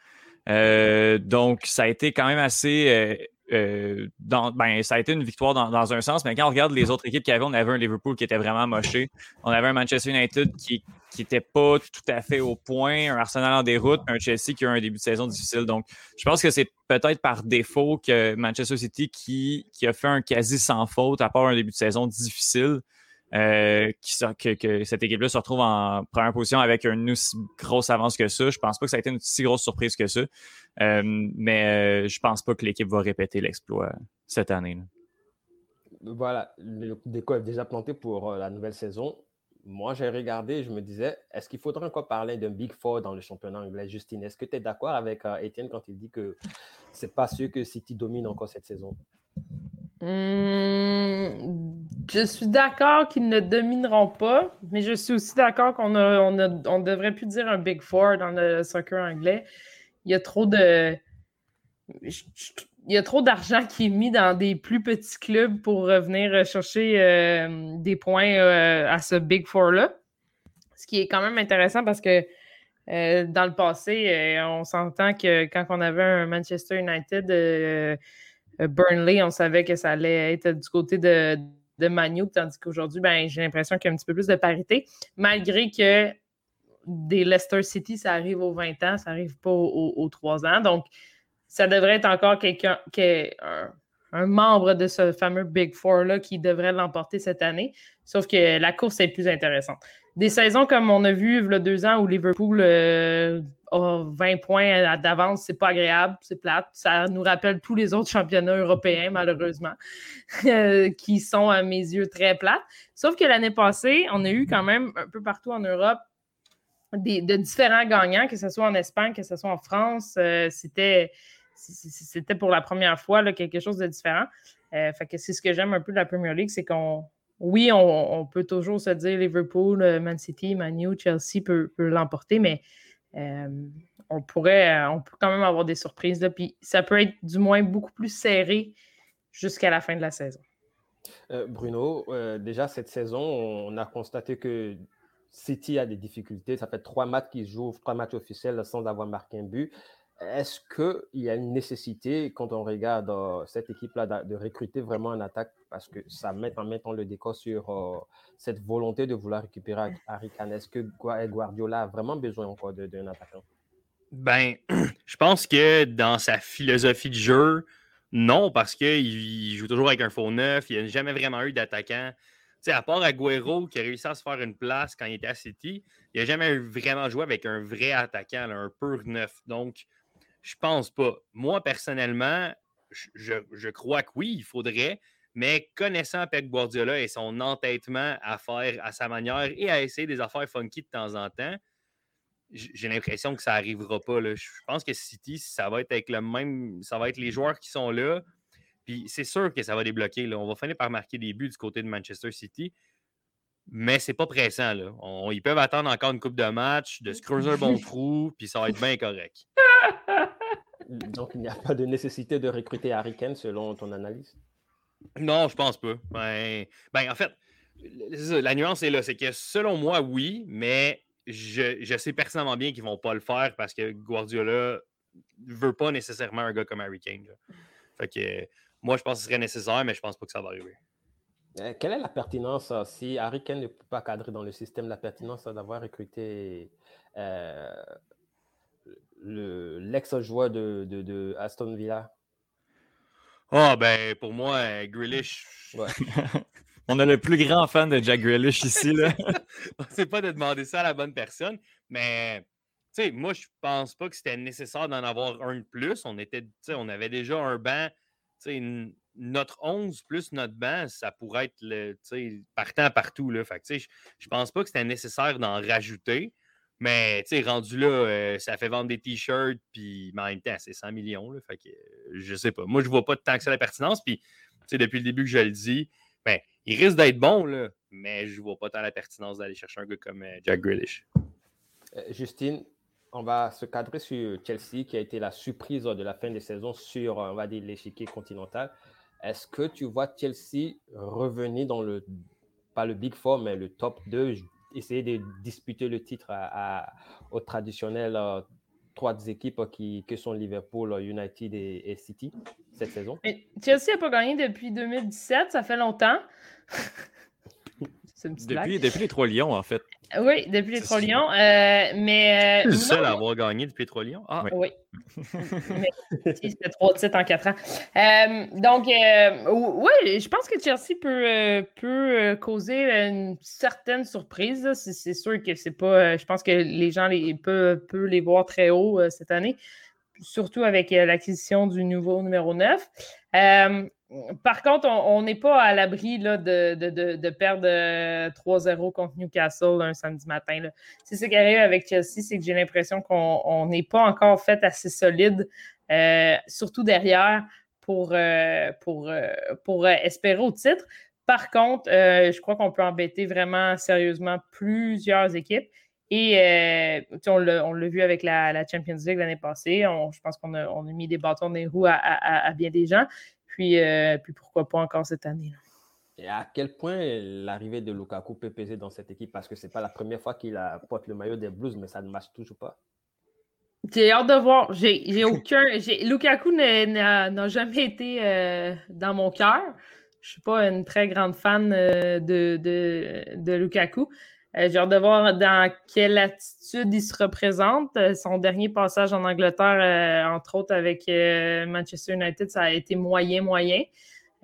Euh, donc, ça a été quand même assez euh, ben, ça a été une victoire dans, un sens, mais quand on regarde les autres équipes qu'il y avait, on avait un Liverpool qui était vraiment moché. On avait un Manchester United qui n'était pas tout à fait au point, un Arsenal en déroute, un Chelsea qui a un début de saison difficile. Donc, je pense que c'est peut-être par défaut que Manchester City, qui, qui, a fait un quasi sans faute, à part un début de saison difficile, euh, que, cette équipe-là se retrouve en première position avec une aussi grosse avance que ça. Je pense pas que ça a été une si grosse surprise que ça. Euh, mais euh, je pense pas que l'équipe va répéter l'exploit cette année. Voilà, le déco est déjà planté pour la nouvelle saison. Moi, j'ai regardé et je me disais, est-ce qu'il faudrait encore parler d'un Big Four dans le championnat anglais, Justine? Est-ce que tu es d'accord avec Étienne quand il dit que c'est pas sûr que City domine encore cette saison? Hum, je suis d'accord qu'ils ne domineront pas, mais je suis aussi d'accord qu'on a, devrait plus dire un Big Four dans le soccer anglais. Il y a trop de. Il y a trop d'argent qui est mis dans des plus petits clubs pour revenir chercher euh, des points euh, à ce Big Four-là. Ce qui est quand même intéressant parce que euh, dans le passé, on s'entend que quand on avait un Manchester United Burnley, on savait que ça allait être du côté de, de Manu, tandis qu'aujourd'hui, ben, j'ai l'impression qu'il y a un petit peu plus de parité, malgré que des Leicester City, ça arrive aux 20 ans, ça n'arrive pas aux, 3 ans. Donc, ça devrait être encore quelqu'un qui est un, membre de ce fameux Big Four-là qui devrait l'emporter cette année. Sauf que la course est plus intéressante. Des saisons comme on a vu il a deux ans où Liverpool euh, 20 points d'avance, c'est pas agréable, c'est plate. Ça nous rappelle tous les autres championnats européens, malheureusement, euh, qui sont à mes yeux très plates. Sauf que l'année passée, on a eu quand même un peu partout en Europe des, de différents gagnants, que ce soit en Espagne, que ce soit en France. Euh, c'était, c'était pour la première fois quelque chose de différent. Fait que c'est ce que j'aime un peu de la Premier League, c'est qu'on oui, on, peut toujours se dire Liverpool, Man City, Man U, Chelsea peut, l'emporter, mais euh, on pourrait, euh, peut quand même avoir des surprises. Là, puis ça peut être du moins beaucoup plus serré jusqu'à la fin de la saison. Euh, Bruno, déjà cette saison, on a constaté que City a des difficultés. Ça fait trois matchs qu'ils jouent, trois matchs officiels sans avoir marqué un but. Est-ce qu'il y a une nécessité, quand on regarde cette équipe-là, de, recruter vraiment en attaque? Parce que ça met en mettant le décor sur cette volonté de vouloir récupérer Harry Kane? Est-ce que Guardiola a vraiment besoin encore d'un attaquant? Ben, je pense que dans sa philosophie de jeu, non, parce qu'il joue toujours avec un faux neuf, il n'a jamais vraiment eu d'attaquant. à part Agüero qui a réussi à se faire une place quand il était à City, il n'a jamais vraiment joué avec un vrai attaquant, un pur neuf. Donc, je pense pas. Moi, personnellement, je, crois que oui, il faudrait, mais connaissant Pep Guardiola et son entêtement à faire à sa manière et à essayer des affaires funky de temps en temps, j'ai l'impression que ça n'arrivera pas. Je pense que City, ça va être avec le même. Ça va être les joueurs qui sont là. Puis c'est sûr que ça va débloquer. Là. On va finir par marquer des buts du côté de Manchester City. Mais c'est pas pressant. Là. ils peuvent attendre encore une coupe de match, de se creuser un bon trou, puis ça va être bien correct. Donc, il n'y a pas de nécessité de recruter Harry Kane selon ton analyse? Non, je pense pas. Ben, ben en fait, la nuance est là. C'est que selon moi, oui, mais je, sais personnellement bien qu'ils ne vont pas le faire parce que Guardiola ne veut pas nécessairement un gars comme Harry Kane. Fait que moi, je pense que ce serait nécessaire, mais je pense pas que ça va arriver. Euh, quelle est la pertinence, euh, si Harry Kane ne peut pas cadrer dans le système, la pertinence d'avoir recruté euh, l'ex-joueur de, Aston Villa? Ah, ben, pour moi, Grealish. On a le plus grand fan de Jack Grealish ici. Là. c'est pas de demander ça à la bonne personne, mais sais, moi, je pense pas que c'était nécessaire d'en avoir un de plus. On, était, on avait déjà un banc. Notre 11 plus notre banc, ça pourrait être le, partant partout. Là. Fait je, je pense pas que c'était nécessaire d'en rajouter. Mais rendu là, euh, ça fait vendre des t-shirts, puis en même temps, c'est 100 millions. Là, fait que, je sais pas. Moi, je vois pas tant que ça la pertinence. Puis depuis le début que je le dis, ben, il risque d'être bon, là, mais je vois pas tant la pertinence d'aller chercher un gars comme euh, Jack Grealish. Euh, Justine, on va se cadrer sur Chelsea, qui a été la surprise de la fin de saison sur, on va dire, l'échiquier continental. Est-ce que tu vois Chelsea revenir dans le, pas le Big Four, mais le top 2, essayer de disputer le titre à, aux traditionnelles euh, trois équipes qui, que sont Liverpool, United et, City cette saison? Chelsea n'a pas gagné depuis 2017, ça fait longtemps. depuis, depuis les Trois Lions, en fait. Oui, depuis les Trois Lions. Euh, mais. Euh, le seul à avoir gagné depuis les Trois Lions? Ah. Oui. mais c'était trois titres en quatre ans. Euh, donc, oui, je pense que Chelsea peut, peut causer une certaine surprise. C'est sûr que c'est pas. Je pense que les gens les, peuvent, peuvent les voir très haut cette année, surtout avec l'acquisition du nouveau numéro 9. Par contre, on n'est pas à l'abri de, perdre 3-0 euh, contre Newcastle un samedi matin. C'est ce qui arrive avec Chelsea, c'est que j'ai l'impression qu'on n'est pas encore fait assez solide, euh, surtout derrière, pour, euh, espérer au titre. Par contre, je crois qu'on peut embêter vraiment sérieusement plusieurs équipes. Et on l'a vu avec la, Champions League l'année passée. je pense qu'on a, mis des bâtons dans les roues à bien des gens. Euh, puis, pourquoi pas encore cette année. Et à quel point l'arrivée de Lukaku peut peser dans cette équipe? Parce que ce n'est pas la première fois qu'il porte le maillot des Blues, mais ça ne marche toujours pas. J'ai hâte de voir. J'ai aucun. Lukaku n'a jamais été euh, dans mon cœur. Je ne suis pas une très grande fan euh, de, de, de, Lukaku. J'ai hâte de voir dans quelle attitude il se représente. Son dernier passage en Angleterre, entre autres avec Manchester United, ça a été moyen, moyen.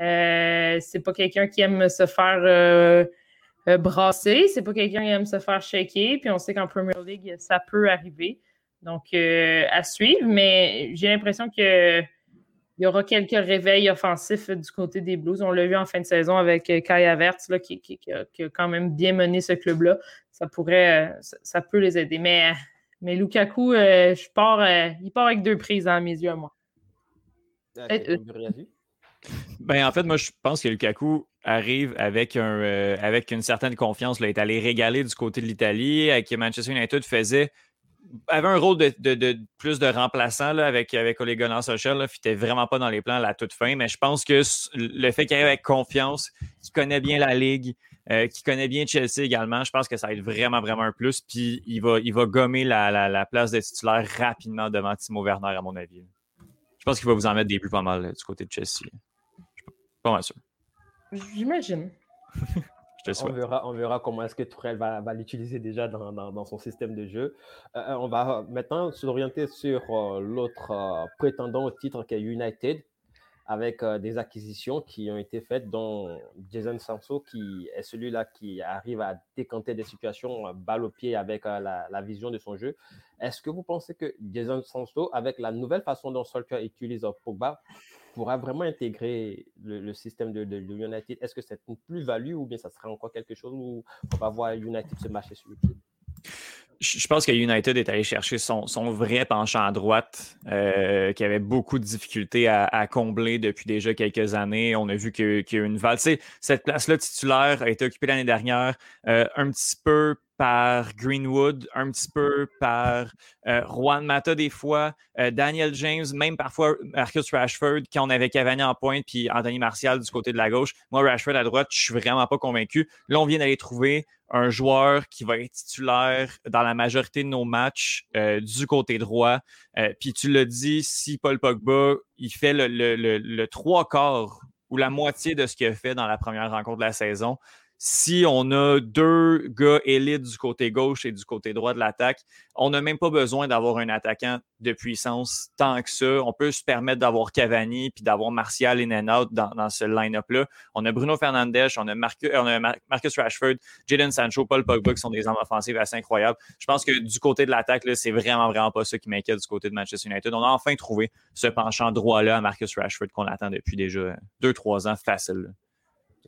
Euh, c'est pas quelqu'un qui aime se faire brasser, c'est pas quelqu'un qui aime se faire shaker. Puis on sait qu'en Premier League, ça peut arriver. Donc, à suivre, mais j'ai l'impression que il y aura quelques réveils offensifs du côté des Blues. On l'a vu en fin de saison avec euh, Kai Havertz, là, qui, a, quand même bien mené ce club-là. Ça pourrait, euh, ça, peut les aider. Mais, mais Lukaku, euh, je pars, il part avec deux prises à mes yeux à moi. Ben, en fait, moi, je pense que Lukaku arrive avec, un, avec une certaine confiance. Il est allé régaler du côté de l'Italie, que Manchester United faisait avait un rôle de, plus de remplaçant là, avec, avec Ole Gunnar Solskjaer. Il n'était vraiment pas dans les plans à la toute fin. Mais je pense que le fait qu'il arrive avec confiance, qu'il connaît bien la Ligue, euh, qu'il connaît bien Chelsea également, je pense que ça va être vraiment, vraiment un plus. Puis il va, il va gommer la, place de titulaire rapidement devant Timo Werner, à mon avis. Je pense qu'il va vous en mettre des buts pas mal du côté de Chelsea. Je suis pas mal sûr. J'imagine. on, verra, on verra comment est-ce que Tourelle va, l'utiliser déjà dans, son système de jeu. Euh, euh, on va maintenant s'orienter sur euh, l'autre prétendant au titre qui est United, avec des acquisitions qui ont été faites, dont Jason Sanso, qui est celui-là qui arrive à décanter des situations balle au pied avec la, la, vision de son jeu. Est-ce que vous pensez que Jason Sanso, avec la nouvelle façon dont Solskjaer utilise Pogba, pourra vraiment intégrer le, système de, United? Est-ce que c'est une plus-value ou bien ça sera encore quelque chose où on va voir United se marcher sur le pied? Je pense que United est allé chercher son, vrai penchant à droite, euh, qui avait beaucoup de difficultés à, combler depuis déjà quelques années. On a vu qu'il y a eu une valse. Cette place-là titulaire a été occupée l'année dernière euh, un petit peu par Greenwood, un petit peu par euh, Juan Mata des fois, Daniel James, même parfois Marcus Rashford, quand on avait Cavani en pointe, puis Anthony Martial du côté de la gauche. Moi, Rashford à droite, je suis vraiment pas convaincu. Là, on vient d'aller trouver un joueur qui va être titulaire dans la majorité de nos matchs euh, du côté droit. Euh, puis tu l'as dit, si Paul Pogba, il fait le, le trois quarts ou la moitié de ce qu'il a fait dans la première rencontre de la saison, si on a deux gars élites du côté gauche et du côté droit de l'attaque, on n'a même pas besoin d'avoir un attaquant de puissance tant que ça. On peut se permettre d'avoir Cavani puis d'avoir Martial in and out dans, ce line-up-là. On a Bruno Fernandes, on a, Marcus Rashford, Jadon Sancho, Paul Pogba qui sont des armes offensives assez incroyables. Je pense que du côté de l'attaque, c'est vraiment, vraiment pas ça qui m'inquiète du côté de Manchester United. On a enfin trouvé ce penchant droit-là à Marcus Rashford qu'on attend depuis déjà deux, trois ans facile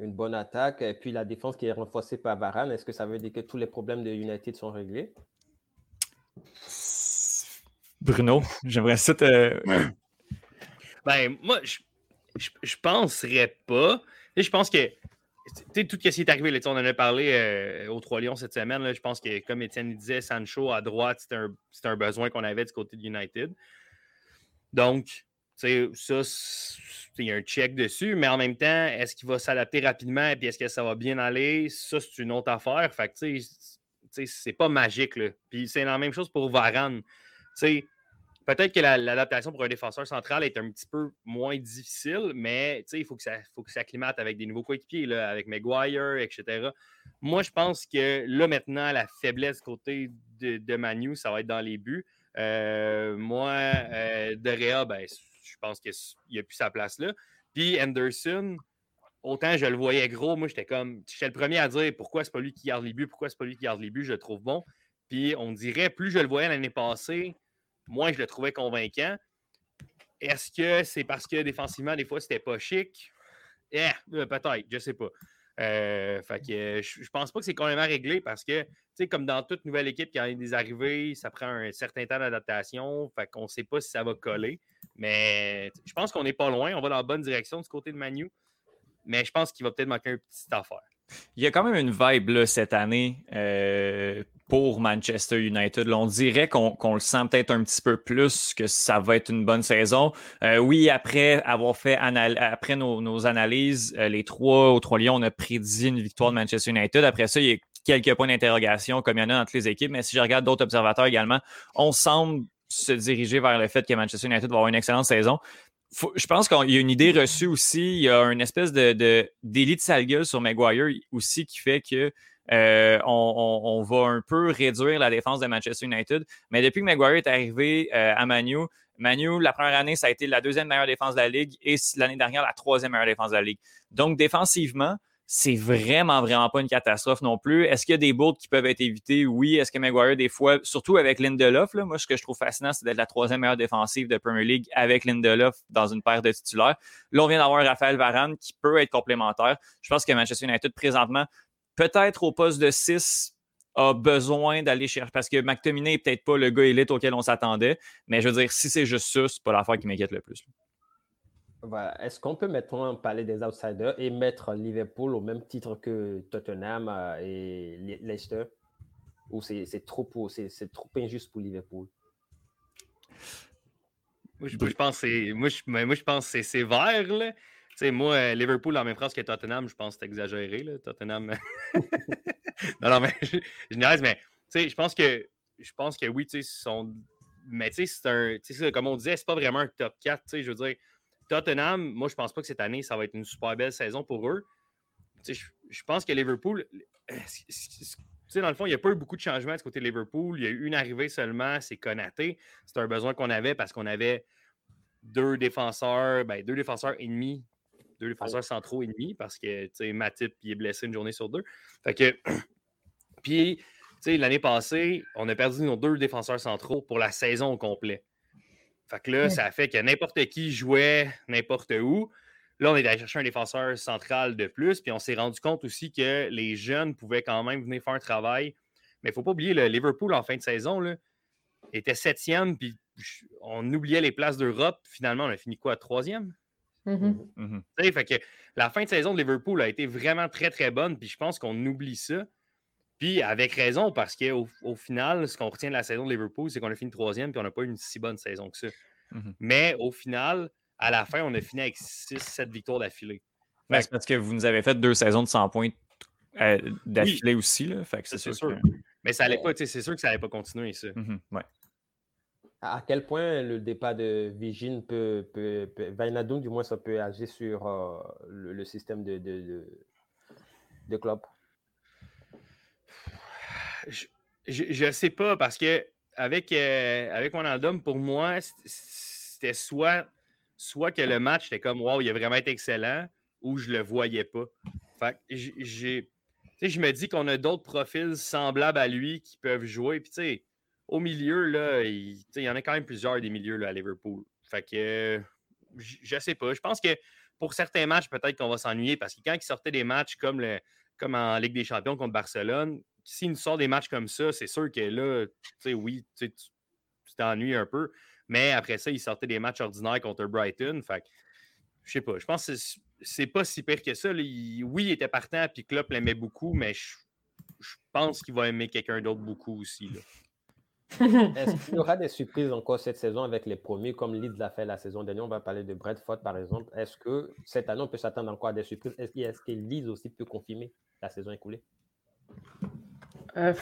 une bonne attaque. Et puis la défense qui est renforcée par Varane, est-ce que ça veut dire que tous les problèmes de United sont réglés? Bruno, j'aimerais ça te. Ben, moi, je, je, penserais pas. je pense que tout ce qui est arrivé, on en a parlé euh, aux Trois Lions cette semaine. je pense que, comme Étienne disait, Sancho à droite, c'était un, un, besoin qu'on avait du côté de United. Donc, ça, il y a un check dessus, mais en même temps, est-ce qu'il va s'adapter rapidement et est-ce que ça va bien aller? Ça, c'est une autre affaire. Fait que, c'est pas magique. Là. Puis c'est la même chose pour Varane. Peut-être que l'adaptation pour un défenseur central est un petit peu moins difficile, mais il faut que ça faut que ça acclimate avec des nouveaux coéquipiers, avec Maguire, etc. Moi, je pense que là, maintenant, la faiblesse côté de, de Manu, ça va être dans les buts. Euh, moi, euh, De Réa, ben, je pense qu'il n'y a plus sa place là. Puis Anderson, autant je le voyais gros, moi j'étais comme, j'étais le premier à dire pourquoi c'est pas lui qui garde les buts, pourquoi c'est pas lui qui garde les buts, je le trouve bon. Puis on dirait, plus je le voyais l'année passée, moins je le trouvais convaincant. Est-ce que c'est parce que défensivement, des fois, c'était pas chic? Eh, peut-être, je sais pas. Euh, fait que je, pense pas que c'est complètement réglé parce que, comme dans toute nouvelle équipe qui a des arrivées, ça prend un certain temps d'adaptation. Fait qu'on sait pas si ça va coller. Mais je pense qu'on n'est pas loin. On va dans la bonne direction du côté de Manu. Mais je pense qu'il va peut-être manquer une petite affaire. Il y a quand même une vibe cette année euh, pour Manchester United. on dirait qu'on le sent peut-être un petit peu plus que ça va être une bonne saison. Euh, oui, après avoir fait après nos, analyses, euh, les trois aux trois Lions, on a prédit une victoire de Manchester United. Après ça, il y a quelques points d'interrogation comme il y en a entre les équipes. Mais si je regarde d'autres observateurs également, on semble se diriger vers le fait que Manchester United va avoir une excellente saison. Je pense qu'il y a une idée reçue aussi. Il y a une espèce de, de délit de sale gueule sur Maguire aussi qui fait que euh, on, va un peu réduire la défense de Manchester United. Mais depuis que Maguire est arrivé euh, à Manu, Manu, la première année, ça a été la deuxième meilleure défense de la Ligue et l'année dernière, la troisième meilleure défense de la Ligue. Donc, défensivement, c'est vraiment, vraiment pas une catastrophe non plus. Est-ce qu'il y a des bourdes qui peuvent être évitées? Oui. Est-ce que Maguire, des fois, surtout avec Lindelof, là, moi, ce que je trouve fascinant, c'est d'être la troisième meilleure défensive de Premier League avec Lindelof dans une paire de titulaires. Là, on vient d'avoir Raphaël Varane qui peut être complémentaire. Je pense que Manchester United, présentement, peut-être au poste de 6, a besoin d'aller chercher parce que McTominay n'est peut-être pas le gars élite auquel on s'attendait. Mais je veux dire, si c'est juste ça, c'est pas l'affaire qui m'inquiète le plus. Est-ce qu'on peut maintenant parler des outsiders et mettre Liverpool au même titre que Tottenham euh, et Leicester? Ou c'est trop, trop injuste pour Liverpool? Moi, je, pense que moi, je, moi, je pense c'est sévère. Là. moi, euh, Liverpool, la même phrase que Tottenham, je pense que c'est exagéré. Là. Tottenham. non, non, mais je, je mais je pense que je pense que oui, sont. Mais c'est un. Comme on disait, c'est pas vraiment un top 4. Je veux dire, Tottenham, moi, je pense pas que cette année, ça va être une super belle saison pour eux. Je, pense que Liverpool, dans le fond, il n'y a pas eu beaucoup de changements du côté de Liverpool. Il y a eu une arrivée seulement, c'est Konaté. C'est un besoin qu'on avait parce qu'on avait deux défenseurs, ben, deux défenseurs ennemis, deux défenseurs centraux ennemis parce que Matip il est blessé une journée sur deux. Fait que, puis, l'année passée, on a perdu nos deux défenseurs centraux pour la saison au complet. Fait que là, ça fait que n'importe qui jouait n'importe où. Là, on est allé chercher un défenseur central de plus, puis on s'est rendu compte aussi que les jeunes pouvaient quand même venir faire un travail Mais il ne faut pas oublier, le Liverpool en fin de saison là, était septième, puis on oubliait les places d'Europe. Finalement, on a fini quoi, troisième? Mm-hmm. Mm-hmm. Fait que la fin de saison de Liverpool a été vraiment très, très bonne, puis je pense qu'on oublie ça. Puis avec raison, parce qu'au au final, ce qu'on retient de la saison de Liverpool, c'est qu'on a fini troisième, puis on n'a pas eu une si bonne saison que ça. Mm-hmm. Mais au final, à la fin, on a fini avec 6-7 victoires d'affilée. C'est parce que vous nous avez fait deux saisons de 100 points euh, d'affilée aussi. Là. c'est sûr. Mais ça allait pas, c'est sûr que ça n'allait pas continuer, ça. ouais à quel point le départ de Vigine peut, peut, du moins, ça peut agir sur euh, le, système de, de, de, club? Je ne sais pas, parce que avec, euh, avec pour moi, c'était soit, soit que le match était comme Wow, il a vraiment excellent, ou je le voyais pas. Fait j'ai. Je me dis qu'on a d'autres profils semblables à lui qui peuvent jouer. Puis, tu sais, au milieu, là, il, y en a quand même plusieurs des milieux là, à Liverpool. Fait que je sais pas. Je pense que pour certains matchs, peut-être qu'on va s'ennuyer parce que quand il sortait des matchs comme, le, comme en Ligue des Champions contre Barcelone, s'il nous sort des matchs comme ça, c'est sûr que là, oui, tu t'ennuies un peu. Mais après ça, il sortait des matchs ordinaires contre Brighton. Fait je sais pas. Je pense que c'est pas si pire que ça. oui, il était partant, puis Klopp l'aimait beaucoup, mais je, pense qu'il va aimer quelqu'un d'autre beaucoup aussi. Est-ce qu'il y aura des surprises encore cette saison avec les premiers, comme Leeds l'a fait la saison dernière? On va parler de Bradford, par exemple. Est-ce que cette année, on peut s'attendre encore à des surprises? Est-ce que Leeds aussi peut confirmer la saison écoulée? Euh,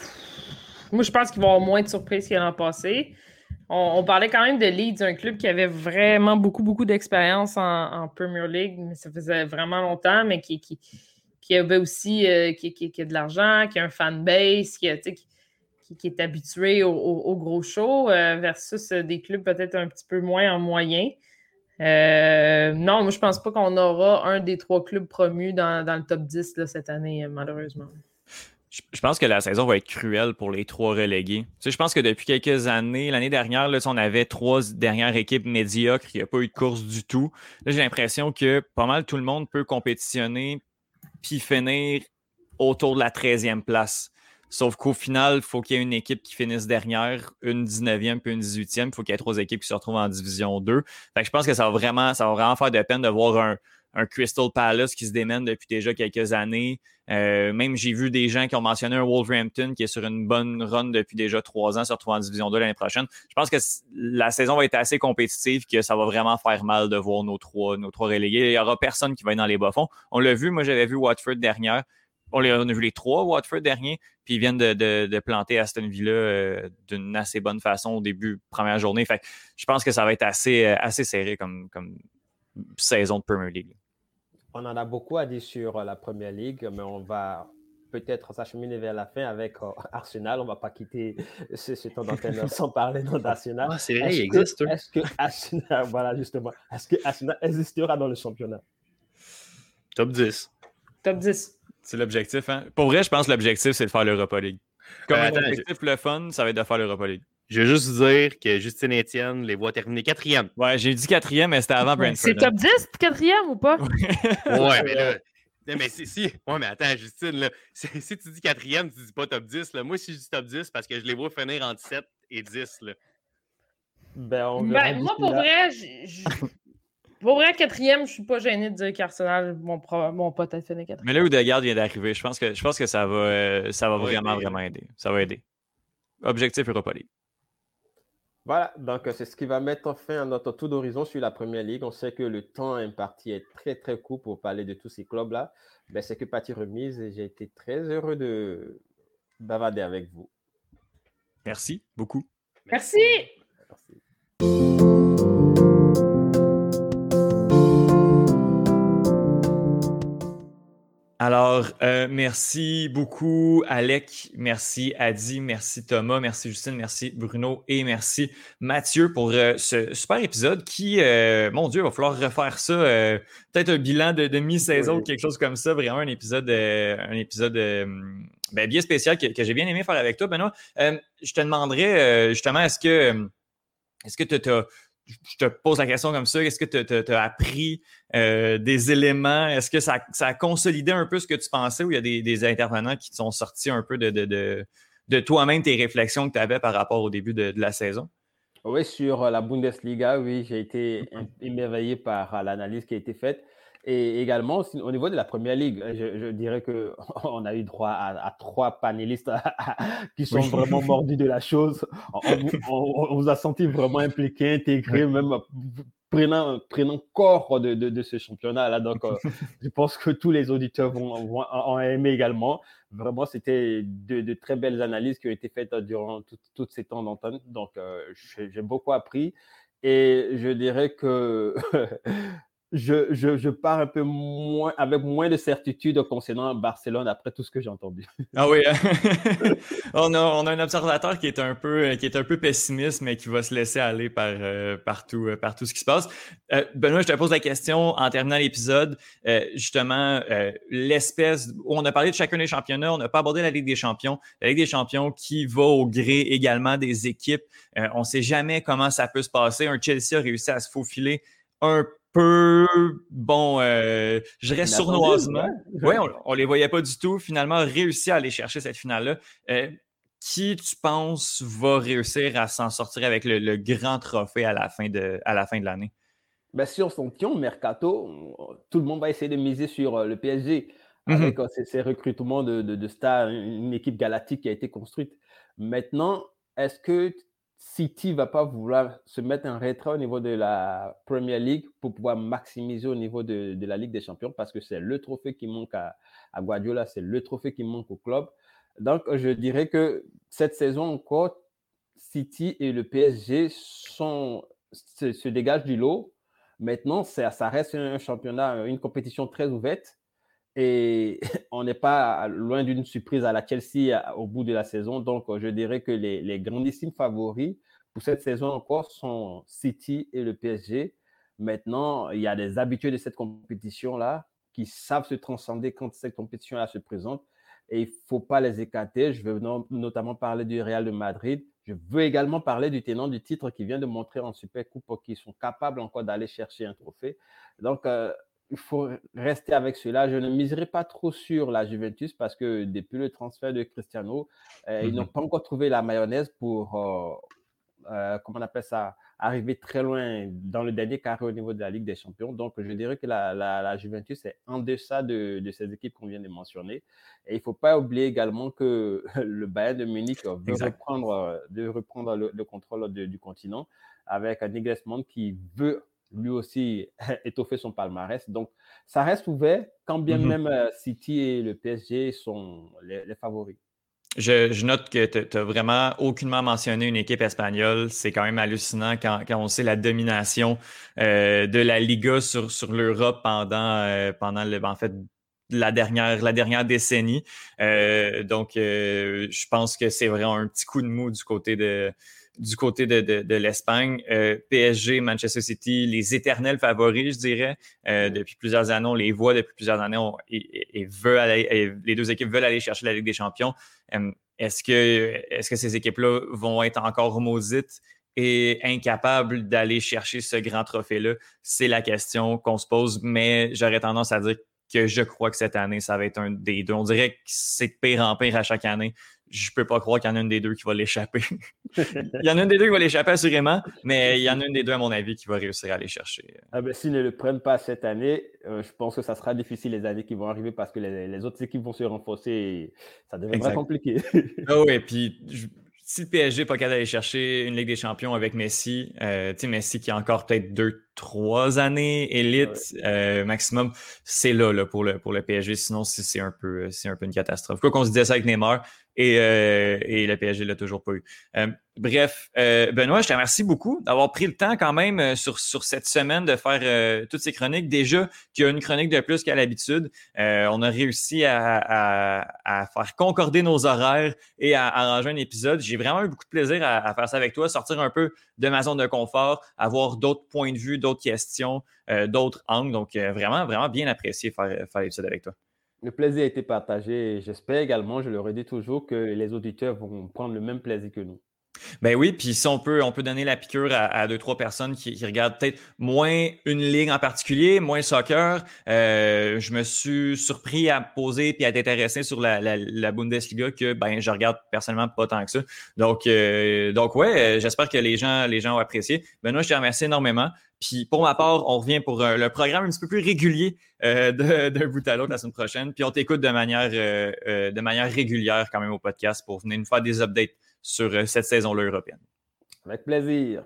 Moi, je pense qu'il va y avoir moins de surprises a l'an passé. On, parlait quand même de Leeds, un club qui avait vraiment beaucoup, beaucoup d'expérience en, Premier League, mais ça faisait vraiment longtemps, mais qui, avait aussi euh, qui, a de l'argent, qui a un fanbase, qui qui, est habitué au, gros show euh, versus euh, des clubs peut-être un petit peu moins en moyen. Non, moi, je pense pas qu'on aura un des trois clubs promus dans, le top 10 cette année, malheureusement. Je pense que la saison va être cruelle pour les trois relégués. je pense que depuis quelques années, l'année dernière, là, on avait trois dernières équipes médiocres, il n'y a pas eu de course du tout. Là, j'ai l'impression que pas mal tout le monde peut compétitionner puis finir autour de la 13e place. Sauf qu'au final, il faut qu'il y ait une équipe qui finisse dernière, une 19e puis une 18e. Il faut qu'il y ait trois équipes qui se retrouvent en division 2. Fait je pense que ça va vraiment, ça va vraiment faire de peine de voir un, Crystal Palace qui se démène depuis déjà quelques années. Euh, même j'ai vu des gens qui ont mentionné un Wolverhampton qui est sur une bonne run depuis déjà trois ans, se retrouve en division 2 l'année prochaine. Je pense que la saison va être assez compétitive que ça va vraiment faire mal de voir nos trois, nos trois relégués. Il n'y aura personne qui va être dans les bas-fonds. On l'a vu, moi j'avais vu Watford dernière on, a vu les trois Watford dernier, puis ils viennent de, planter Aston Villa euh, d'une assez bonne façon au début, première journée. Fait je pense que ça va être assez, euh, assez serré comme, comme saison de Premier League. On en a beaucoup à dire sur euh, la Premier League, mais on va peut-être s'acheminer vers la fin avec Arsenal. On ne va pas quitter ce, temps d'antenne sans parler d'Arsenal. Ah, c'est vrai, il existe. Est-ce que Arsenal, voilà justement, est-ce que Arsenal existera dans le championnat? Top 10. Top 10. C'est l'objectif. Hein? Pour vrai, je pense que l'objectif, c'est de faire l'Europa League. Comme un objectif, le fun, ça va être de faire l'Europa League. Je veux juste dire que Justine Etienne les voit terminer quatrième. Ouais, j'ai dit quatrième, mais c'était avant Brentford. C'est top 10, quatrième ou pas? ouais, mais là. mais si, ouais, mais attends, Justine, là, si, tu dis quatrième, tu dis pas top 10. Là. Moi, si je dis top 10, parce que je les vois finir entre 7 et 10. Là. Ben, ben moi, pour vrai, je, pour vrai, quatrième, je ne suis pas gêné de dire qu'Arsenal mon, mon pote a fini quatrième. Mais là où Degarde vient d'arriver, je pense que, je pense que ça va, euh, ça va vraiment, vraiment aider. Ça va aider. Objectif Europa League. Voilà, donc c'est ce qui va mettre fin à notre tour d'horizon sur la Première Ligue. On sait que le temps imparti est très très court pour parler de tous ces clubs-là. Ben, c'est que partie remise et j'ai été très heureux de bavarder avec vous. Merci beaucoup. Merci. Merci. Alors, euh, merci beaucoup, Alec. Merci, Adi. Merci, Thomas. Merci, Justine. Merci, Bruno. Et merci, Mathieu, pour euh, ce super épisode qui, euh, mon Dieu, il va falloir refaire ça. Peut-être un bilan de, mi-saison ou quelque chose comme ça. Vraiment un épisode, un épisode ben, bien spécial que, j'ai bien aimé faire avec toi, Benoît. je te demanderais, justement, est-ce que, est-ce que tu as je te pose la question comme ça, est-ce que tu as, appris euh, des éléments? Est-ce que ça, a consolidé un peu ce que tu pensais ou il y a des, intervenants qui sont sortis un peu de, de toi-même tes réflexions que tu avais par rapport au début de, la saison? Oui, sur la Bundesliga, oui, j'ai été émerveillé par l'analyse qui a été faite. Et également, au niveau de la première ligue, je, dirais qu'on a eu droit à, trois panélistes qui sont vraiment mordus de la chose. On, vous a senti vraiment impliqué, intégré, même prenant, prenant corps de, de, ce championnat-là. Donc, euh, je pense que tous les auditeurs vont, vont en aimer également. Vraiment, c'était de, très belles analyses qui ont été faites durant tous ces temps d'antenne. Donc, euh, j'ai beaucoup appris. Et je dirais que je, je, je, pars un peu moins, avec moins de certitude concernant Barcelone après tout ce que j'ai entendu. Ah oui, hein? on, a, on, a, un observateur qui est, un peu, qui est un peu pessimiste, mais qui va se laisser aller par, euh, tout, euh, par tout ce qui se passe. Euh, Benoît, je te pose la question en terminant l'épisode. justement, l'espèce où on a parlé de chacun des championnats, on n'a pas abordé la Ligue des champions. La Ligue des champions qui va au gré également des équipes. on ne sait jamais comment ça peut se passer. Un Chelsea a réussi à se faufiler un peu, bon, euh, je dirais sournoisement. Oui, on, ne les voyait pas du tout. Finalement, réussi à aller chercher cette finale-là. Euh, qui, tu penses, va réussir à s'en sortir avec le, grand trophée à la fin de, à la fin de l'année? Ben, sur son pion, Mercato, tout le monde va essayer de miser sur euh, le PSG mm-hmm. avec ces, recrutements de, de, de stars, une équipe galactique qui a été construite. Maintenant, est-ce que City va pas vouloir se mettre en retrait au niveau de la Premier League pour pouvoir maximiser au niveau de, la Ligue des Champions parce que c'est le trophée qui manque à, Guardiola, c'est le trophée qui manque au club. Donc, je dirais que cette saison encore, City et le PSG se, dégagent du lot. Maintenant, ça, ça reste un championnat, une compétition très ouverte. Et on n'est pas loin d'une surprise à la Chelsea au bout de la saison. Donc, je dirais que les, grandissimes favoris pour cette saison encore sont City et le PSG. Maintenant, il y a des habitués de cette compétition-là qui savent se transcender quand cette compétition-là se présente. Et il ne faut pas les écarter. Je veux notamment parler du Real de Madrid. Je veux également parler du tenant du titre qui vient de montrer en Super Coupe qu'ils sont capables encore d'aller chercher un trophée. Donc, euh, il faut rester avec cela. Je ne miserai pas trop sur la Juventus parce que depuis le transfert de Cristiano, euh, ils n'ont mmh pas encore trouvé la mayonnaise pour, euh, euh, comment on appelle ça, arriver très loin dans le dernier carré au niveau de la Ligue des Champions. Donc, je dirais que la, la, Juventus est en deçà de, de, ces équipes qu'on vient de mentionner. Et il ne faut pas oublier également que le Bayern de Munich veut reprendre le, contrôle du continent avec un Nagelsmann qui veut lui aussi étoffer son palmarès. Donc, ça reste ouvert, quand bien mmh même euh, City et le PSG sont les, favoris. Je, note que tu n'as vraiment aucunement mentionné une équipe espagnole. C'est quand même hallucinant quand, on sait la domination euh, de la Liga sur, sur l'Europe pendant, euh, pendant le, en fait, la dernière, la dernière décennie. donc, je pense que c'est vraiment un petit coup de mou du côté de, du côté de, l'Espagne. Euh, PSG, Manchester City, les éternels favoris, je dirais. Euh, depuis plusieurs années, on les voit depuis plusieurs années. et, les deux équipes veulent aller chercher la Ligue des Champions. Euh, est-ce que, est que ces équipes-là vont être encore maudites et incapables d'aller chercher ce grand trophée-là? C'est la question qu'on se pose, mais j'aurais tendance à dire que je crois que cette année, ça va être un des deux. On dirait que c'est de pire en pire à chaque année je peux pas croire qu'il y en a une des deux qui va l'échapper. il y en a une des deux qui va l'échapper assurément, mais il y en a une des deux, à mon avis, qui va réussir à aller chercher. Ah ben, S'ils ne le prennent pas cette année, euh, je pense que ça sera difficile les années qui vont arriver parce que les, autres équipes vont se renforcer et ça deviendra compliqué. ah oui, puis si le PSG n'est pas capable d'aller chercher une Ligue des Champions avec Messi, euh, tu sais, Messi qui a encore peut-être deux, trois années élite euh, maximum, c'est là, là, pour, le, pour le PSG. Sinon, c'est un, peu, un peu une catastrophe. Quoi qu'on se disait ça avec Neymar, et, euh, et le PSG l'a toujours pas eu. Euh, bref, euh, Benoît, je te remercie beaucoup d'avoir pris le temps quand même sur, sur cette semaine de faire toutes ces chroniques. Déjà qu'il y a une chronique de plus qu'à l'habitude. on a réussi à, à, à, faire concorder nos horaires et à arranger un épisode. J'ai vraiment eu beaucoup de plaisir à, faire ça avec toi, sortir un peu de ma zone de confort, avoir d'autres points de vue, d'autres questions, d'autres angles. Donc, vraiment, vraiment bien apprécié faire, faire l'épisode avec toi. Le plaisir a été partagé. J'espère également, je le redis toujours, que les auditeurs vont prendre le même plaisir que nous. Ben oui, puis si on peut, on peut donner la piqûre à, deux, trois personnes qui, regardent peut-être moins une ligue en particulier, moins soccer. Euh, je me suis surpris à poser puis à être intéressé sur la, la, Bundesliga que ben je regarde personnellement pas tant que ça. Donc, euh, donc ouais, j'espère que les gens, les gens ont apprécié. Benoît, je te remercie énormément. Puis pour ma part, on revient pour euh, le programme un petit peu plus régulier d'un bout à l'autre la semaine prochaine. Puis on t'écoute de manière, de manière régulière quand même au podcast pour venir nous faire des updates sur euh, cette saison-là européenne. Avec plaisir.